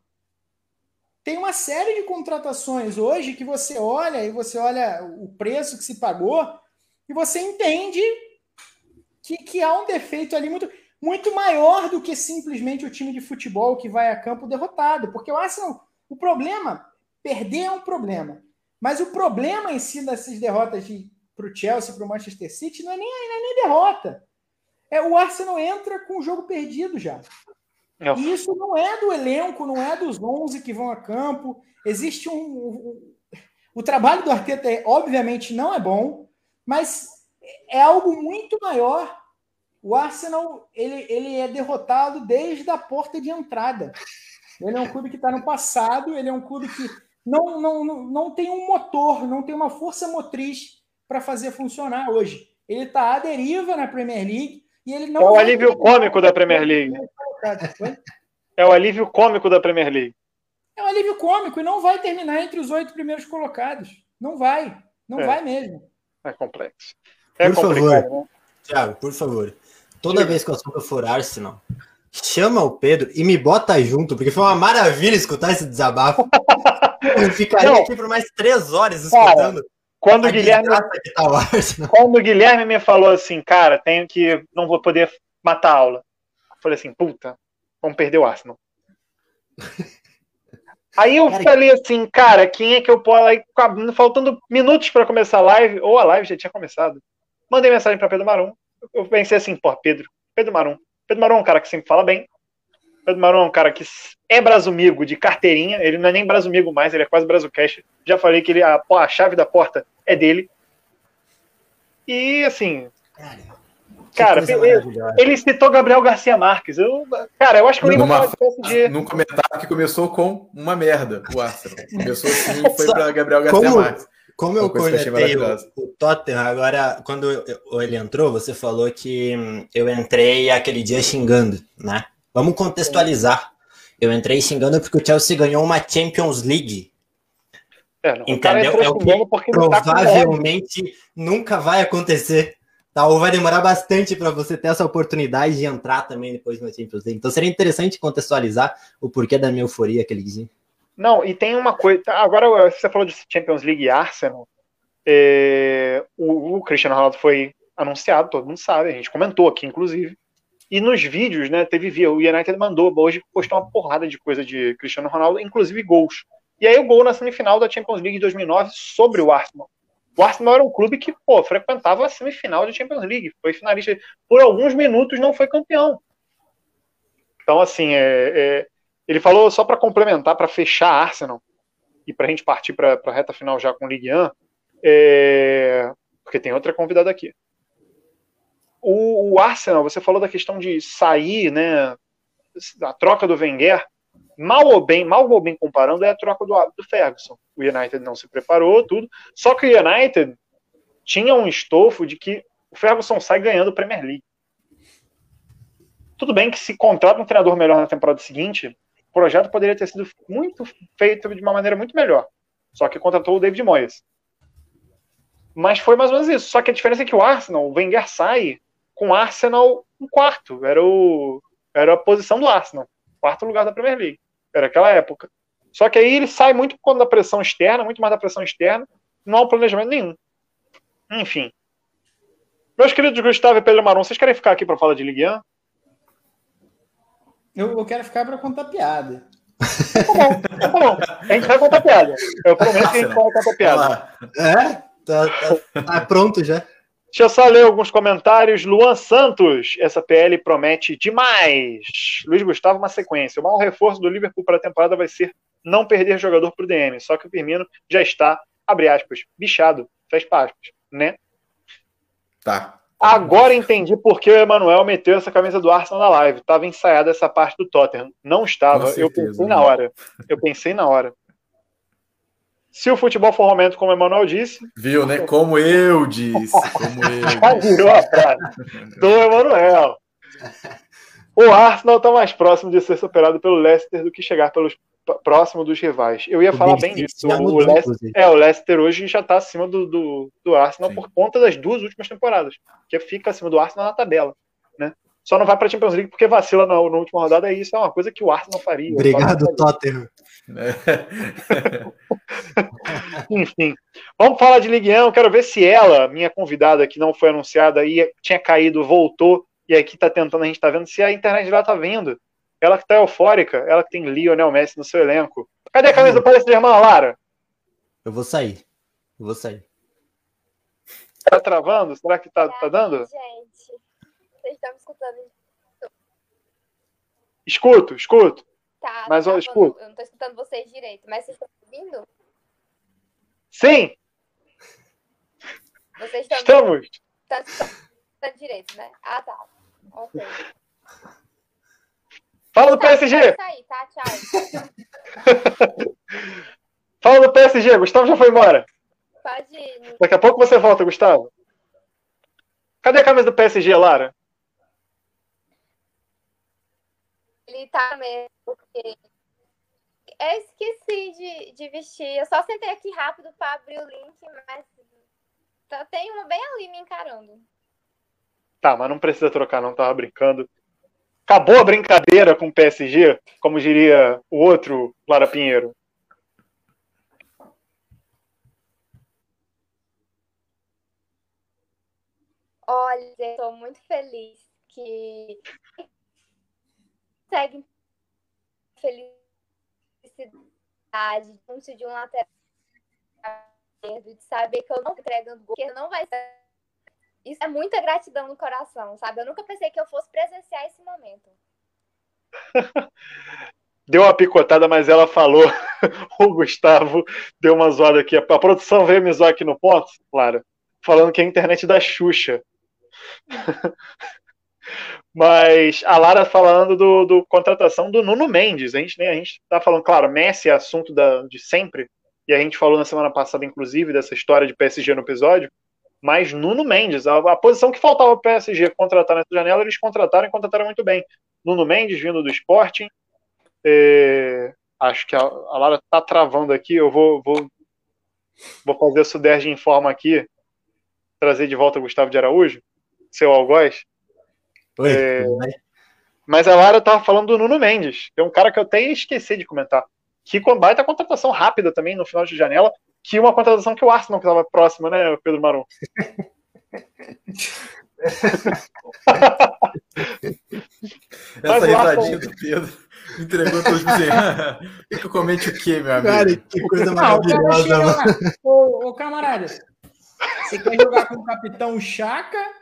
Tem uma série de contratações hoje que você olha e você olha o preço que se pagou e você entende que, que há um defeito ali muito, muito maior do que simplesmente o time de futebol que vai a campo derrotado. Porque o Arsenal, o problema, perder é um problema. Mas o problema em si dessas derrotas para o Chelsea, para o Manchester City, não é nem, não é nem derrota. É, o Arsenal entra com o jogo perdido já. É. E isso não é do elenco, não é dos 11 que vão a campo. Existe um. um o trabalho do Arteta, obviamente, não é bom, mas é algo muito maior. O Arsenal ele, ele é derrotado desde a porta de entrada. Ele é um clube que está no passado, ele é um clube que não, não, não, não tem um motor, não tem uma força motriz para fazer funcionar hoje. Ele está à deriva na Premier League e ele não. É o alívio cômico da Premier League. É o alívio cômico da Premier League. É um alívio cômico e não vai terminar entre os oito primeiros colocados. Não vai. Não é. vai mesmo. É complexo. É por favor, né? Thiago, por favor. Toda vez que o assunto for Arsenal, chama o Pedro e me bota junto, porque foi uma maravilha escutar esse desabafo. Eu ficaria não. aqui por mais três horas escutando. Cara, quando o Guilherme, tá quando o Guilherme me falou assim, cara, tenho que, não vou poder matar a aula. Falei assim, puta, vamos perder o Arsenal. Aí eu cara, falei assim, cara, quem é que eu posso. Aí, faltando minutos para começar a live, ou a live já tinha começado. Mandei mensagem para Pedro Marum. Eu pensei assim, pô, Pedro, Pedro Marum. Pedro Marum é um cara que sempre fala bem. Pedro Marum é um cara que é brasumigo de carteirinha. Ele não é nem brasumigo mais, ele é quase brazucash. Já falei que ele, a, a chave da porta é dele. E assim. Cara, Cara, ele, ele, citou Gabriel Garcia Marques. Eu, cara, eu acho que eu nem vou falar de. Num comentário que começou com uma merda, o Arsenal. Começou assim e foi para Gabriel Garcia como, Marques. Como eu conectei o, o Tottenham, agora, quando ele entrou, você falou que hum, eu entrei aquele dia xingando, né? Vamos contextualizar. Eu entrei xingando porque o Chelsea ganhou uma Champions League É, não, Entendeu? é o que tá provavelmente tá nunca vai acontecer. Tá? Ou vai demorar bastante para você ter essa oportunidade de entrar também depois no Champions League. Então seria interessante contextualizar o porquê da minha euforia aquele dia. Não, e tem uma coisa. Tá, agora você falou de Champions League e Arsenal. É, o, o, Cristiano Ronaldo foi anunciado, todo mundo sabe, a gente comentou aqui, inclusive. E nos vídeos, né, teve o United mandou, hoje postou uma porrada de coisa de Cristiano Ronaldo, inclusive gols. E aí o gol na semifinal da Champions League de 2009 sobre o Arsenal. O Arsenal era um clube que, pô, frequentava a semifinal da Champions League, foi finalista. Por alguns minutos não foi campeão. Então, assim, é, é ele falou, só para complementar, para fechar Arsenal, e para a gente partir para a reta final já com Ligue 1, é, porque tem outra convidada aqui. O, o, Arsenal, você falou da questão de sair, né, a troca do Wenger, mal ou bem, mal ou bem comparando, é a troca do, do Ferguson. O United não se preparou, tudo. Só que o United tinha um estofo de que o Ferguson sai ganhando a Premier League. Tudo bem que se contrata um treinador melhor na temporada seguinte, o projeto poderia ter sido muito feito de uma maneira muito melhor. Só que contratou o David Moyes. Mas foi mais ou menos isso. Só que a diferença é que o Arsenal, o Wenger sai com o Arsenal um quarto. Era, o, era a posição do Arsenal. Quarto lugar da Premier League. Era aquela época. Só que aí ele sai muito por conta da pressão externa, muito mais da pressão externa. Não há um planejamento nenhum. Enfim. Meus queridos Gustavo e Pedro Maron, vocês querem ficar aqui para falar de Ligue 1? Eu, eu quero ficar para contar piada. Tá bom, tá bom. A gente vai contar piada. Eu prometo que a gente vai contar piada. É? Tá, tá, tá pronto já. Deixa eu só ler alguns comentários. Luan Santos, essa PL promete demais. Luiz Gustavo, uma sequência. O maior reforço do Liverpool para a temporada vai ser não perder jogador para o DM. Só que o Firmino já está, abre aspas, bichado, fecha aspas, né? Tá. Agora entendi por que o Emanuel meteu essa camisa do Arsenal na live. Estava ensaiada essa parte do Tottenham. Não estava. Certeza, eu pensei na hora. Eu pensei na hora. Se o futebol for momento, como o Emanuel disse. Viu, né? Como eu disse. Como eu disse. Virou a frase do Emanuel. O Arsenal está mais próximo de ser superado pelo Leicester do que chegar pelos próximo dos rivais. Eu ia falar bem disso. O Leicester, é, o Leicester hoje já está acima do, do, do Arsenal Sim. por conta das duas últimas temporadas, que fica acima do Arsenal na tabela, né? Só não vai para a Champions League porque vacila na, na, última rodada, e isso é uma coisa que o Arsenal faria. Obrigado, Tottenham. Enfim, vamos falar de Ligue 1. Quero ver se ela, minha convidada, que não foi anunciada, aí tinha caído, voltou, e aqui está tentando, a gente está vendo se a internet lá está vendo ela que tá eufórica, ela que tem Lionel Messi no seu elenco. Cadê a camisa do Paris Saint-Germain, Lara? Eu vou sair. Eu vou sair. Tá travando? Será que tá, tá dando? Gente, vocês estão me escutando? Escuto, escuto. Tá, mas tá eu escuto. Eu não tô escutando vocês direito, mas vocês estão ouvindo? Sim! Vocês estão Estamos! Tá escutando direito, né? Ah, tá. Ok. Fala do tá, PSG! tá? Tchau. Fala do PSG, Gustavo já foi embora. Pode ir. Daqui a pouco você volta, Gustavo. Cadê a camisa do PSG, Lara? Tá mesmo, porque eu esqueci de, de vestir. Eu só sentei aqui rápido para abrir o link, mas tá, tem uma bem ali me encarando. Tá, mas não precisa trocar, não. Tava brincando. Acabou a brincadeira com o PSG, como diria o outro Lara Pinheiro. Olha, estou muito feliz que consegue felicidade de um lateral de saber que eu não entregando gol, que não vai ser isso é muita gratidão no coração, sabe? Eu nunca pensei que eu fosse presenciar esse momento. deu uma picotada, mas ela falou. o Gustavo deu uma zoada aqui. A produção veio me zoar aqui no ponto, claro, falando que é a internet da Xuxa. mas a Lara falando do, do, contratação do Nuno Mendes. A gente, né, a gente tá falando, claro, Messi é assunto da, de sempre. E a gente falou na semana passada, inclusive, dessa história de PSG no episódio mas Nuno Mendes, a, a posição que faltava para o PSG contratar nessa janela, eles contrataram e contrataram muito bem. Nuno Mendes, vindo do Sporting. É, acho que a, a Lara está travando aqui, eu vou, vou Vou fazer a Suderge em forma aqui, trazer de volta o Gustavo de Araújo, seu algoz. Oi, É? Mas a Lara tava falando do Nuno Mendes, que é um cara que eu até esqueci de comentar. Que com baita contratação rápida também no final de janela, que uma contratação que o Arsenal que estava próxima, né, Pedro Marum? Essa Mas lá, risadinha do Pedro entregou todos assim. Quer que eu comente o quê, meu amigo? Cara, que coisa Não, o maravilhosa, lá. Ô, ô, camarada, você quer jogar com o capitão Chaka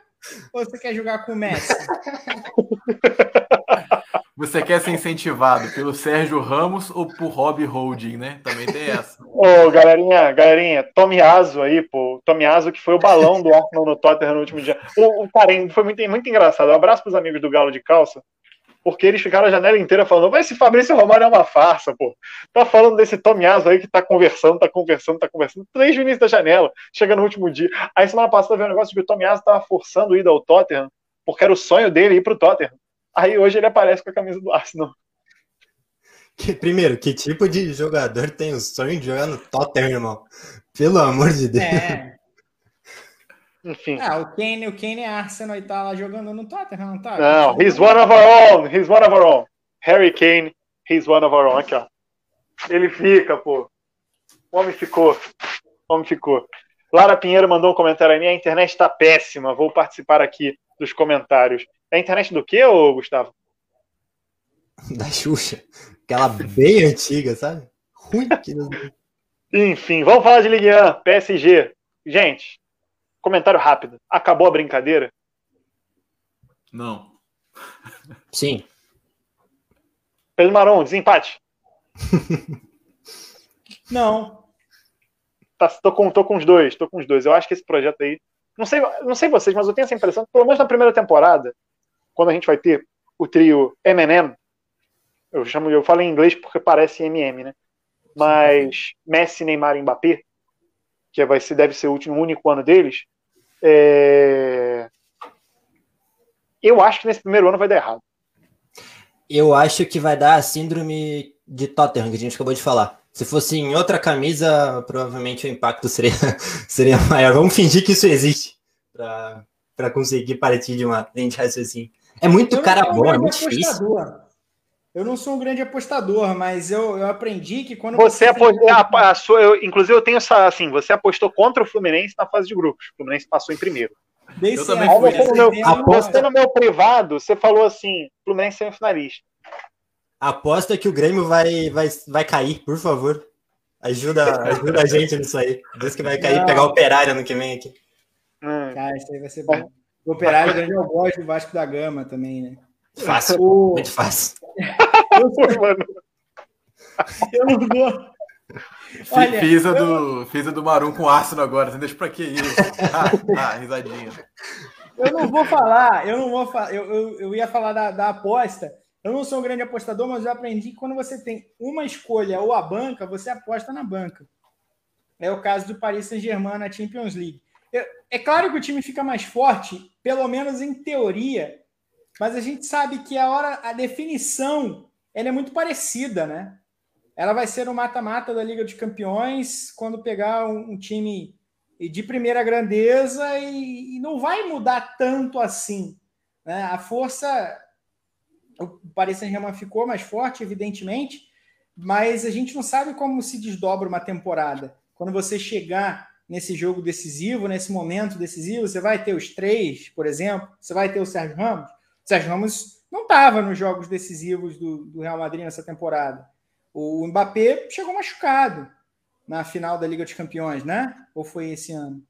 ou você quer jogar com o Messi? Você quer ser incentivado pelo Sérgio Ramos ou por Rob Holding, né? Também tem essa. Ô, galerinha, galerinha, Tomiaso aí, pô. Tomiaso que foi o balão do Arsenal no Tottenham no último dia. O, o cara, foi muito, muito engraçado. Um abraço pros amigos do Galo de Calça, porque eles ficaram a janela inteira falando, mas esse Fabrício Romário é uma farsa, pô. Tá falando desse Tomiaso aí que tá conversando, tá conversando, tá conversando, desde o início da janela, chega no último dia. Aí semana passada veio um negócio de que o Tomiaso tava forçando ir ao Tottenham, porque era o sonho dele ir pro Tottenham. Aí hoje ele aparece com a camisa do Arsenal. Que- primeiro, que tipo de jogador tem o sonho de jogar no Tottenham, irmão? Pelo amor de Deus. É. Enfim. Ah, o Kane, o Kane é Arsenal e tá lá jogando no Tottenham, não tá? Não, he's one of our own. He's one of our own. Harry Kane, he's one of our own. Aqui, ó. Ele fica, pô. O homem ficou. O homem ficou. Lara Pinheiro mandou um comentário aí. A internet tá péssima. Vou participar aqui dos comentários. É a internet do quê, ô Gustavo? Da Xuxa. Aquela bem antiga, sabe? Ruim que Enfim, vamos falar de Ligue 1, PSG. Gente, comentário rápido. Acabou a brincadeira? Não. Sim. Pedro Maron, desempate. Não. Tá, tô, com, tô com os dois, tô com os dois. Eu acho que esse projeto aí. Não sei, não sei vocês, mas eu tenho essa impressão que, pelo menos na primeira temporada, quando a gente vai ter o trio MM, eu chamo, eu falo em inglês porque parece MM, né? Mas Messi, Neymar e Mbappé, que vai ser, deve ser o último único ano deles, é... eu acho que nesse primeiro ano vai dar errado. Eu acho que vai dar a síndrome de Tottenham, que a gente acabou de falar. Se fosse em outra camisa, provavelmente o impacto seria, seria maior. Vamos fingir que isso existe para conseguir partir de uma linha de raciocínio. É muito cara bom, é muito difícil. apostador. Eu não sou um grande apostador, mas eu, eu aprendi que quando Você tem- apostou, a, a sua, eu, inclusive eu tenho essa, assim, você apostou contra o Fluminense na fase de grupos. O Fluminense passou em primeiro. Dei Eu certo, também fui. você no meu, Aposta- você no meu privado, você falou assim, Fluminense semifinalista. Aposta que o Grêmio vai, vai, vai cair, por favor. Ajuda, ajuda a gente nisso aí. Diz que vai cair e Não. pegar o operário ano que vem aqui. Hum. Cara, isso aí vai ser bom. O Operário grande eu gosto do Vasco da Gama também, né? Fácil, O- muito fácil. Foi, mano. eu não vou. Olha, fiz, a do, fiz a do Marum com Arsenal agora. Você deixa pra que isso? Ah, ah, risadinha. Eu não vou falar, eu não vou falar. Eu, eu, eu ia falar da, da aposta. Eu não sou um grande apostador, mas eu aprendi que quando você tem uma escolha ou a banca, você aposta na banca. É o caso do Paris Saint-Germain na Champions League. Eu- é claro que o time fica mais forte, pelo menos em teoria, mas a gente sabe que a hora, a definição, ela é muito parecida, né? Ela vai ser o mata-mata da Liga dos Campeões quando pegar um, um time de primeira grandeza e, e não vai mudar tanto assim. né? A força, o Paris Saint-Germain ficou mais forte, evidentemente, mas a gente não sabe como se desdobra uma temporada. Quando você chegar nesse jogo decisivo, nesse momento decisivo, você vai ter os três, por exemplo, você vai ter o Sérgio Ramos. O Sérgio Ramos não estava nos jogos decisivos do, do Real Madrid nessa temporada. O Mbappé chegou machucado na final da Liga dos Campeões, né? Ou foi esse ano?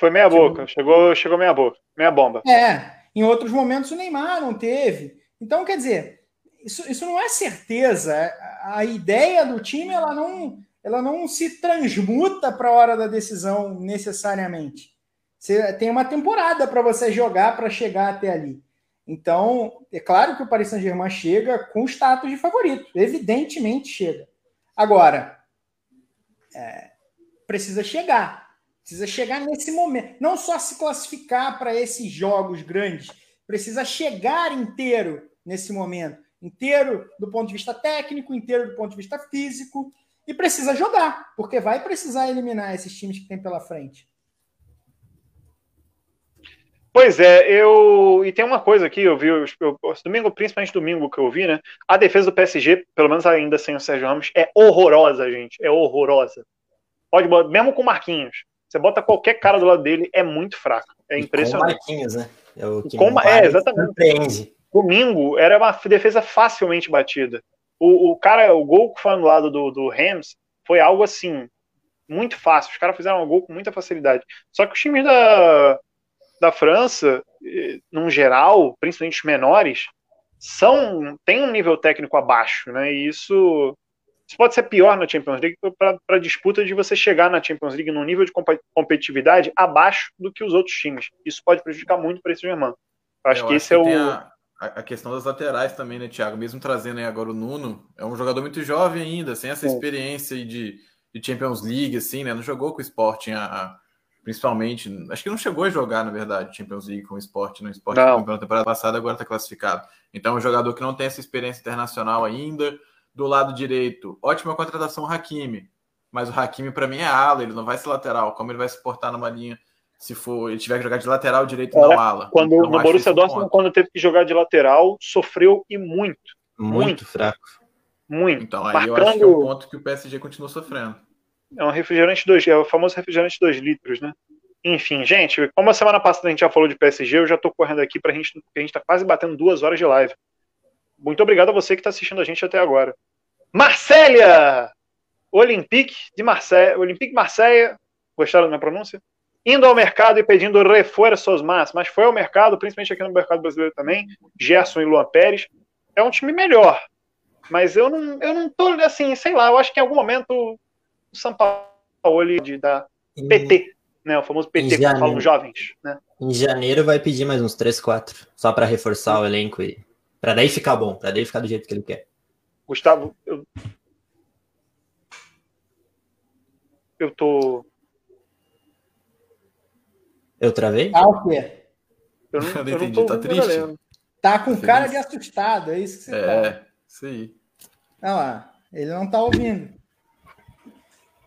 Foi meia boca. Chegou, chegou meia boca. Meia bomba. É, em outros momentos o Neymar não teve. Então, quer dizer, isso, isso não é certeza. A, a ideia do time ela não, ela não se transmuta para a hora da decisão necessariamente. Você tem uma temporada para você jogar para chegar até ali. Então, é claro que o Paris Saint-Germain chega com status de favorito, evidentemente chega. Agora, é, precisa chegar, precisa chegar nesse momento, não só se classificar para esses jogos grandes, precisa chegar inteiro nesse momento, inteiro do ponto de vista técnico, inteiro do ponto de vista físico, e precisa jogar, porque vai precisar eliminar esses times que tem pela frente. Pois é, eu. E tem uma coisa aqui, eu vi, eu, domingo, principalmente domingo que eu vi, né? A defesa do PSG, pelo menos ainda sem o Sérgio Ramos, é horrorosa, gente. É horrorosa. Pode mesmo com Marquinhos. Você bota qualquer cara do lado dele, é muito fraco. É impressionante. com Marquinhos, né? É, o que com, é exatamente. Surpreende. Domingo era uma defesa facilmente batida. O, o cara, o gol que foi anulado do, do Rams foi algo assim, muito fácil. Os caras fizeram um gol com muita facilidade. Só que os times da, da França, num geral, principalmente os menores, são tem um nível técnico abaixo, né? E isso, isso pode ser pior na Champions League para a disputa de você chegar na Champions League num nível de competitividade abaixo do que os outros times. Isso pode prejudicar muito para esse Germain. Acho Eu que esse é o a, a, questão das laterais também, né, Thiago? Mesmo trazendo agora o Nuno, é um jogador muito jovem ainda, sem essa Sim. experiência de, de Champions League, assim, né? Não jogou com o Sporting a principalmente. Acho que não chegou a jogar, na verdade, Champions League com o esporte no esporte na temporada passada, agora está classificado. Então, é um jogador que não tem essa experiência internacional ainda. Do lado direito, ótima contratação Hakimi. Mas o Hakimi, para mim, é ala, ele não vai ser lateral. Como ele vai se portar numa linha se for ele tiver que jogar de lateral direito não ala? Quando então, no Borussia Dortmund, quando teve que jogar de lateral, sofreu e muito. Muito, muito fraco. Muito. Então, aí Marcando... eu acho que é o ponto que o PSG continua sofrendo. É um refrigerante 2, é o famoso refrigerante 2 litros, né? Enfim, gente, como a semana passada a gente já falou de PSG, eu já tô correndo aqui pra gente, porque a gente tá quase batendo duas horas de live. Muito obrigado a você que está assistindo a gente até agora. Marcélia! Olympique de Marseille, Olympique Marseille, gostaram da minha pronúncia? Indo ao mercado e pedindo reforços más, mas foi ao mercado, principalmente aqui no mercado brasileiro também, Gerson e Luan Pérez. É um time melhor, mas eu não, eu não tô assim, sei lá, eu acho que em algum momento São Paulo de, da PT, né? O famoso PT, que falam jovens, né? Em janeiro vai pedir mais uns 3, 4, só para reforçar o elenco e para daí ficar bom, para daí ficar do jeito que ele quer. Gustavo, eu eu tô eu travei? Ah, o quê? Eu não, eu não entendi, tá triste? Tá com Feliz. cara de assustado, é isso que você É, tá. isso aí. Olha lá, ele não tá ouvindo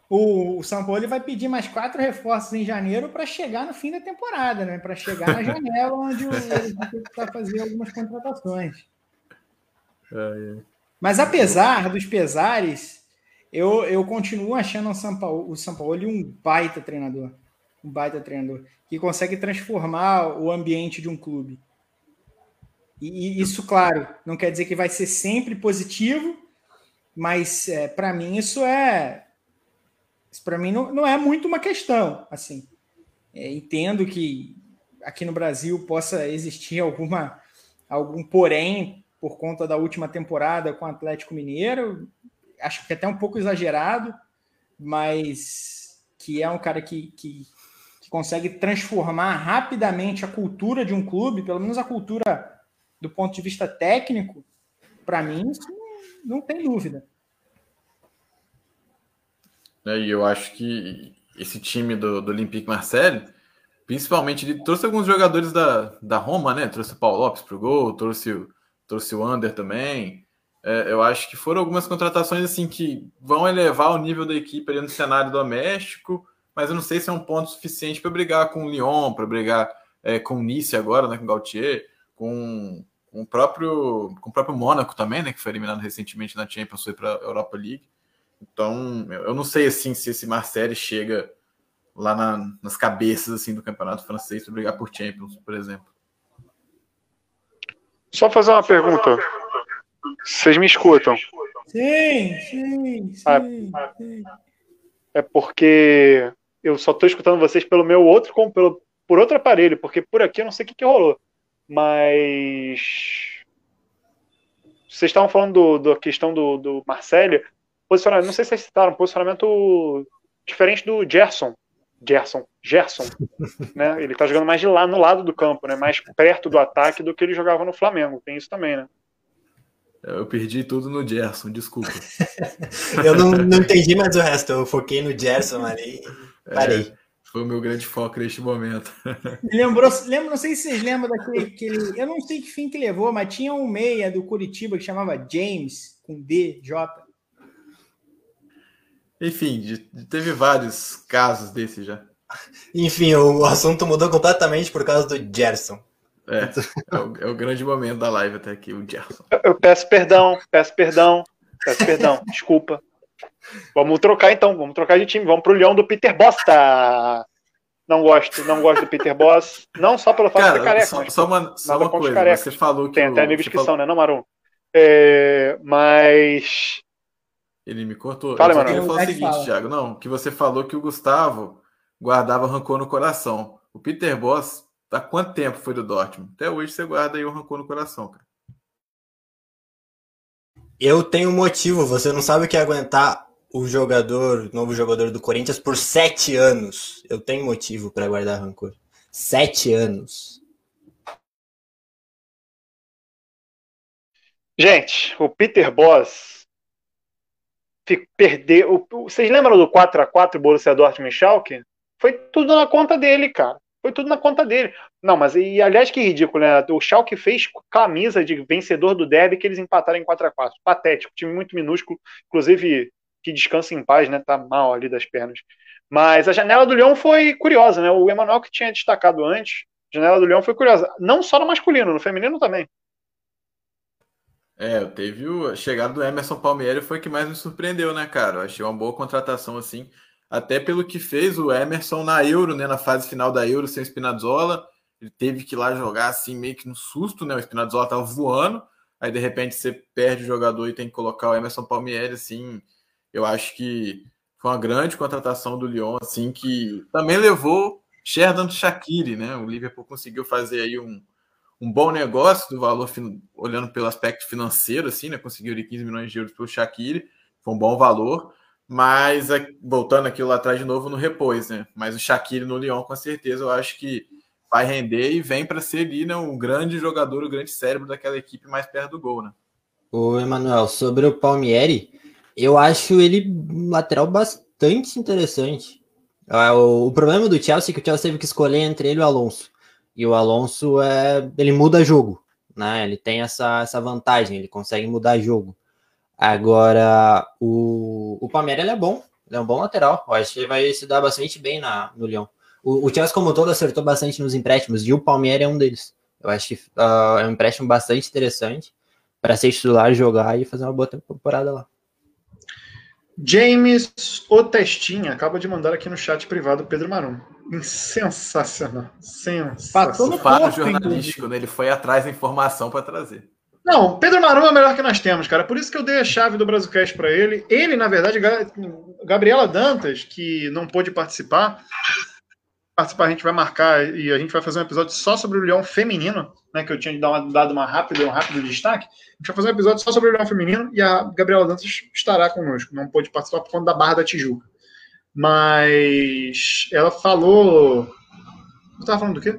o, o São Paulo vai pedir mais quatro reforços em janeiro para chegar no fim da temporada, né? Para chegar na janela onde o, ele vai fazer algumas contratações. É, é. Mas apesar dos pesares, eu, eu continuo achando o São Paulo, o São Paulo um baita treinador. Um baita treinador. Que consegue transformar o ambiente de um clube. E, e isso, claro, não quer dizer que vai ser sempre positivo, mas é, para mim isso é isso para mim não, não é muito uma questão. Assim, é, entendo que aqui no Brasil possa existir alguma algum porém por conta da última temporada com o Atlético Mineiro. Acho que é até um pouco exagerado, mas que é um cara que, que, que consegue transformar rapidamente a cultura de um clube, pelo menos a cultura do ponto de vista técnico, para mim, isso não, não tem dúvida. Né? E eu acho que esse time do, do Olympique Marseille, principalmente, ele trouxe alguns jogadores da, da Roma, né? Trouxe o Paulo Lopes pro gol, trouxe, o, trouxe o Under também. É, eu acho que foram algumas contratações assim que vão elevar o nível da equipe ali no cenário doméstico, mas eu não sei se é um ponto suficiente para brigar com o Lyon, para brigar é, com o Nice agora, né? Com o Gautier, com, com o próprio com o próprio Mônaco também, né? Que foi eliminado recentemente na Champions, foi para a Europa League. Então, eu não sei assim se esse Marseille chega lá na, nas cabeças assim do campeonato francês para brigar por Champions, por exemplo. Só fazer uma pergunta. Vocês me escutam? Sim, sim, sim. Ah, é porque eu só estou escutando vocês pelo meu outro, pelo, por outro aparelho, porque por aqui eu não sei o que, que rolou. Mas vocês estavam falando do, da questão do, do Marcelo posicionamento, não sei se vocês citaram, posicionamento diferente do Gerson. Gerson, Gerson, né? Ele tá jogando mais de lá no lado do campo, né? Mais perto do ataque do que ele jogava no Flamengo. Tem isso também, né? Eu perdi tudo no Gerson, desculpa. eu não, não entendi mais o resto, eu foquei no Gerson ali e parei. É, foi o meu grande foco neste momento. Lembrou, lembro, não sei se vocês lembram daquele. Aquele, eu não sei que fim que levou, mas tinha um meia do Curitiba que chamava James, com D, J. Enfim, de- de- teve vários casos desse já. Enfim, o assunto mudou completamente por causa do Gerson. É, é o, é o grande momento da live até aqui, o Gerson. Eu- Eu peço perdão, peço perdão, peço perdão, desculpa. Vamos trocar então, vamos trocar de time, vamos pro Leão do Peter Bosta. Não gosto, não gosto do Peter Boss, não só pelo fato de ser Cara, careca, só, mas só uma, só uma coisa, você falou que tem o- até amigos que falou- são, né, não, Marum? É, mas Ele me cortou. Fala, eu queria falar o seguinte, fala. Thiago. Não, que você falou que o Gustavo guardava rancor no coração. O Peter Boss, há quanto tempo foi do Dortmund? Até hoje você guarda aí o rancor no coração, cara. Eu tenho um motivo, você não sabe o que é aguentar o jogador, novo jogador do Corinthians por sete anos. Eu tenho motivo para guardar rancor. Sete anos. Gente, o Peter Boss perdeu. Vocês lembram do 4x4 Borussia Dortmund e Schalke? Foi tudo na conta dele, cara. Foi tudo na conta dele. Não, mas e aliás, que ridículo, né? O Schalke fez camisa de vencedor do derby que eles empataram em 4x4. Patético, time muito minúsculo. Inclusive, que descansa em paz, né? Tá mal ali das pernas. Mas a janela do Leão foi curiosa, né? O Emanuel que tinha destacado antes, a janela do Leão foi curiosa. Não só no masculino, no feminino também. É, teve o, a chegada do Emerson Palmieri foi o que mais me surpreendeu, né, cara? Eu achei uma boa contratação, assim, até pelo que fez o Emerson na Euro, né, na fase final da Euro, sem o Spinazzola. Ele teve que ir lá jogar, assim, meio que no susto, né? O Spinazzola tava voando, aí de repente você perde o jogador e tem que colocar o Emerson Palmieri, assim. Eu acho que foi uma grande contratação do Lyon, assim, que também levou Sheridan Shaqiri, né? O Liverpool conseguiu fazer aí um, um bom negócio do valor, olhando pelo aspecto financeiro, assim, né? Conseguiu ali 15 milhões de euros pelo Shaqiri, foi um bom valor, mas é, voltando aqui lá atrás de novo no repôs, né? Mas o Shaqiri no Lyon, com certeza, eu acho que vai render e vem para ser ali, né? Um grande jogador, o grande cérebro daquela equipe mais perto do gol, né? O Emanuel, sobre o Palmieri, eu acho ele um lateral bastante interessante. O, o problema do Chelsea é que o Chelsea teve que escolher entre ele e o Alonso. E o Alonso é, ele muda jogo, né? Ele tem essa, essa vantagem, ele consegue mudar jogo. Agora, o, o Palmeiras é bom, ele é um bom lateral. Eu acho que ele vai se dar bastante bem na, no Lyon. O, o Chelsea, como todo, acertou bastante nos empréstimos e o Palmeiras é um deles. Eu acho que ah, é um empréstimo bastante interessante para ser titular, jogar e fazer uma boa temporada lá. James O Testinha acaba de mandar aqui no chat privado Pedro Marum. Sensacional. Sensacional. fato jornalístico, né? Ele foi atrás da informação para trazer. Não, Pedro Marum é o melhor que nós temos, cara. Por isso que eu dei a chave do Brasilcast para ele. Ele, na verdade, Ga- Gabriela Dantas, que não pôde participar, participar a gente vai marcar e a gente vai fazer um episódio só sobre o leão feminino, né? Que eu tinha dado uma, rápida, um rápido destaque. A gente vai fazer um episódio só sobre o leão feminino e a Gabriela Dantas estará conosco. Não pôde participar por conta da Barra da Tijuca. Mas ela falou. Você estava falando do quê?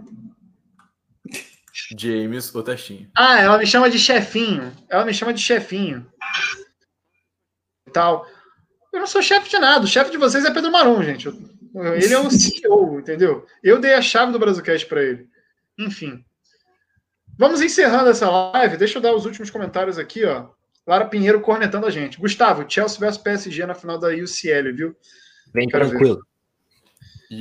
James Otestinha. Ah, ela me chama de chefinho. Ela me chama de chefinho. E tal. Eu não sou chefe de nada. O chefe de vocês é Pedro Marum, gente. Eu- Ele é o CEO, entendeu? Eu dei a chave do Brasilcast para ele. Enfim. Vamos encerrando essa live. Deixa eu dar os últimos comentários aqui, ó. Lara Pinheiro cornetando a gente. Gustavo, Chelsea vs PSG na final da UCL, viu? Vem Quero tranquilo.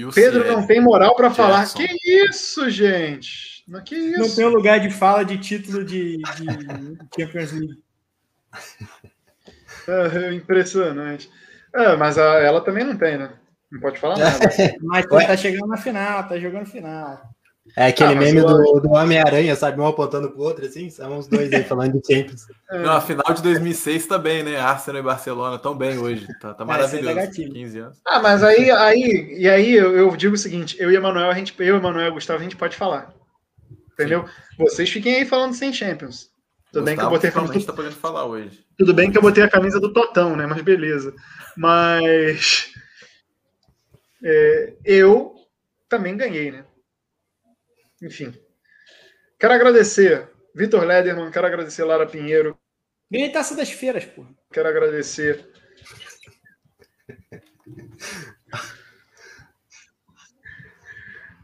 O Pedro não tem moral para falar. Que isso, gente? Não, Que isso? Não tem um lugar de fala de título de, de Champions League. É, impressionante. É, mas a- ela também não tem, né? Não pode falar nada. Mas tá chegando na final, tá jogando final. É aquele Ah, meme eu do, do Homem-Aranha, sabe? Um apontando pro outro, assim. São os dois aí falando de Champions. Não, a final de 2006 tá bem, né? Arsenal e Barcelona estão bem hoje. Tá, tá É, maravilhoso. isso é negativo. 15 anos. Ah, mas aí, aí, e aí eu, eu digo o seguinte: eu e Emanuel, a gente, eu, Emanuel e Gustavo, a gente pode falar. Entendeu? Vocês fiquem aí falando sem Champions. Tudo bem, que eu botei a camisa tá podendo falar hoje. tudo bem que eu botei a camisa do Totão, né? Mas beleza. Mas é, eu também ganhei, né? Enfim. Quero agradecer Vitor Lederman, quero agradecer Lara Pinheiro, Ganhei taça das feiras, porra. quero agradecer.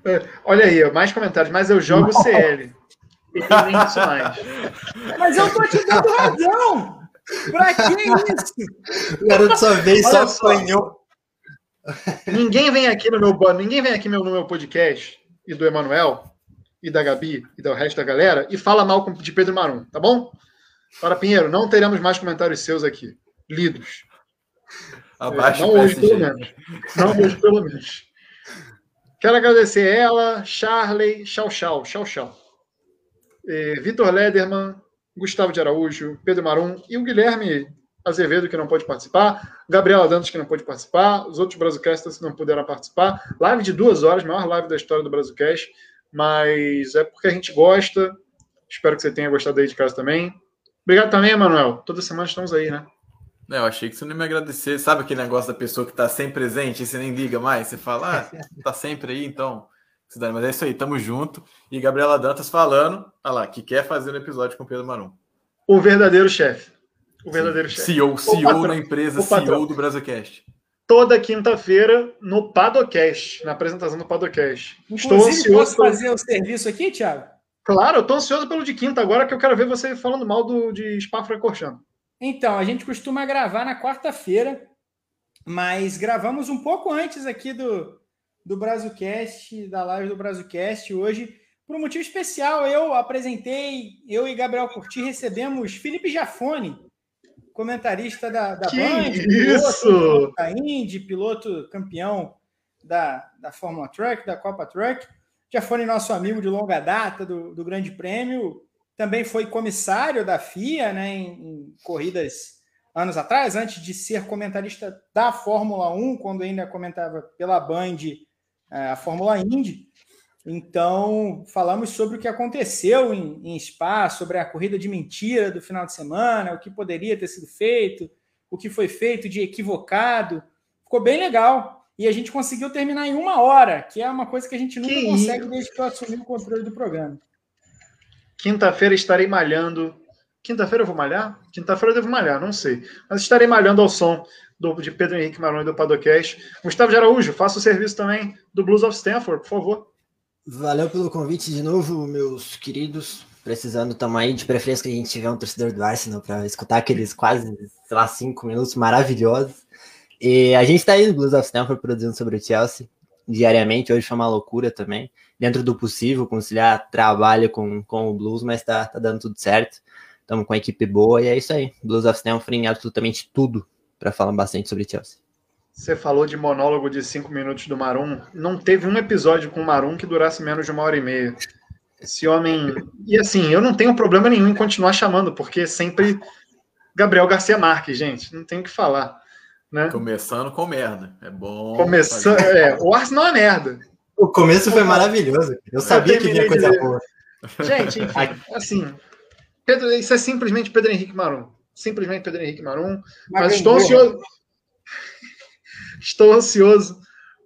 É, Olha aí, mais comentários, mas eu jogo CL. Isso mais. Mas eu tô te dando razão! Pra que isso? O garoto só veio e só só. apanhou. Ninguém vem aqui no meu ninguém vem aqui no meu podcast e do Emanuel e da Gabi e do resto da galera e fala mal de Pedro Marum, tá bom? Para Pinheiro, não teremos mais comentários seus aqui, lidos. Abaixo não hoje, pelo menos. Não hoje, pelo menos. Quero agradecer ela, Charley, Chau Chau, Chau Chau. Eh, Vitor Lederman, Gustavo de Araújo, Pedro Marum e o Guilherme Azevedo, que não pode participar, Gabriela Dantas, que não pode participar, os outros Brazucasters que não puderam participar. Live de duas horas, maior live da história do Brazucast, mas é porque a gente gosta. Espero que você tenha gostado aí de casa também. Obrigado também, Emanuel. Toda semana estamos aí, né? Não, eu achei que você não ia me agradecer. Sabe aquele negócio da pessoa que tá sempre presente e você nem liga mais? Você fala, ah, tá sempre aí, então. Mas é isso aí, tamo junto. E Gabriela Dantas falando, olha lá, que quer fazer um episódio com o Pedro Marum. O verdadeiro chefe. O verdadeiro chefe. CEO, CEO patrão, da empresa. CEO do Brasilcast. Toda quinta-feira no Padocast, na apresentação do Padocast. Estou Inclusive, ansioso. posso fazer o serviço aqui, Thiago? Claro, eu estou ansioso pelo de quinta agora, que eu quero ver você falando mal do, de Spa-Francorchamps. Então, a gente costuma gravar na quarta-feira, mas gravamos um pouco antes aqui do, do Brazucast, da live do Brazucast hoje, por um motivo especial. Eu apresentei, eu e Gabriel Curti recebemos Felipe Jafone, comentarista da, da Que Band, isso! piloto da Indy, piloto campeão da, da Fórmula Truck, da Copa Truck. Jafone, nosso amigo de longa data do, do Grande Prêmio, também foi comissário da FIA né, em, em corridas anos atrás, antes de ser comentarista da Fórmula 1, quando ainda comentava pela Band eh, a Fórmula Indy. Então, falamos sobre o que aconteceu em, em Spa, sobre a corrida de mentira do final de semana, o que poderia ter sido feito, o que foi feito de equivocado. Ficou bem legal. E a gente conseguiu terminar em uma hora, que é uma coisa que a gente nunca Que consegue isso? desde que eu assumi o controle do programa. Quinta-feira estarei malhando. Quinta-feira eu vou malhar? Quinta-feira eu devo malhar, não sei. Mas estarei malhando ao som do, de Pedro Henrique Maroni do Padocast. Gustavo de Araújo, faça o serviço também do Blues of Stanford, por favor. Valeu pelo convite de novo, meus queridos. Precisando, tamo aí. De preferência que a gente tiver um torcedor do Arsenal para escutar aqueles quase, sei lá, cinco minutos maravilhosos. E a gente tá aí no Blues of Stanford produzindo sobre o Chelsea diariamente. Hoje foi uma loucura também. Dentro do possível, conciliar trabalho com, com o Blues, mas tá, tá dando tudo certo. Estamos com a equipe boa e é isso aí. Blues of Stanford em absolutamente tudo para falar bastante sobre Chelsea. Você falou de monólogo de cinco minutos do Marum. Não teve um episódio com o Marum que durasse menos de uma hora e meia. Esse homem. E assim, eu não tenho problema nenhum em continuar chamando, porque sempre Gabriel Garcia Marques, gente. Não tem o que falar. Né? Começando com merda. É bom. Começando. É, o Arsenal é merda. O começo foi maravilhoso. Eu sabia que vinha coisa de- boa. Gente, enfim, assim. Pedro, isso é simplesmente Pedro Henrique Marum. Simplesmente Pedro Henrique Marum. Mas estou ansioso. Estou ansioso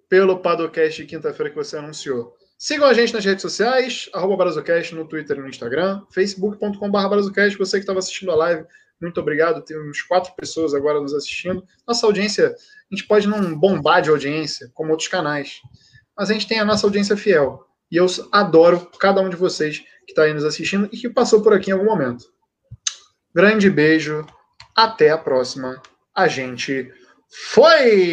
pelo Padocast de quinta-feira que você anunciou. Sigam a gente nas redes sociais, arroba Brazocast no Twitter e no Instagram, facebook.com.br Brazocast. Você que estava assistindo a live, muito obrigado. Temos quatro pessoas agora nos assistindo. Nossa audiência, a gente pode não bombar de audiência, como outros canais, mas a gente tem a nossa audiência fiel. E eu adoro cada um de vocês que está aí nos assistindo e que passou por aqui em algum momento. Grande beijo, até a próxima. A gente foi!